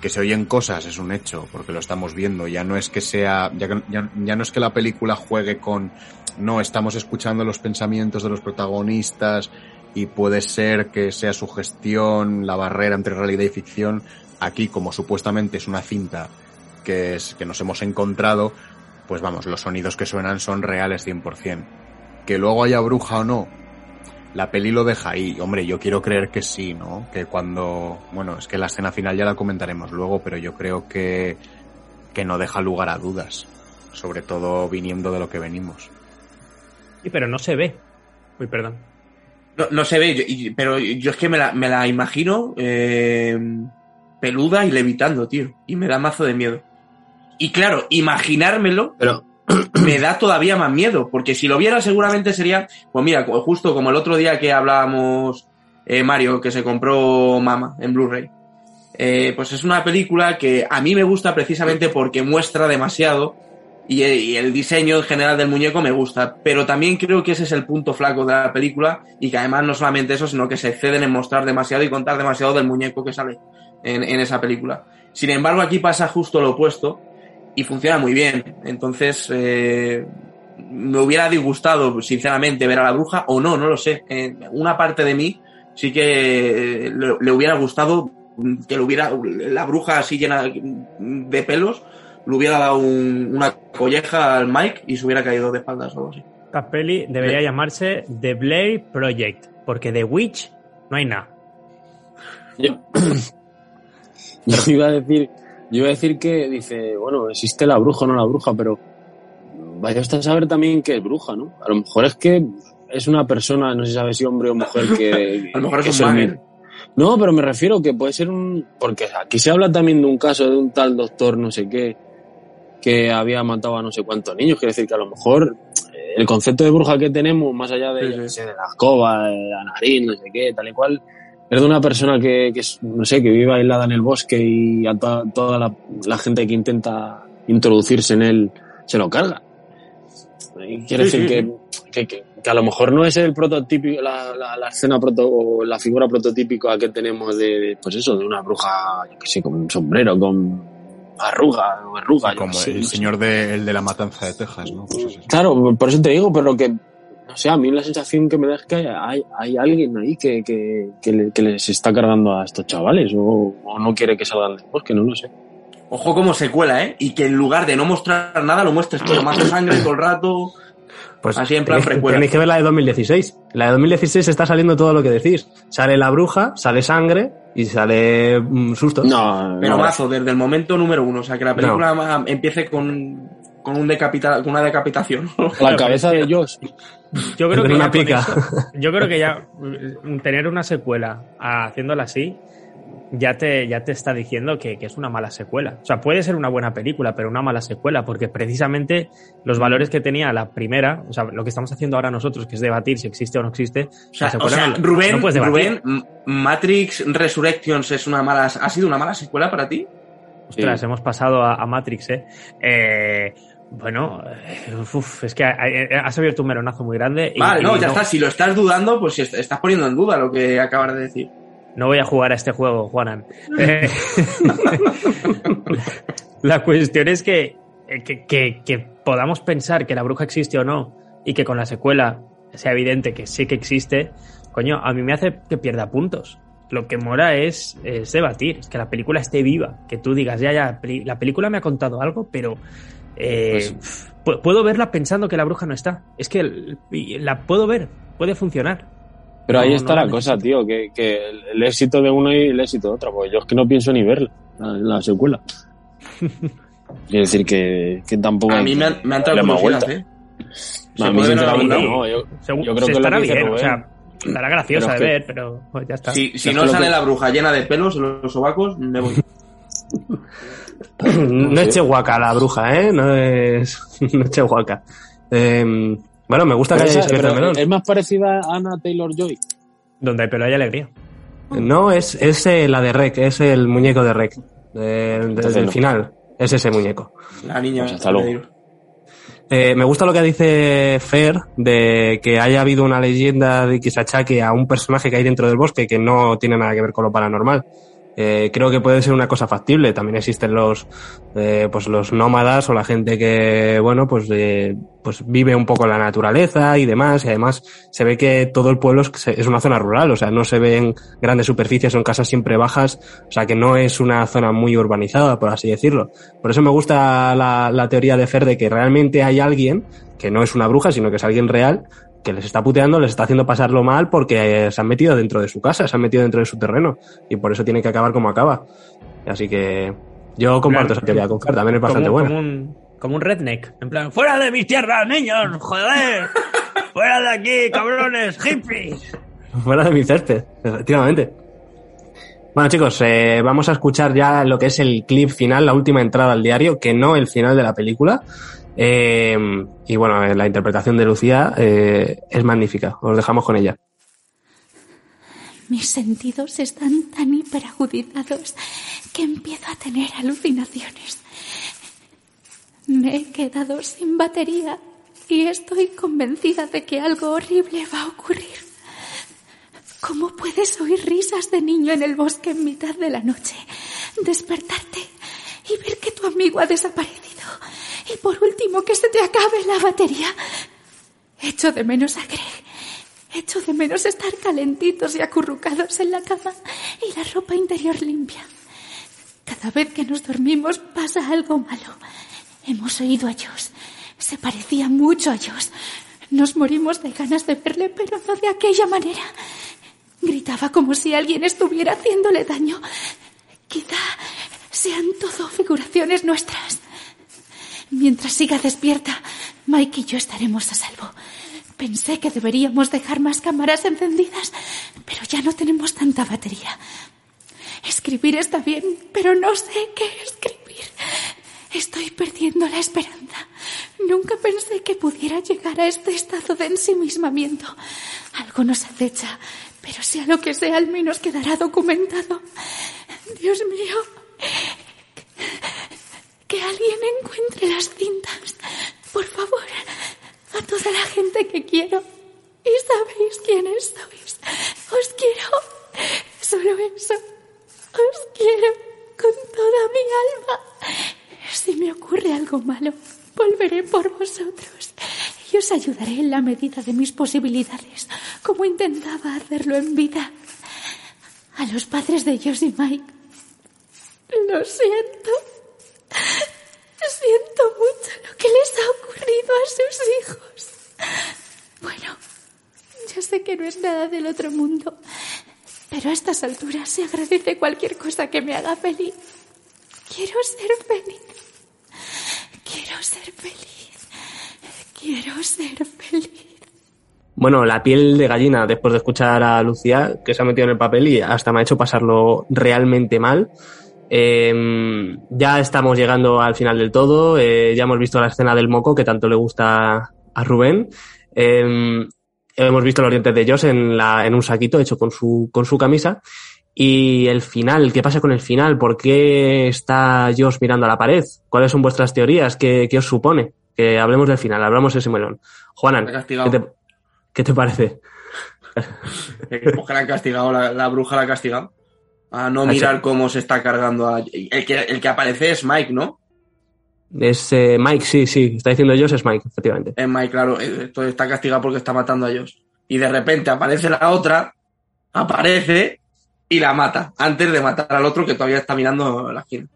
[SPEAKER 6] que se oyen cosas es un hecho, porque lo estamos viendo, ya no es que sea, ya, ya, ya no es que la película juegue con, no, estamos escuchando los pensamientos de los protagonistas y puede ser que sea su gestión, la barrera entre realidad y ficción, aquí como supuestamente es una cinta que, es, que nos hemos encontrado, pues vamos, los sonidos que suenan son reales 100%. Que luego haya bruja o no, la peli lo deja ahí. Hombre, yo quiero creer que sí, ¿no? Que cuando, bueno, es que la escena final ya la comentaremos luego, pero yo creo que, que no deja lugar a dudas, sobre todo viniendo de lo que venimos.
[SPEAKER 8] Sí, pero no se ve. Uy, perdón.
[SPEAKER 5] No, no se ve, yo- pero yo es que me la, me la imagino eh, peluda y levitando, tío. Y me da mazo de miedo. Y claro, imaginármelo
[SPEAKER 7] Pero,
[SPEAKER 5] me da todavía más miedo, porque si lo viera seguramente sería, pues mira, justo como el otro día que hablábamos eh, Mario, que se compró Mama en Blu-ray. Eh, pues es una película que a mí me gusta precisamente porque muestra demasiado y, eh, y el diseño en general del muñeco me gusta, pero también creo que ese es el punto flaco de la película y que además no solamente eso, sino que se exceden en mostrar demasiado y contar demasiado del muñeco que sale en esa película. Sin embargo, aquí pasa justo lo opuesto y funciona muy bien. Entonces, eh, me hubiera disgustado, sinceramente, ver a la bruja, o no, no lo sé. Eh, una parte de mí sí que eh, le, le hubiera gustado que le hubiera, la bruja así llena de pelos, le hubiera dado un- una colleja al Mike y se hubiera caído de espaldas o algo así.
[SPEAKER 8] Esta peli debería llamarse The Blair Project, porque The Witch no hay nada.
[SPEAKER 7] yo, yo iba a decir, yo iba a decir que dice, bueno, existe la bruja o no la bruja, pero vaya usted a saber también que es bruja, ¿no? A lo mejor es que es una persona, no se sabe si hombre o mujer que...
[SPEAKER 5] A lo mejor
[SPEAKER 7] que
[SPEAKER 5] es un
[SPEAKER 7] No, pero me refiero que puede ser un... Porque aquí se habla también de un caso de un tal doctor no sé qué que había matado a no sé cuántos niños. Quiere decir que a lo mejor eh, el concepto de bruja que tenemos, más allá
[SPEAKER 5] Sí, sí.
[SPEAKER 7] de la escoba, de la nariz, no sé qué, tal y cual, es de una persona que, que es, no sé, que vive aislada en el bosque y a to- toda la, la gente que intenta introducirse en él se lo carga. Y quiere
[SPEAKER 5] Sí,
[SPEAKER 7] decir
[SPEAKER 5] sí,
[SPEAKER 7] que, que, que- que a lo mejor no es el prototípico, la, la, la escena proto, o la figura prototípica que tenemos de, de, pues eso, de una bruja, yo que sé, con un sombrero, con arruga, o arruga,
[SPEAKER 6] Como
[SPEAKER 7] sé,
[SPEAKER 6] el
[SPEAKER 7] no
[SPEAKER 6] señor de, el de la matanza de Texas, ¿no? Cosas así.
[SPEAKER 7] Claro, por eso te digo, pero que, no sé, a mí la sensación que me da es que hay, hay, alguien ahí que, que, que, le- que les está cargando a estos chavales o, o no quiere que salgan del bosque, no lo sé.
[SPEAKER 5] Ojo como secuela, ¿eh? Y que en lugar de no mostrar nada, lo muestres todo más de sangre todo el rato,
[SPEAKER 4] Pues
[SPEAKER 5] Así en plan
[SPEAKER 4] tenéis, tenéis que ver la de 2016. La de 2016 está saliendo todo lo que decís. Sale la bruja, sale sangre y sale mm, sustos.
[SPEAKER 7] No,
[SPEAKER 5] Pero
[SPEAKER 7] no.
[SPEAKER 5] mazo, desde el momento número uno. O sea, que la película empiece con, con, un decapita, con una decapitación.
[SPEAKER 7] La cabeza de Josh.
[SPEAKER 8] Yo creo que
[SPEAKER 4] una
[SPEAKER 8] ya con
[SPEAKER 4] pica.
[SPEAKER 8] eso- yo creo que ya tener una secuela ah, haciéndola así ya te, ya te está diciendo que, que es una mala secuela. O sea, puede ser una buena película, pero una mala secuela, porque precisamente los valores que tenía la primera, o sea, lo que estamos haciendo ahora nosotros, que es debatir si existe o no existe,
[SPEAKER 5] O sea,
[SPEAKER 8] la
[SPEAKER 5] o sea,
[SPEAKER 8] no-
[SPEAKER 5] Rubén,
[SPEAKER 8] no.
[SPEAKER 5] Rubén, Matrix Resurrections es una mala, ha sido una mala secuela para ti.
[SPEAKER 8] Ostras,
[SPEAKER 7] Sí.
[SPEAKER 8] hemos pasado a, a Matrix, ¿eh? Eh, bueno, eh, uf, es que ha- ha- has abierto un melonazo muy grande. y-
[SPEAKER 5] Vale, no,
[SPEAKER 8] y
[SPEAKER 5] ya está. Si lo estás dudando, pues si est- estás poniendo en duda lo que acabas de decir.
[SPEAKER 8] No voy a jugar a este juego, Juanan. Eh, la cuestión es que, eh, que, que- que podamos pensar que la bruja existe o no y que con la secuela sea evidente que sí que existe, coño, a mí me hace que pierda puntos. Lo que mola es, es debatir, es que la película esté viva, que tú digas, ya, ya, la película me ha contado algo, pero eh, pu- puedo verla pensando que la bruja no está. Es que la puedo ver, puede funcionar.
[SPEAKER 7] Pero ahí
[SPEAKER 8] No,
[SPEAKER 7] está
[SPEAKER 8] no
[SPEAKER 7] la
[SPEAKER 8] la
[SPEAKER 7] cosa, tío, que, que el, éxito de uno y el éxito de otro. Porque yo es que no pienso ni ver la, la secuela. Quiero decir que, que tampoco.
[SPEAKER 5] A mí me han, me han
[SPEAKER 7] darle
[SPEAKER 5] entrado
[SPEAKER 7] más
[SPEAKER 5] curiosidad,
[SPEAKER 7] vuelta.
[SPEAKER 5] ¿eh?
[SPEAKER 7] No, a mí sinceramente no. Yo,
[SPEAKER 8] Según-
[SPEAKER 7] yo creo
[SPEAKER 8] se
[SPEAKER 7] que lo
[SPEAKER 8] estará
[SPEAKER 7] que
[SPEAKER 8] bien, o sea, estará graciosa
[SPEAKER 7] Pero es
[SPEAKER 8] de ver, pero pues ya está.
[SPEAKER 5] Si, si
[SPEAKER 7] Es
[SPEAKER 5] no sale
[SPEAKER 7] que-
[SPEAKER 5] la bruja llena de pelos en los sobacos, me voy.
[SPEAKER 4] No es. Chehuaca la bruja, ¿eh? No es, no es Chehuaca. Eh, bueno, me gusta que
[SPEAKER 7] Pero
[SPEAKER 4] hayáis
[SPEAKER 7] esa-
[SPEAKER 4] abierto el
[SPEAKER 7] pero
[SPEAKER 4] melón.
[SPEAKER 7] es más parecida a Anna Taylor Joy.
[SPEAKER 8] Donde hay pelo hay alegría.
[SPEAKER 4] No, es, es eh, la de Rec, es el muñeco de Rec. de- desde el
[SPEAKER 7] no.
[SPEAKER 4] final. Es ese muñeco.
[SPEAKER 5] La niña.
[SPEAKER 7] Pues hasta luego.
[SPEAKER 4] Eh, me gusta lo que dice Fer de que haya habido una leyenda de que se achaque a un personaje que hay dentro del bosque que no tiene nada que ver con lo paranormal. Eh, creo que puede ser una cosa factible. También existen los, eh, pues los nómadas o la gente que, bueno, pues, eh, pues vive un poco la naturaleza y demás. Y además se ve que todo el pueblo es una zona rural, o sea, no se ven grandes superficies, son casas siempre bajas, o sea, que no es una zona muy urbanizada, por así decirlo. Por eso me gusta la, la teoría de Fer de que realmente hay alguien que no es una bruja, sino que es alguien real, que les está puteando, les está haciendo pasarlo mal porque eh, se han metido dentro de su casa, se han metido dentro de su terreno y por eso tiene que acabar como acaba. Así que yo comparto
[SPEAKER 8] Claro.
[SPEAKER 4] esa teoría con Fer, también es bastante buena.
[SPEAKER 8] Como un, como un redneck. En plan, ¡fuera de mis tierras, niños! ¡Joder! ¡Fuera de aquí, cabrones, hippies!
[SPEAKER 4] Fuera de mi césped, efectivamente. Bueno chicos, eh, vamos a escuchar ya lo que es el clip final, la última entrada al diario, que no el final de la película. Eh, y bueno, eh, la interpretación de Lucía eh, es magnífica, os dejamos con ella.
[SPEAKER 9] Mis sentidos están tan hiperagudizados que empiezo a tener alucinaciones. Me he quedado sin batería y estoy convencida de que algo horrible va a ocurrir. ¿Cómo puedes oír risas de niño en el bosque en mitad de la noche, despertarte y ver que tu amigo ha desaparecido? Y por último, que se te acabe la batería. Echo de menos a Greg. Echo de menos estar calentitos y acurrucados en la cama y la ropa interior limpia. Cada vez que nos dormimos pasa algo malo. Hemos oído a Josh. Se parecía mucho a Josh. Nos morimos de ganas de verle, pero no de aquella manera. Gritaba como si alguien estuviera haciéndole daño. Quizá sean todo figuraciones nuestras. Mientras siga despierta, Mike y yo estaremos a salvo. Pensé que deberíamos dejar más cámaras encendidas, pero ya no tenemos tanta batería. Escribir está bien, pero no sé qué escribir. Estoy perdiendo la esperanza. Nunca pensé que pudiera llegar a este estado de ensimismamiento. Algo nos acecha, pero sea lo que sea, al menos quedará documentado. Dios mío, que alguien encuentre las cintas. Por favor, a toda la gente que quiero. Y sabéis quiénes sois. Os quiero. Solo eso. Os quiero con toda mi alma. Si me ocurre algo malo, volveré por vosotros y os ayudaré en la medida de mis posibilidades, como intentaba hacerlo en vida. A los padres de Josh y Mike, lo siento. Siento mucho lo que les ha ocurrido a sus hijos. es del otro mundo. Pero a estas alturas se agradece cualquier cosa que me haga feliz. Quiero ser feliz. Quiero ser feliz. Quiero ser feliz.
[SPEAKER 4] Bueno, la piel de gallina después de escuchar a Lucía, que se ha metido en el papel y hasta me ha hecho pasarlo realmente mal. Eh, ya estamos llegando al final del todo. eh, ya hemos visto la escena del moco que tanto le gusta a Rubén. Eh, hemos visto los dientes de Josh en, la, en un saquito hecho con su, con su camisa. Y el final, ¿qué pasa con el final? ¿Por qué está Josh mirando a la pared? ¿Cuáles son vuestras teorías? ¿Qué, qué os supone? Que hablemos del final, hablamos de ese melón. Juanan. ¿qué te, qué te parece?
[SPEAKER 5] Pues que la han castigado, la, la bruja la ha castigado. A no mirar cómo se está cargando a... El que, el que aparece es Mike, ¿no?
[SPEAKER 4] Es eh, Mike, sí, sí, está diciendo Josh, es Mike, efectivamente.
[SPEAKER 5] Es Mike, claro. eh, Esto está castigado porque está matando a ellos. Y de repente aparece la otra, aparece y la mata. Antes de matar al otro que todavía está mirando la esquina.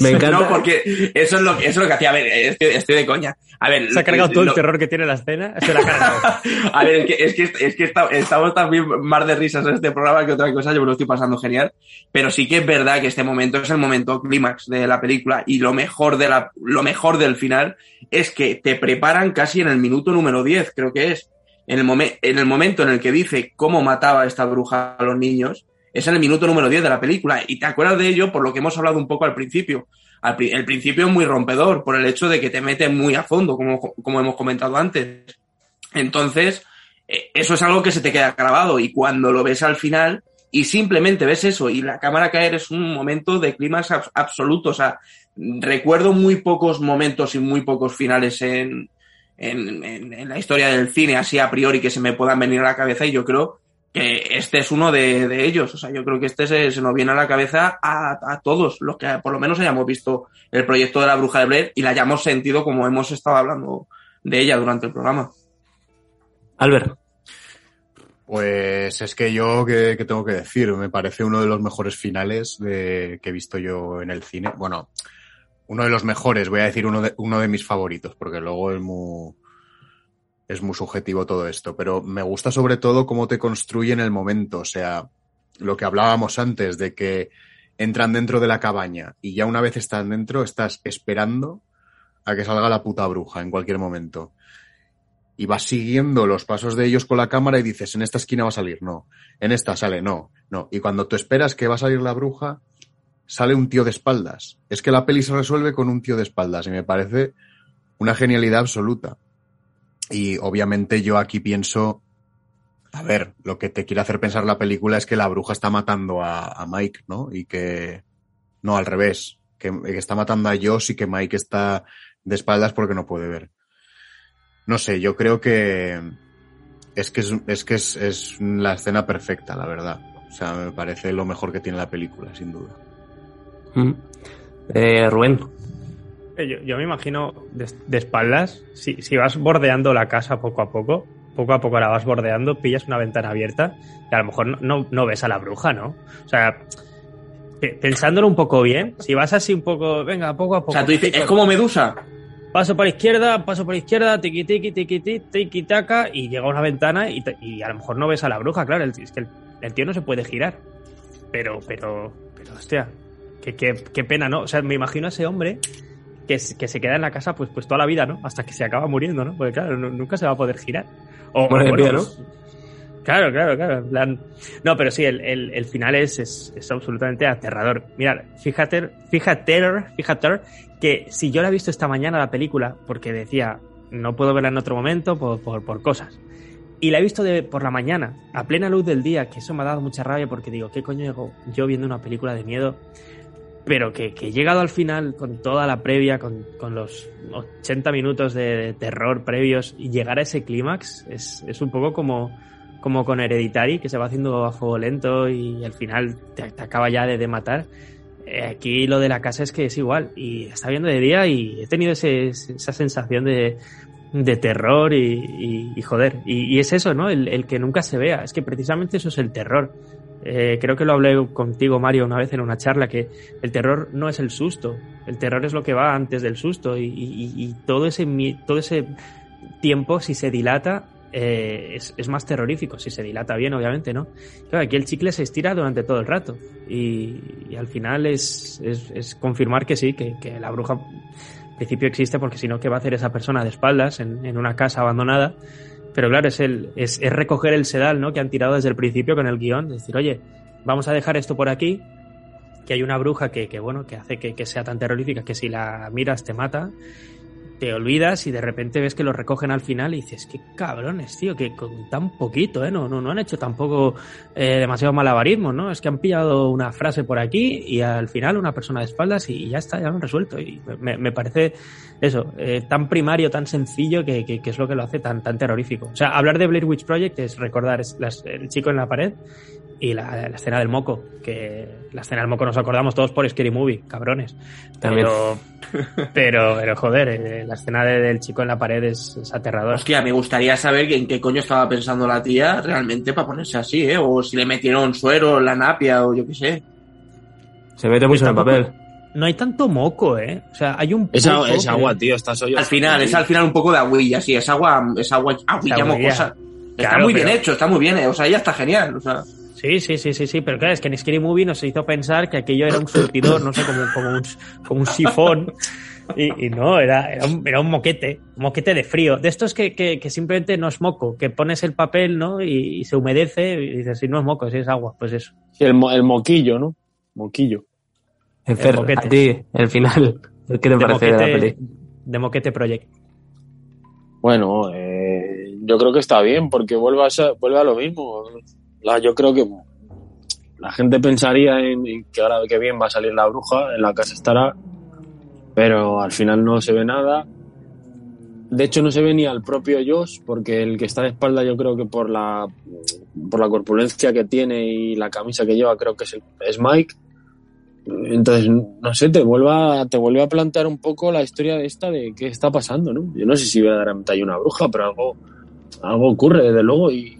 [SPEAKER 4] Me encanta.
[SPEAKER 5] No, porque eso es lo que, eso es lo que hacía. A ver, estoy, estoy de coña. A ver,
[SPEAKER 8] Se ha cargado todo el terror que tiene la escena. Se la ha cargado.
[SPEAKER 5] A ver, es que, es que, es que está- estamos también más de risas en este programa que otra cosa, yo me lo estoy pasando genial, pero sí que es verdad que este momento es el momento clímax de la película y lo mejor, de la, lo mejor del final es que te preparan casi en el minuto número 10, creo que es, en el, momen- en el momento en el que dice cómo mataba esta bruja a los niños, es en el minuto número 10 de la película y te acuerdas de ello por lo que hemos hablado un poco al principio. El principio es muy rompedor por el hecho de que te mete muy a fondo, como, hemos comentado antes. Entonces, eh, eso es algo que se te queda grabado y cuando lo ves al final y simplemente ves eso y la cámara caer es un momento de clímax abs- absoluto. O sea, recuerdo muy pocos momentos y muy pocos finales en- en la historia del cine así a priori que se me puedan venir a la cabeza y yo creo que este es uno de, de ellos. O sea, yo creo que este se, se nos viene a la cabeza a, a todos los que por lo menos hayamos visto el proyecto de la bruja de Blair y la hayamos sentido como hemos estado hablando de ella durante el programa.
[SPEAKER 4] Albert,
[SPEAKER 6] Pues es que yo, ¿qué, qué tengo que decir? Me parece uno de los mejores finales de, que he visto yo en el cine. Bueno, uno de los mejores, voy a decir uno de, uno de mis favoritos, porque luego es muy, es muy subjetivo todo esto. Pero me gusta sobre todo cómo te construyen el momento. O sea, lo que hablábamos antes de que entran dentro de la cabaña y ya una vez están dentro, estás esperando a que salga la puta bruja en cualquier momento y vas siguiendo los pasos de ellos con la cámara y dices, en esta esquina va a salir, no, en esta sale, no, no. Y cuando tú esperas que va a salir la bruja, sale un tío de espaldas. Es que la peli se resuelve con un tío de espaldas y me parece una genialidad absoluta. Y obviamente yo aquí pienso, a ver, lo que te quiere hacer pensar la película es que la bruja está matando a, Mike, ¿no? Y que, no, al revés, que, está matando a Josh y que Mike está de espaldas porque no puede ver. No sé, yo creo que es que es, es que es, es la escena perfecta, la verdad. O sea, me parece lo mejor que tiene la película, sin duda.
[SPEAKER 4] Mm. Eh, Rubén,
[SPEAKER 8] Yo, yo me imagino de, de espaldas, si, si vas bordeando la casa poco a poco, poco a poco la vas bordeando, pillas una ventana abierta y a lo mejor no, no, no ves a la bruja, ¿no? O sea, pe- pensándolo un poco bien, si vas así un poco, venga, poco a poco.
[SPEAKER 5] O sea, tú dices, es como Medusa.
[SPEAKER 8] Paso por izquierda, paso por izquierda, tiqui tiqui tiqui tiqui taca y llega a una ventana y, y a lo mejor no ves a la bruja, claro, el, es que el, el tío no se puede girar. Pero, pero, pero, hostia, qué, qué, qué pena, ¿no? O sea, me imagino a ese hombre que, que se queda en la casa pues, pues toda la vida, ¿no? Hasta que se acaba muriendo, ¿no? Porque claro, nu- nunca se va a poder girar. O,
[SPEAKER 4] de
[SPEAKER 8] bueno,
[SPEAKER 4] pie, ¿no?
[SPEAKER 8] pues, Claro, claro, claro. No, pero sí, el, el, el final es, es, es absolutamente aterrador. Mira, fíjate, fíjate, fíjate que si yo la he visto esta mañana la película, porque decía, no puedo verla en otro momento por, por, por cosas. Y la he visto de, por la mañana, a plena luz del día, que eso me ha dado mucha rabia porque digo, ¿qué coño hago yo viendo una película de miedo? Pero que, que he llegado al final con toda la previa, con, con los 80 minutos de, de terror previos y llegar a ese clímax es, es un poco como, como con Hereditary, que se va haciendo a fuego lento y al final te, te acaba ya de, de matar. Eh, aquí lo de la casa es que es igual. Y está viendo de día y he tenido ese, esa sensación de, de terror y, y, y joder. Y, y, es eso, ¿no? El, el, que nunca se vea. Es que precisamente eso es el terror. Eh, creo que lo hablé contigo, Mario, una vez en una charla, que el terror no es el susto. El terror es lo que va antes del susto. Y, todo, ese, todo ese tiempo, si se dilata, eh, es, más terrorífico, si se dilata bien, obviamente, ¿no? Claro, aquí el chicle se estira durante todo el rato y, al final es, es, confirmar que sí, que, la bruja en principio existe porque si no, ¿qué va a hacer esa persona de espaldas en, en una casa abandonada? Pero claro, es, el, es, es, recoger el sedal ¿no? que han tirado desde el principio con el guion, decir, oye, vamos a dejar esto por aquí, que hay una bruja que, que bueno, que hace que, que sea tan terrorífica que si la miras te mata, te olvidas y de repente ves que lo recogen al final y dices, qué cabrones, tío, que con tan poquito, ¿eh? No, no, no han hecho tampoco eh, demasiado malabarismo, ¿no? Es que han pillado una frase por aquí y al final una persona de espaldas y ya está, ya lo han resuelto. Y me, parece eso, eh, tan primario, tan sencillo que, que, que, es lo que lo hace tan, tan terrorífico. O sea, hablar de Blair Witch Project es recordar el chico en la pared y la, la, escena del moco, que la escena del moco nos acordamos todos por Scary Movie, cabrones. Pero, pero, pero joder, eh, la escena de, del chico en la pared es, es aterradora.
[SPEAKER 5] Hostia, me gustaría saber en qué coño estaba pensando la tía realmente para ponerse así, ¿eh? O si le metieron suero en la napia o yo qué sé.
[SPEAKER 4] Se mete mucho en el papel.
[SPEAKER 8] No hay tanto moco, ¿eh? O sea, hay un
[SPEAKER 7] Es, agua, es agua, tío. Estás hoy
[SPEAKER 5] al final, es al final un poco de aguilla, sí. Es agua, es agua, aguilla mocosa. Está muy pero... bien hecho, está muy bien, ¿eh? O sea, ella está genial, o sea...
[SPEAKER 8] Sí, sí, sí, sí, sí, pero claro, es que en Scary Movie nos hizo pensar que aquello era un surtidor, no sé, como, como, un, como un sifón. Y, y no, era, era, un, era un moquete, un moquete de frío. De estos que, que, que simplemente no es moco, que pones el papel, ¿no? Y, y, se humedece y dices, si no es moco, si es agua, pues eso.
[SPEAKER 7] Sí, el, el moquillo, ¿no? Moquillo.
[SPEAKER 4] El, moquete. a ti, el final, ¿qué te
[SPEAKER 8] de
[SPEAKER 4] parece
[SPEAKER 8] moquete,
[SPEAKER 4] de la peli?
[SPEAKER 8] De Moquete Project.
[SPEAKER 7] Bueno, eh, yo creo que está bien, porque vuelve a, ser, vuelve a lo mismo. La, yo creo que la gente pensaría en, en, que ahora que bien va a salir la bruja, en la casa estará, pero al final no se ve nada. De hecho, no se ve ni al propio Josh, porque el que está de espalda, yo creo que por la, por la corpulencia que tiene y la camisa que lleva, creo que es, el, es Mike. Entonces, no sé, te vuelve, a, te vuelve a plantear un poco la historia de esta de qué está pasando, ¿no? Yo no sé si verdaderamente hay una bruja, pero algo, algo ocurre, desde luego, y,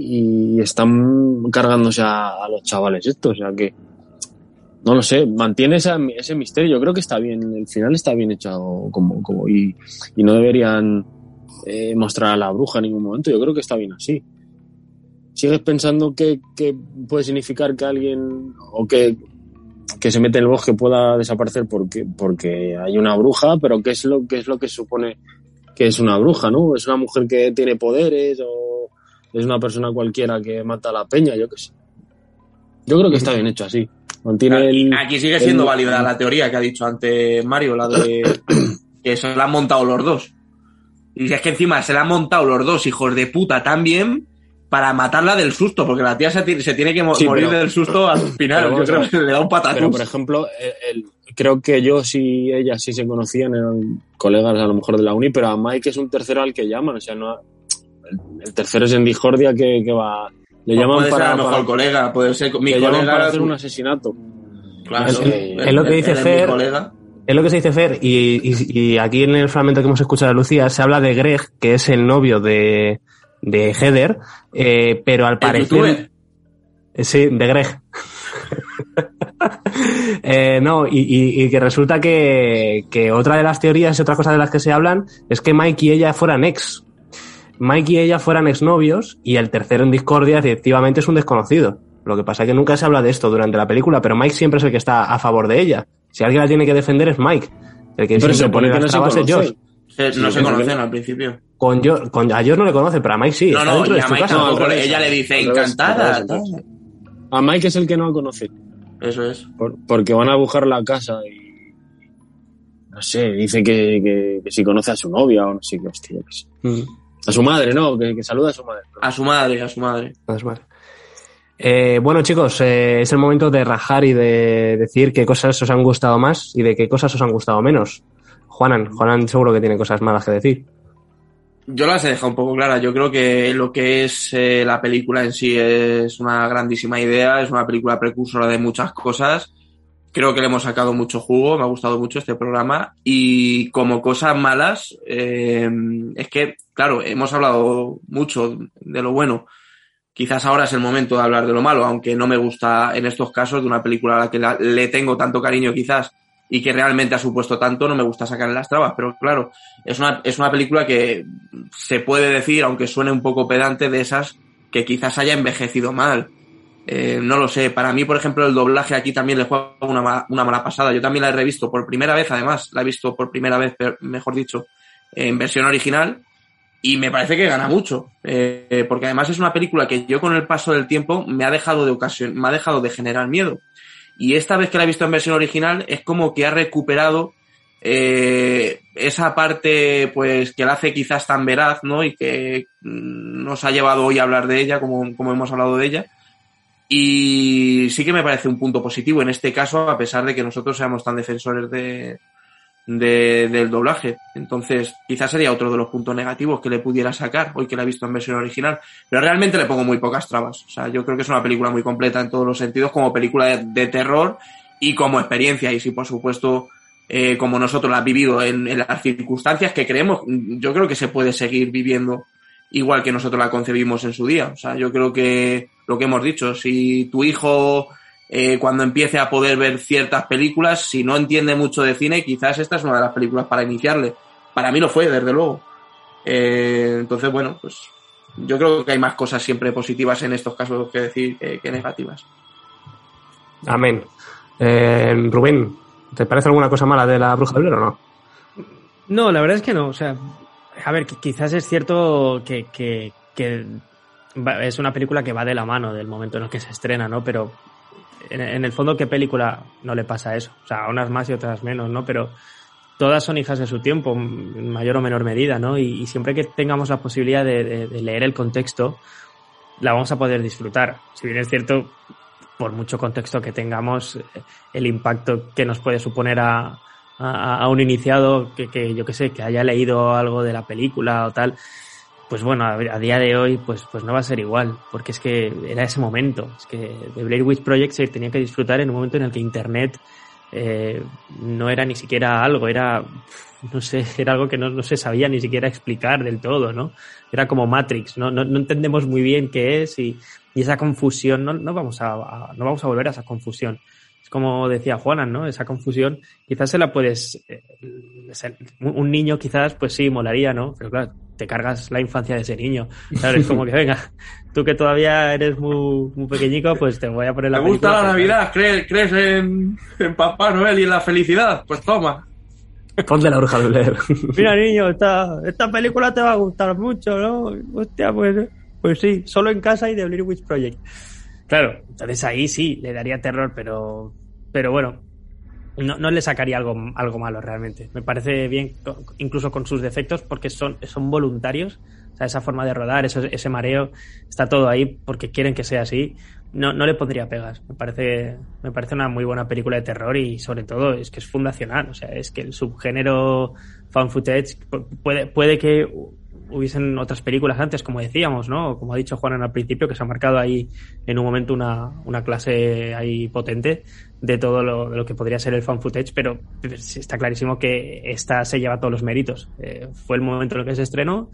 [SPEAKER 7] y, están cargándose a, los chavales estos, o sea que no lo sé, mantiene esa, ese misterio, yo creo que está bien, el final está bien hecho como, como y, y no deberían eh, mostrar a la bruja en ningún momento, yo creo que está bien así. Sigues pensando que, que, puede significar que alguien o que, que se mete en el bosque pueda desaparecer porque, porque hay una bruja, pero ¿qué es lo que es lo que supone que es una bruja, ¿no? Es una mujer que tiene poderes o es una persona cualquiera que mata a la peña, yo qué sé. Yo creo que está bien hecho así. Mantiene el,
[SPEAKER 5] Aquí sigue siendo el, válida la teoría que ha dicho antes Mario, la de que se la han montado los dos. Y es que encima se la han montado los dos hijos de puta también para matarla del susto, porque la tía se, se tiene que mo sí, morir pero, del susto al final. Yo creo que le da un patatús.
[SPEAKER 7] Pero, por ejemplo, el, creo que yo sí, ella sí se conocían, eran colegas a lo mejor de la uni, pero a Mike es un tercero al que llaman, o sea, no. El, el tercero es en discordia que, que va. Le llaman
[SPEAKER 5] puede
[SPEAKER 7] para.
[SPEAKER 5] Ser mejor para, colega, puede ser mi colega.
[SPEAKER 7] para hacer un asesinato.
[SPEAKER 5] Claro,
[SPEAKER 4] es, es lo que dice Fer. Es lo que se dice Fer, y, y, y, aquí en el fragmento que hemos escuchado de Lucía se habla de Greg, que es el novio de, de Heather, eh, pero al parecer. Sí, de Greg. eh, no, y, y, y, que resulta que, que, otra de las teorías y otra cosa de las que se hablan es que Mike y ella fueran ex. Mike y ella fueran exnovios y el tercero en discordia efectivamente es un desconocido. Lo que pasa es que nunca se habla de esto durante la película, pero Mike siempre es el que está a favor de ella. Si alguien la tiene que defender es Mike. El que
[SPEAKER 7] pero se pone las trabas
[SPEAKER 5] es Josh. no se conocen al principio.
[SPEAKER 4] Con, yo, con a George no le conoce, pero a Mike sí.
[SPEAKER 5] No, no, y a Mike tampoco. No, ella le dice encantada.
[SPEAKER 7] A Mike es el que no la conoce.
[SPEAKER 5] Eso es.
[SPEAKER 7] Por, porque van a buscar la casa y. No sé, dice que, que, que, si conoce a su novia o no sé qué hostia. Que sí. mm. A su madre, ¿no? Que, que saluda a su madre.
[SPEAKER 5] A su madre, a su madre.
[SPEAKER 4] A su madre. Eh, bueno, chicos, eh, es el momento de rajar y de decir qué cosas os han gustado más y de qué cosas os han gustado menos. Juanan, Juanan seguro que tiene cosas malas que decir.
[SPEAKER 5] Yo las he dejado un poco claras. Yo creo que lo que es eh, la película en sí es una grandísima idea, es una película precursora de muchas cosas. Creo que le hemos sacado mucho jugo, me ha gustado mucho este programa. Y como cosas malas, eh, es que, claro, hemos hablado mucho de lo bueno. Quizás ahora es el momento de hablar de lo malo, aunque no me gusta en estos casos de una película a la que la, le tengo tanto cariño quizás y que realmente ha supuesto tanto, no me gusta sacarle las trabas, pero claro, es una, es una película que se puede decir, aunque suene un poco pedante, de esas que quizás haya envejecido mal. Eh, no lo sé, para mí, por ejemplo, el doblaje aquí también le juega una, una mala pasada. Yo también la he revisto por primera vez, además, la he visto por primera vez, mejor dicho, en versión original, y me parece que gana mucho, eh, porque además es una película que yo con el paso del tiempo me ha dejado de ocasión, me ha dejado de generar miedo. Y esta vez que la he visto en versión original es como que ha recuperado eh, esa parte pues que la hace quizás tan veraz, ¿no? Y que mm, nos ha llevado hoy a hablar de ella, como, como hemos hablado de ella. Y sí que me parece un punto positivo en este caso, a pesar de que nosotros seamos tan defensores de, de- del doblaje. Entonces, quizás sería otro de los puntos negativos que le pudiera sacar hoy que la he visto en versión original. Pero realmente le pongo muy pocas trabas. O sea, yo creo que es una película muy completa en todos los sentidos, como película de, terror y como experiencia. Y si, por supuesto, eh, como nosotros la has vivido en las circunstancias que creemos, yo creo que se puede seguir viviendo igual que nosotros la concebimos en su día. O sea, yo creo que lo que hemos dicho, si tu hijo eh, cuando empiece a poder ver ciertas películas, si no entiende mucho de cine, quizás esta es una de las películas para iniciarle. Para mí lo fue, desde luego. Eh, entonces, bueno, pues yo creo que hay más cosas siempre positivas en estos casos que decir que, que negativas.
[SPEAKER 4] Amén. Eh, Rubén, ¿te parece alguna cosa mala de la bruja de Blair o no?
[SPEAKER 8] No, la verdad es que no. O sea, a ver, qui- quizás es cierto que, que- que es una película que va de la mano del momento en el que se estrena, ¿no? Pero en, el fondo, ¿qué película no le pasa eso? O sea, unas más y otras menos, ¿no? Pero todas son hijas de su tiempo, en mayor o menor medida, ¿no? Y, siempre que tengamos la posibilidad de, leer el contexto, la vamos a poder disfrutar. Si bien es cierto, por mucho contexto que tengamos, el impacto que nos puede suponer a, a, a un iniciado que, que, yo que sé, que haya leído algo de la película o tal, pues bueno, a, día de hoy pues, pues no va a ser igual, porque es que era ese momento, es que The Blair Witch Project se tenía que disfrutar en un momento en el que Internet eh, no era ni siquiera algo, era, no sé, era algo que no, no se sabía ni siquiera explicar del todo, ¿no? Era como Matrix, no, no, no entendemos muy bien qué es y, y esa confusión, no, no, vamos a- no vamos a volver a esa confusión. Es como decía Juana, ¿no? Esa confusión, quizás se la puedes, eh, un niño quizás, pues sí, molaría, ¿no? Pero claro, te cargas la infancia de ese niño. Claro, es como que, venga, tú que todavía eres muy, muy pequeñico, pues te voy a poner la
[SPEAKER 5] ¿Te gusta
[SPEAKER 8] película,
[SPEAKER 5] la Navidad? ¿Crees, crees en, en Papá Noel y en la felicidad? Pues toma.
[SPEAKER 4] Ponte la bruja de Blair.
[SPEAKER 8] Mira, niño, esta, esta película te va a gustar mucho, ¿no? Hostia, pues, pues sí, solo en casa y de Blair Witch Project. Claro, entonces ahí sí, le daría terror, pero, pero bueno, no, no le sacaría algo, algo malo realmente. Me parece bien, incluso con sus defectos, porque son, son voluntarios. O sea, esa forma de rodar, ese mareo, está todo ahí porque quieren que sea así. No, no le pondría pegas. Me parece, me parece una muy buena película de terror y sobre todo es que es fundacional. O sea, es que el subgénero found footage pu- puede, puede que hubiesen otras películas antes, como decíamos, ¿no? Como ha dicho Juan al principio, que se ha marcado ahí en un momento una, una clase ahí potente de todo lo, lo que podría ser el fan footage, pero pues, está clarísimo que esta se lleva todos los méritos. Eh, fue el momento en el que se estrenó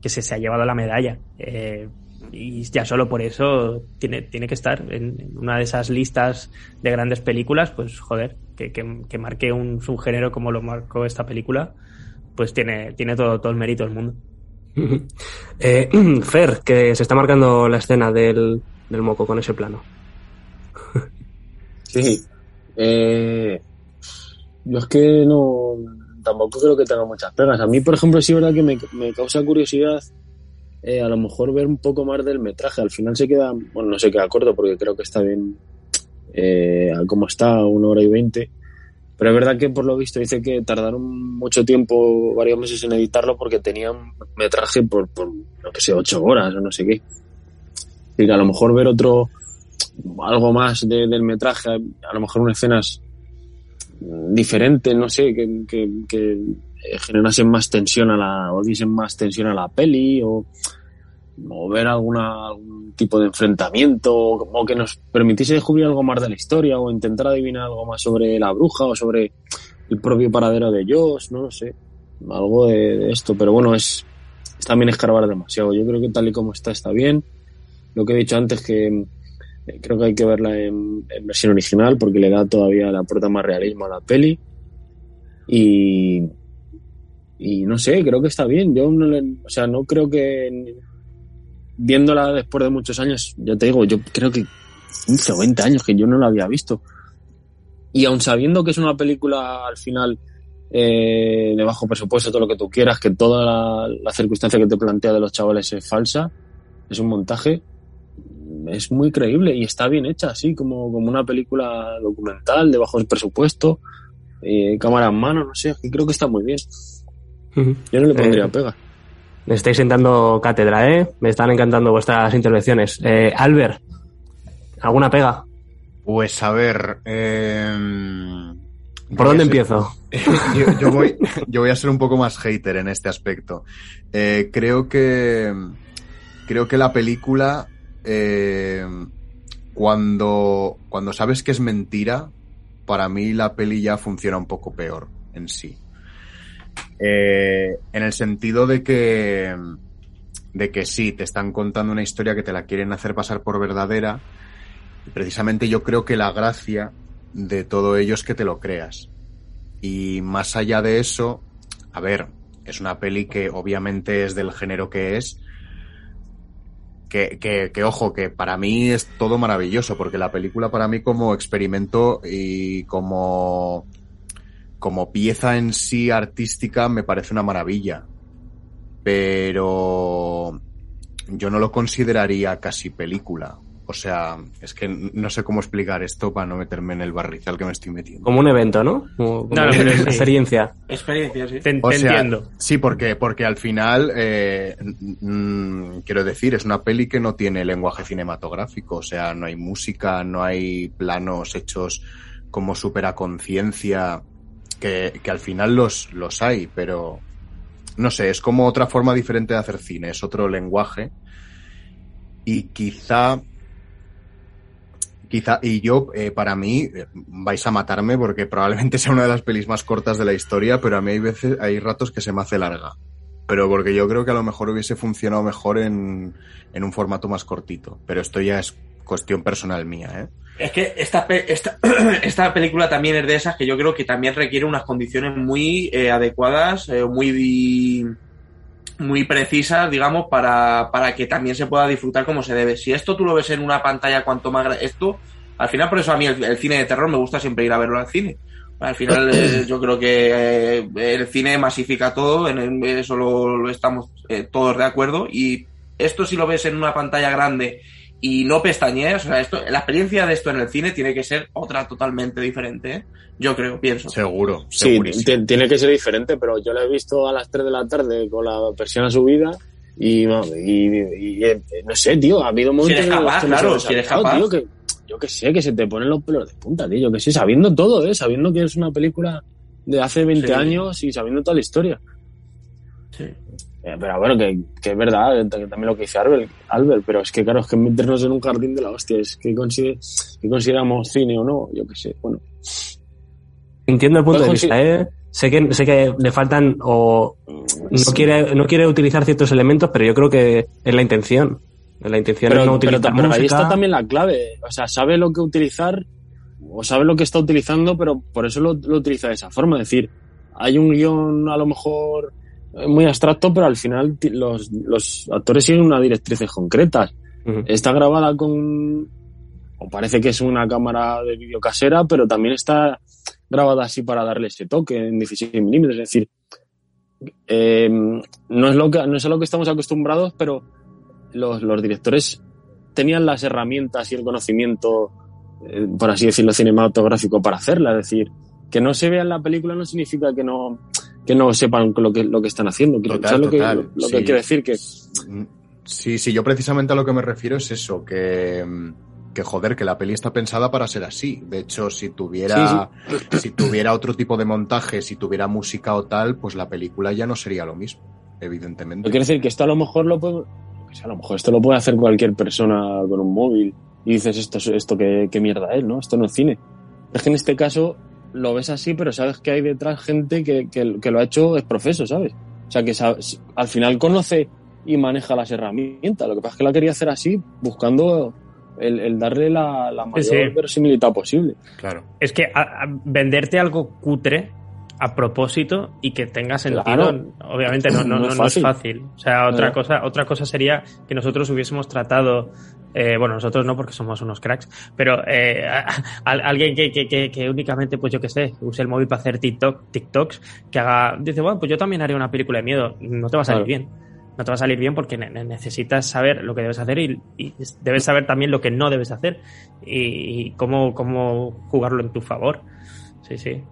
[SPEAKER 8] que se, se ha llevado la medalla. Eh, y ya solo por eso tiene, tiene que estar en, en una de esas listas de grandes películas, pues joder, que, que, que marque un subgénero como lo marcó esta película, pues tiene, tiene todo, todo el mérito del mundo.
[SPEAKER 4] Eh, Fer, que se está marcando la escena del, del moco con ese plano.
[SPEAKER 7] Sí. Eh, yo es que no. Tampoco creo que tenga muchas pegas. A mí, por ejemplo, sí es verdad que me, me causa curiosidad eh, a lo mejor ver un poco más del metraje. Al final se queda. Bueno, no se queda corto porque creo que está bien. Eh, como está, una hora y veinte. Pero es verdad que por lo visto dice que tardaron mucho tiempo, varios meses en editarlo porque tenían metraje por, no que sé, ocho horas o no sé qué. Y que a lo mejor ver otro, algo más de- del metraje, a lo mejor unas escenas diferentes, no sé, que, que, generasen más tensión a la, o diesen más tensión a la peli, o, o ver alguna, algún tipo de enfrentamiento, o, que nos permitiese descubrir algo más de la historia, o intentar adivinar algo más sobre la bruja, o sobre el propio paradero de Josh, no lo sé, algo de, esto, pero bueno, es, también escarbar demasiado. Yo creo que tal y como está, está bien. Lo que he dicho antes, que eh, creo que hay que verla en, versión original porque le da todavía la aporta más realismo a la peli. Y, y no sé, creo que está bien. Yo no le- o sea, no creo que viéndola después de muchos años, ya te digo, yo creo que 15 o 20 años que yo no la había visto. Y aun sabiendo que es una película al final eh, de bajo presupuesto, todo lo que tú quieras, que toda la, la circunstancia que te plantea de los chavales es falsa, es un montaje, es muy creíble y está bien hecha, así como, como una película documental de bajo presupuesto, eh, cámara en mano, no sé, creo que está muy bien. Yo no le pondría
[SPEAKER 4] Eh,
[SPEAKER 7] pega.
[SPEAKER 4] Me estáis sentando cátedra, ¿eh? Me están encantando vuestras intervenciones. Eh, Albert, ¿alguna pega?
[SPEAKER 6] Pues a ver. em,
[SPEAKER 4] ¿Por dónde
[SPEAKER 6] ser-
[SPEAKER 4] empiezo?
[SPEAKER 6] yo, yo voy, yo voy a ser un poco más hater en este aspecto. Eh, creo que. Creo que la película. eh, cuando, cuando sabes que es mentira, para mí la peli ya funciona un poco peor en sí. Eh, en el sentido de que. De que sí, te están contando una historia que te la quieren hacer pasar por verdadera. Y precisamente yo creo que la gracia de todo ello es que te lo creas. Y más allá de eso, a ver, es una peli que obviamente es del género que es. Que, que, que, ojo, que para mí es todo maravilloso, porque la película para mí como experimento y como, como pieza en sí artística me parece una maravilla. Pero yo no lo consideraría casi película. O sea, es que no sé cómo explicar esto para no meterme en el barrizal que me estoy metiendo.
[SPEAKER 4] Como un evento, ¿no? Como, como
[SPEAKER 8] No, no, pero sí.
[SPEAKER 4] experiencia.
[SPEAKER 5] Experiencia, sí.
[SPEAKER 8] Te, te
[SPEAKER 6] O sea,
[SPEAKER 8] entiendo.
[SPEAKER 6] Sí, porque, porque al final, eh, mm, quiero decir, es una peli que no tiene lenguaje cinematográfico, o sea, no hay música, no hay planos hechos como súper a conciencia, que, que al final los, los hay, pero no sé, es como otra forma diferente de hacer cine, es otro lenguaje. Y quizá Quizá, y yo, eh, para mí, eh, vais a matarme porque probablemente sea una de las pelis más cortas de la historia, pero a mí hay veces, hay ratos que se me hace larga. Pero porque yo creo que a lo mejor hubiese funcionado mejor en, en un formato más cortito. Pero esto ya es cuestión personal mía, ¿eh?
[SPEAKER 5] Es que esta, pe- esta, esta película también es de esas que yo creo que también requiere unas condiciones muy eh, adecuadas, eh, muy, muy precisas, digamos, para, para que también se pueda disfrutar como se debe. Si esto tú lo ves en una pantalla, cuanto más... Esto, al final, por eso a mí el, el cine de terror me gusta siempre ir a verlo al cine. Al final, eh, yo creo que el cine masifica todo, en eso lo, lo estamos todos de acuerdo. Y esto, si lo ves en una pantalla grande y no pestañeas, o sea, esto, la experiencia de esto en el cine tiene que ser otra totalmente diferente, ¿eh? Yo creo, pienso.
[SPEAKER 6] Seguro,
[SPEAKER 7] Sí, tiene que ser diferente, pero yo lo he visto a las 3 de la tarde con la persiana subida y, no, y, y- y, eh, no sé, tío, ha habido momentos
[SPEAKER 5] eres
[SPEAKER 7] en los
[SPEAKER 5] capaz, claro, si eres capaz.
[SPEAKER 7] tío, que yo que sé, que se te ponen los pelos de punta, tío, yo que sé, sabiendo todo, ¿eh? Sabiendo que es una película de hace 20
[SPEAKER 5] Sí.
[SPEAKER 7] años y sabiendo toda la historia.
[SPEAKER 5] Sí.
[SPEAKER 7] Eh, pero bueno, que, que es verdad, que también lo que dice Albert, Albert, pero es que claro, es que meternos en un jardín de la hostia, es que, consider- que consideramos cine o no, yo que sé, bueno.
[SPEAKER 4] Entiendo el punto de vista, ¿eh? Sé que, sé que le faltan o no quiere, no quiere utilizar ciertos elementos, pero yo creo que es la intención. La intención
[SPEAKER 7] pero,
[SPEAKER 4] es no utilizar
[SPEAKER 7] pero ahí está también la clave. O sea, sabe lo que utilizar o sabe lo que está utilizando, pero por eso lo, lo utiliza de esa forma. Es decir, hay un guion a lo mejor muy abstracto, pero al final los, los actores siguen unas directrices concretas. Está grabada con, o parece que es una cámara de vídeo casera, pero también está grabada así para darle ese toque en 16 milímetros. Es decir, eh, no, es lo que, no es a lo que estamos acostumbrados, pero los, los directores tenían las herramientas y el conocimiento, eh, por así decirlo, cinematográfico para hacerla. Es decir, que no se vea en la película no significa que no, que no sepan lo que, lo que están haciendo.
[SPEAKER 6] Total,
[SPEAKER 7] ¿sabes lo que,
[SPEAKER 6] total,
[SPEAKER 7] lo, lo
[SPEAKER 6] sí.
[SPEAKER 7] que quiero decir? Que
[SPEAKER 6] Sí, sí, yo precisamente a lo que me refiero es eso, que, que joder, que la peli está pensada para ser así. De hecho, si tuviera, si tuviera otro tipo de montaje, si tuviera música o tal, pues la película ya no sería lo mismo, evidentemente.
[SPEAKER 7] Quiero decir que esto a lo mejor lo puede, a lo mejor esto lo puede hacer cualquier persona con un móvil y dices esto, es- esto qué, qué mierda es, ¿no? Esto no es cine. Es que en este caso lo ves así, pero sabes que hay detrás gente que, que, que lo ha hecho es profeso, ¿sabes? O sea que sa- al final conoce y maneja las herramientas. Lo que pasa es que la quería hacer así, buscando el, el darle la, la mayor
[SPEAKER 8] Sí, sí.
[SPEAKER 7] verosimilitud posible.
[SPEAKER 6] Claro.
[SPEAKER 8] Es que a- a venderte algo cutre a propósito y que tenga sentido.
[SPEAKER 7] Claro.
[SPEAKER 8] Obviamente no, no,
[SPEAKER 7] No es
[SPEAKER 8] no es
[SPEAKER 7] fácil.
[SPEAKER 8] O sea, otra
[SPEAKER 7] Eh.
[SPEAKER 8] cosa, otra cosa sería que nosotros hubiésemos tratado, eh, bueno, nosotros no porque somos unos cracks, pero eh, a- a- alguien que, que, que, que únicamente, pues yo qué sé, use el móvil para hacer TikTok, TikToks, que haga, dice, bueno, pues yo también haré una película de miedo. No te va a salir
[SPEAKER 7] Claro.
[SPEAKER 8] bien. No te va a salir bien porque ne- ne- necesitas saber lo que debes hacer y, y debes saber también lo que no debes hacer y, y cómo, cómo jugarlo en tu favor. Sí, sí.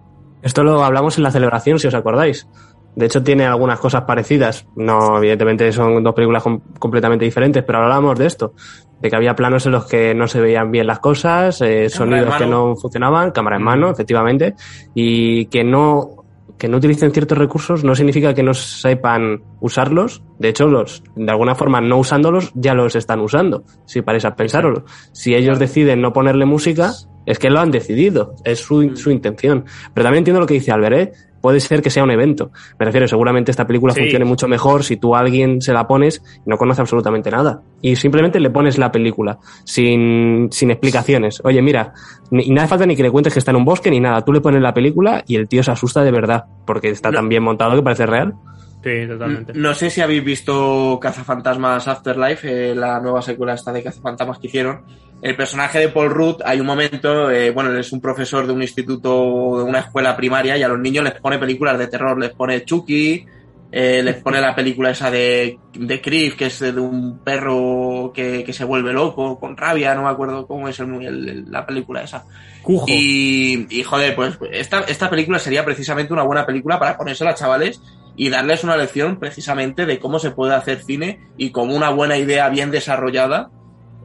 [SPEAKER 4] Esto lo hablamos en la celebración, si os acordáis. De hecho, tiene algunas cosas parecidas. No, evidentemente son dos películas com- completamente diferentes, pero hablábamos de esto. De que había planos en los que no se veían bien las cosas, eh, sonidos que no funcionaban, cámara en mano, efectivamente, y que no, que no utilicen ciertos recursos no significa que no sepan usarlos. De hecho, los, de alguna forma, no usándolos, ya los están usando, si paréis a pensároslo. Si ellos deciden no ponerle música, es que lo han decidido, es su, su intención. Pero también entiendo lo que dice Albert, ¿eh? Puede ser que sea un evento. Me refiero, seguramente esta película
[SPEAKER 8] Sí.
[SPEAKER 4] funcione mucho mejor si tú a alguien se la pones y no conoce absolutamente nada. Y simplemente le pones la película, sin, sin explicaciones. Oye, mira, ni, hace falta ni que le cuentes que está en un bosque ni nada. Tú le pones la película y el tío se asusta de verdad, porque está
[SPEAKER 5] No.
[SPEAKER 4] tan bien montado que parece real.
[SPEAKER 8] Sí, totalmente.
[SPEAKER 5] No sé si habéis visto Cazafantasmas Afterlife, eh, la nueva secuela esta de Cazafantasmas que hicieron. El personaje de Paul Rudd, hay un momento, eh, bueno, él es un profesor de un instituto de una escuela primaria y a los niños les pone películas de terror, les pone Chucky, eh, les pone la película esa de, de Creep, que es de un perro que, que se vuelve loco, con rabia, no me acuerdo cómo es el, el- la película esa.
[SPEAKER 8] Cujo.
[SPEAKER 5] Y, y, joder, pues esta, esta película sería precisamente una buena película para ponérsela a chavales y darles una lección precisamente de cómo se puede hacer cine y como una buena idea bien desarrollada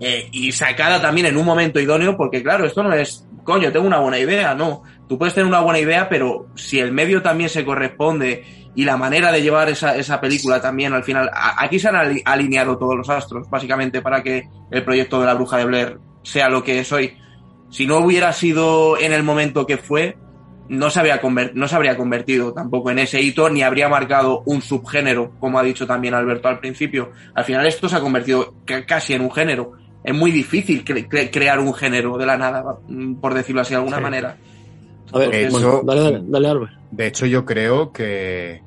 [SPEAKER 5] eh, y sacada también en un momento idóneo, porque claro, esto no es, coño, tengo una buena idea, no. Tú puedes tener una buena idea, pero si el medio también se corresponde y la manera de llevar esa, esa película también al final, aquí se han ali- alineado todos los astros, básicamente, para que el proyecto de la bruja de Blair sea lo que es hoy. Si no hubiera sido en el momento que fue, no se, había no se habría convertido tampoco en ese hito, ni habría marcado un subgénero, como ha dicho también Alberto al principio. Al final esto se ha convertido ca- casi en un género. Es muy difícil cre- cre- crear un género de la nada, por decirlo así de alguna
[SPEAKER 8] Sí.
[SPEAKER 5] manera.
[SPEAKER 7] A ver,
[SPEAKER 6] Eso-
[SPEAKER 7] bueno, dale, dale, dale, Albert.
[SPEAKER 6] De hecho, yo creo que,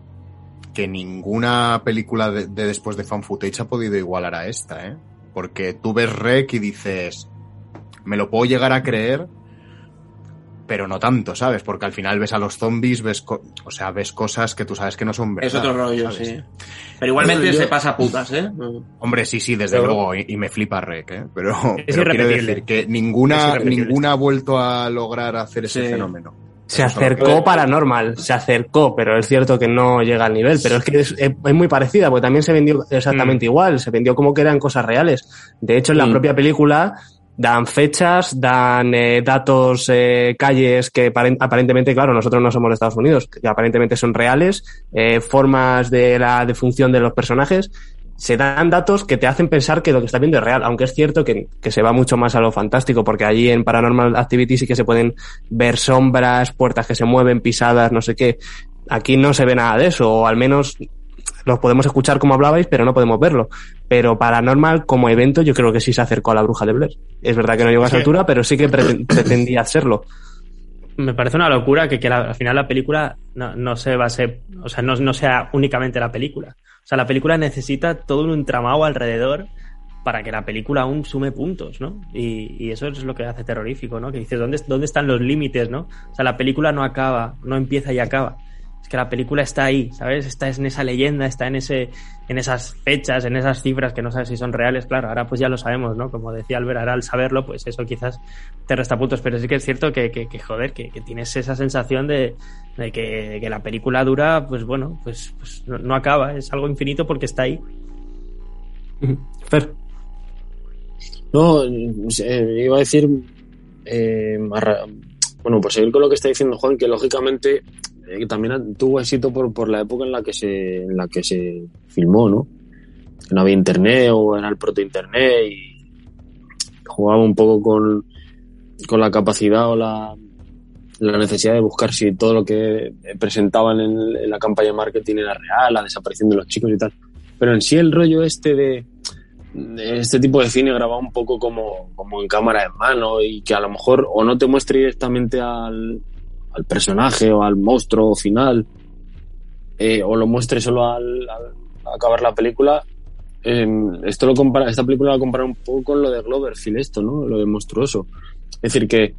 [SPEAKER 6] que ninguna película de, de después de Fan Footage ha podido igualar a esta, ¿eh? Porque tú ves Rec y dices, me lo puedo llegar a creer, pero no tanto, ¿sabes? Porque al final ves a los zombies, ves, co- o sea, ves cosas que tú sabes que no son verdad.
[SPEAKER 5] es otro rollo,
[SPEAKER 6] ¿sabes?
[SPEAKER 5] sí. Pero igualmente
[SPEAKER 7] Yo-
[SPEAKER 5] se pasa putas, ¿eh?
[SPEAKER 6] Hombre, sí, sí, desde
[SPEAKER 8] Pero-
[SPEAKER 6] luego, y, y me flipa Rec, ¿eh? Pero,
[SPEAKER 8] Es
[SPEAKER 6] pero quiero decir que ninguna, ninguna ha vuelto a lograr hacer ese
[SPEAKER 5] Sí.
[SPEAKER 6] fenómeno.
[SPEAKER 4] Se acercó. Paranormal, se acercó, pero es cierto que no llega al nivel. Pero es que es, muy parecida, porque también se vendió exactamente igual, se vendió como que eran cosas reales. De hecho, en la
[SPEAKER 7] Mm.
[SPEAKER 4] propia película dan fechas, dan eh, datos, eh, calles que aparen- aparentemente, claro, nosotros no somos Estados Unidos, que aparentemente son reales, eh, formas de la defunción de los personajes. Se dan datos que te hacen pensar que lo que estás viendo es real, aunque es cierto que, que se va mucho más a lo fantástico, porque allí en Paranormal Activity sí que se pueden ver sombras, puertas que se mueven, pisadas, no sé qué. Aquí no se ve nada de eso, o al menos los podemos escuchar como hablabais, pero no podemos verlo. Pero Paranormal como evento yo creo que sí se acercó a la bruja de Blair. Es verdad que no llegó a esa
[SPEAKER 8] Sí.
[SPEAKER 4] altura, pero sí que preten- pretendía hacerlo.
[SPEAKER 8] Me parece una locura que, que la- al final la película no, no se base, o sea, no, no sea únicamente la película. O sea, la película necesita todo un entramado alrededor para que la película aún sume puntos, ¿no? Y, y eso es lo que hace terrorífico, ¿no? Que dices, ¿dónde, ¿dónde están los límites, no? O sea, la película no acaba, no empieza y acaba. Es que la película está ahí, ¿sabes? Está en esa leyenda, está en ese, en esas fechas, en esas cifras que no sabes si son reales, claro, ahora pues ya lo sabemos, ¿no? Como decía Albert, ahora al saberlo, pues eso quizás te resta puntos, pero sí que es cierto que, que, que, joder, que, que tienes esa sensación de, de que, de que la película dura, pues bueno, pues, pues no, no acaba, es algo infinito porque está ahí.
[SPEAKER 4] Fer,
[SPEAKER 7] No, eh, iba a decir, eh, bueno, por seguir con lo que está diciendo Juan, que lógicamente eh, también tuvo éxito por, por la época en la que se, en la que se filmó, ¿no? No había internet o era el proto internet y jugaba un poco con, con la capacidad o la, la necesidad de buscar si todo lo que presentaban en, la campaña de marketing era real, la desaparición de los chicos y tal. Pero en sí el rollo este de, de este tipo de cine grabado un poco como, como en cámara en mano y que a lo mejor o no te muestre directamente al, al personaje o al monstruo final, eh, o lo muestre solo al, al acabar la película, eh, esto lo compara, esta película la compara un poco con lo de Gloverfield, esto, ¿no? Lo de monstruoso. Es decir, que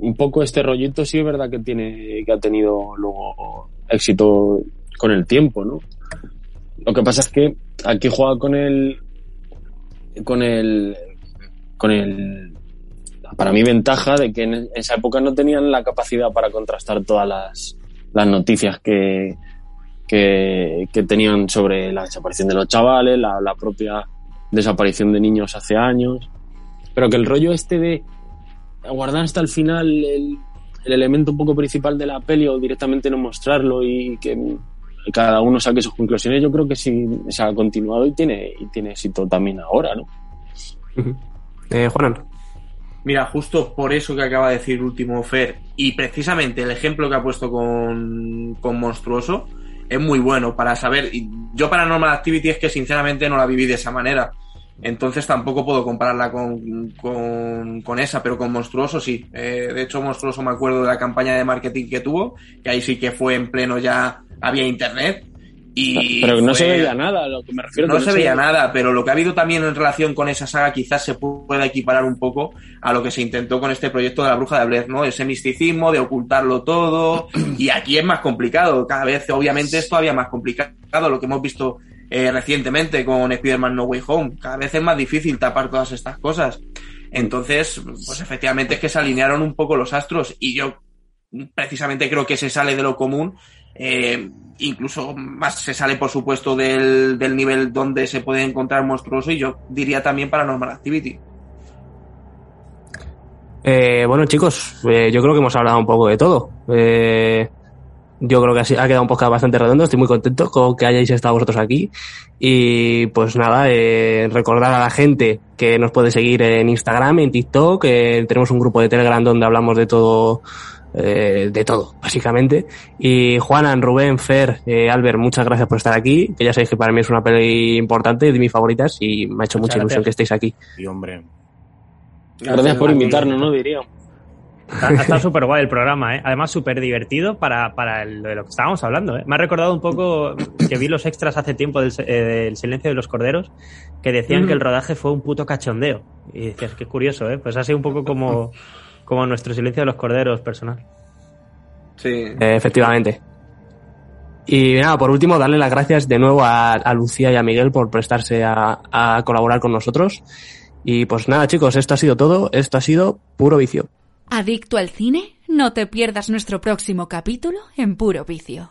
[SPEAKER 7] un poco este rollito sí es verdad que tiene, que ha tenido luego éxito con el tiempo, ¿no? Lo que pasa es que aquí juega con el, con el, con el, para mí ventaja de que en esa época no tenían la capacidad para contrastar todas las, las noticias que, que, tenían sobre la desaparición de los chavales, la, propia desaparición de niños hace años, pero que el rollo este de guardar hasta el final el, el elemento un poco principal de la peli o directamente no mostrarlo y que cada uno saque sus conclusiones, yo creo que sí se ha continuado y tiene, y tiene éxito también ahora, ¿no?
[SPEAKER 4] Eh, Juanan.
[SPEAKER 5] Mira, justo por eso que acaba de decir último Fer, y precisamente el ejemplo que ha puesto con, con Monstruoso, es muy bueno para saber. Yo para Normal Activity es que sinceramente no la viví de esa manera. Entonces tampoco puedo compararla con, con, con esa, pero con Monstruoso sí. Eh, de hecho, Monstruoso me acuerdo de la campaña de marketing que tuvo, que ahí sí que fue en pleno ya había internet. Y
[SPEAKER 7] pero no
[SPEAKER 5] fue-
[SPEAKER 7] se veía nada, lo que me refiero.
[SPEAKER 5] no
[SPEAKER 7] que
[SPEAKER 5] se veía nada, pero lo que ha habido también en relación con esa saga quizás se pueda equiparar un poco a lo que se intentó con este proyecto de la bruja de Blair, ¿no? Ese misticismo de ocultarlo todo y aquí es más complicado, cada vez obviamente es todavía más complicado lo que hemos visto eh, recientemente con Spider-Man No Way Home, cada vez es más difícil tapar todas estas cosas. Entonces, pues efectivamente es que se alinearon un poco los astros y yo precisamente creo que se sale de lo común eh, incluso más se sale, por supuesto, del, del nivel donde se puede encontrar monstruoso y yo diría también Paranormal Activity.
[SPEAKER 4] Eh, bueno, chicos, eh, yo creo que hemos hablado un poco de todo. Eh, yo creo que ha quedado un podcast bastante redondo. Estoy muy contento con que hayáis estado vosotros aquí. Y pues nada, eh, recordar a la gente que nos puede seguir en Instagram, en TikTok. eh, tenemos un grupo de Telegram donde hablamos de todo, eh, de todo, básicamente. Y Juanan, Rubén, Fer, eh, Albert, muchas gracias por estar aquí. Que ya sabéis que para mí es una peli importante, de mis favoritas, y me ha hecho
[SPEAKER 8] Muchas
[SPEAKER 4] mucha ilusión que estéis aquí.
[SPEAKER 6] Y hombre,
[SPEAKER 7] Gracias por invitarnos, ¿no? Diría.
[SPEAKER 8] Estado súper guay el programa, ¿eh? Además, súper divertido para, para el- de lo que estábamos hablando, ¿eh? Me ha recordado un poco que vi los extras hace tiempo del, eh, del Silencio de los Corderos, que decían
[SPEAKER 5] Mm.
[SPEAKER 8] que el rodaje fue un puto cachondeo. Y decías, qué curioso, ¿eh? Pues ha sido un poco como, como nuestro Silencio de los Corderos personal.
[SPEAKER 5] Sí.
[SPEAKER 4] Eh, efectivamente. Y nada, por último, darle las gracias de nuevo a, a Lucía y a Miguel por prestarse a, a colaborar con nosotros. Y pues nada, chicos, esto ha sido todo. Esto ha sido puro vicio.
[SPEAKER 9] ¿Adicto al cine? No te pierdas nuestro próximo capítulo en Puro Vicio.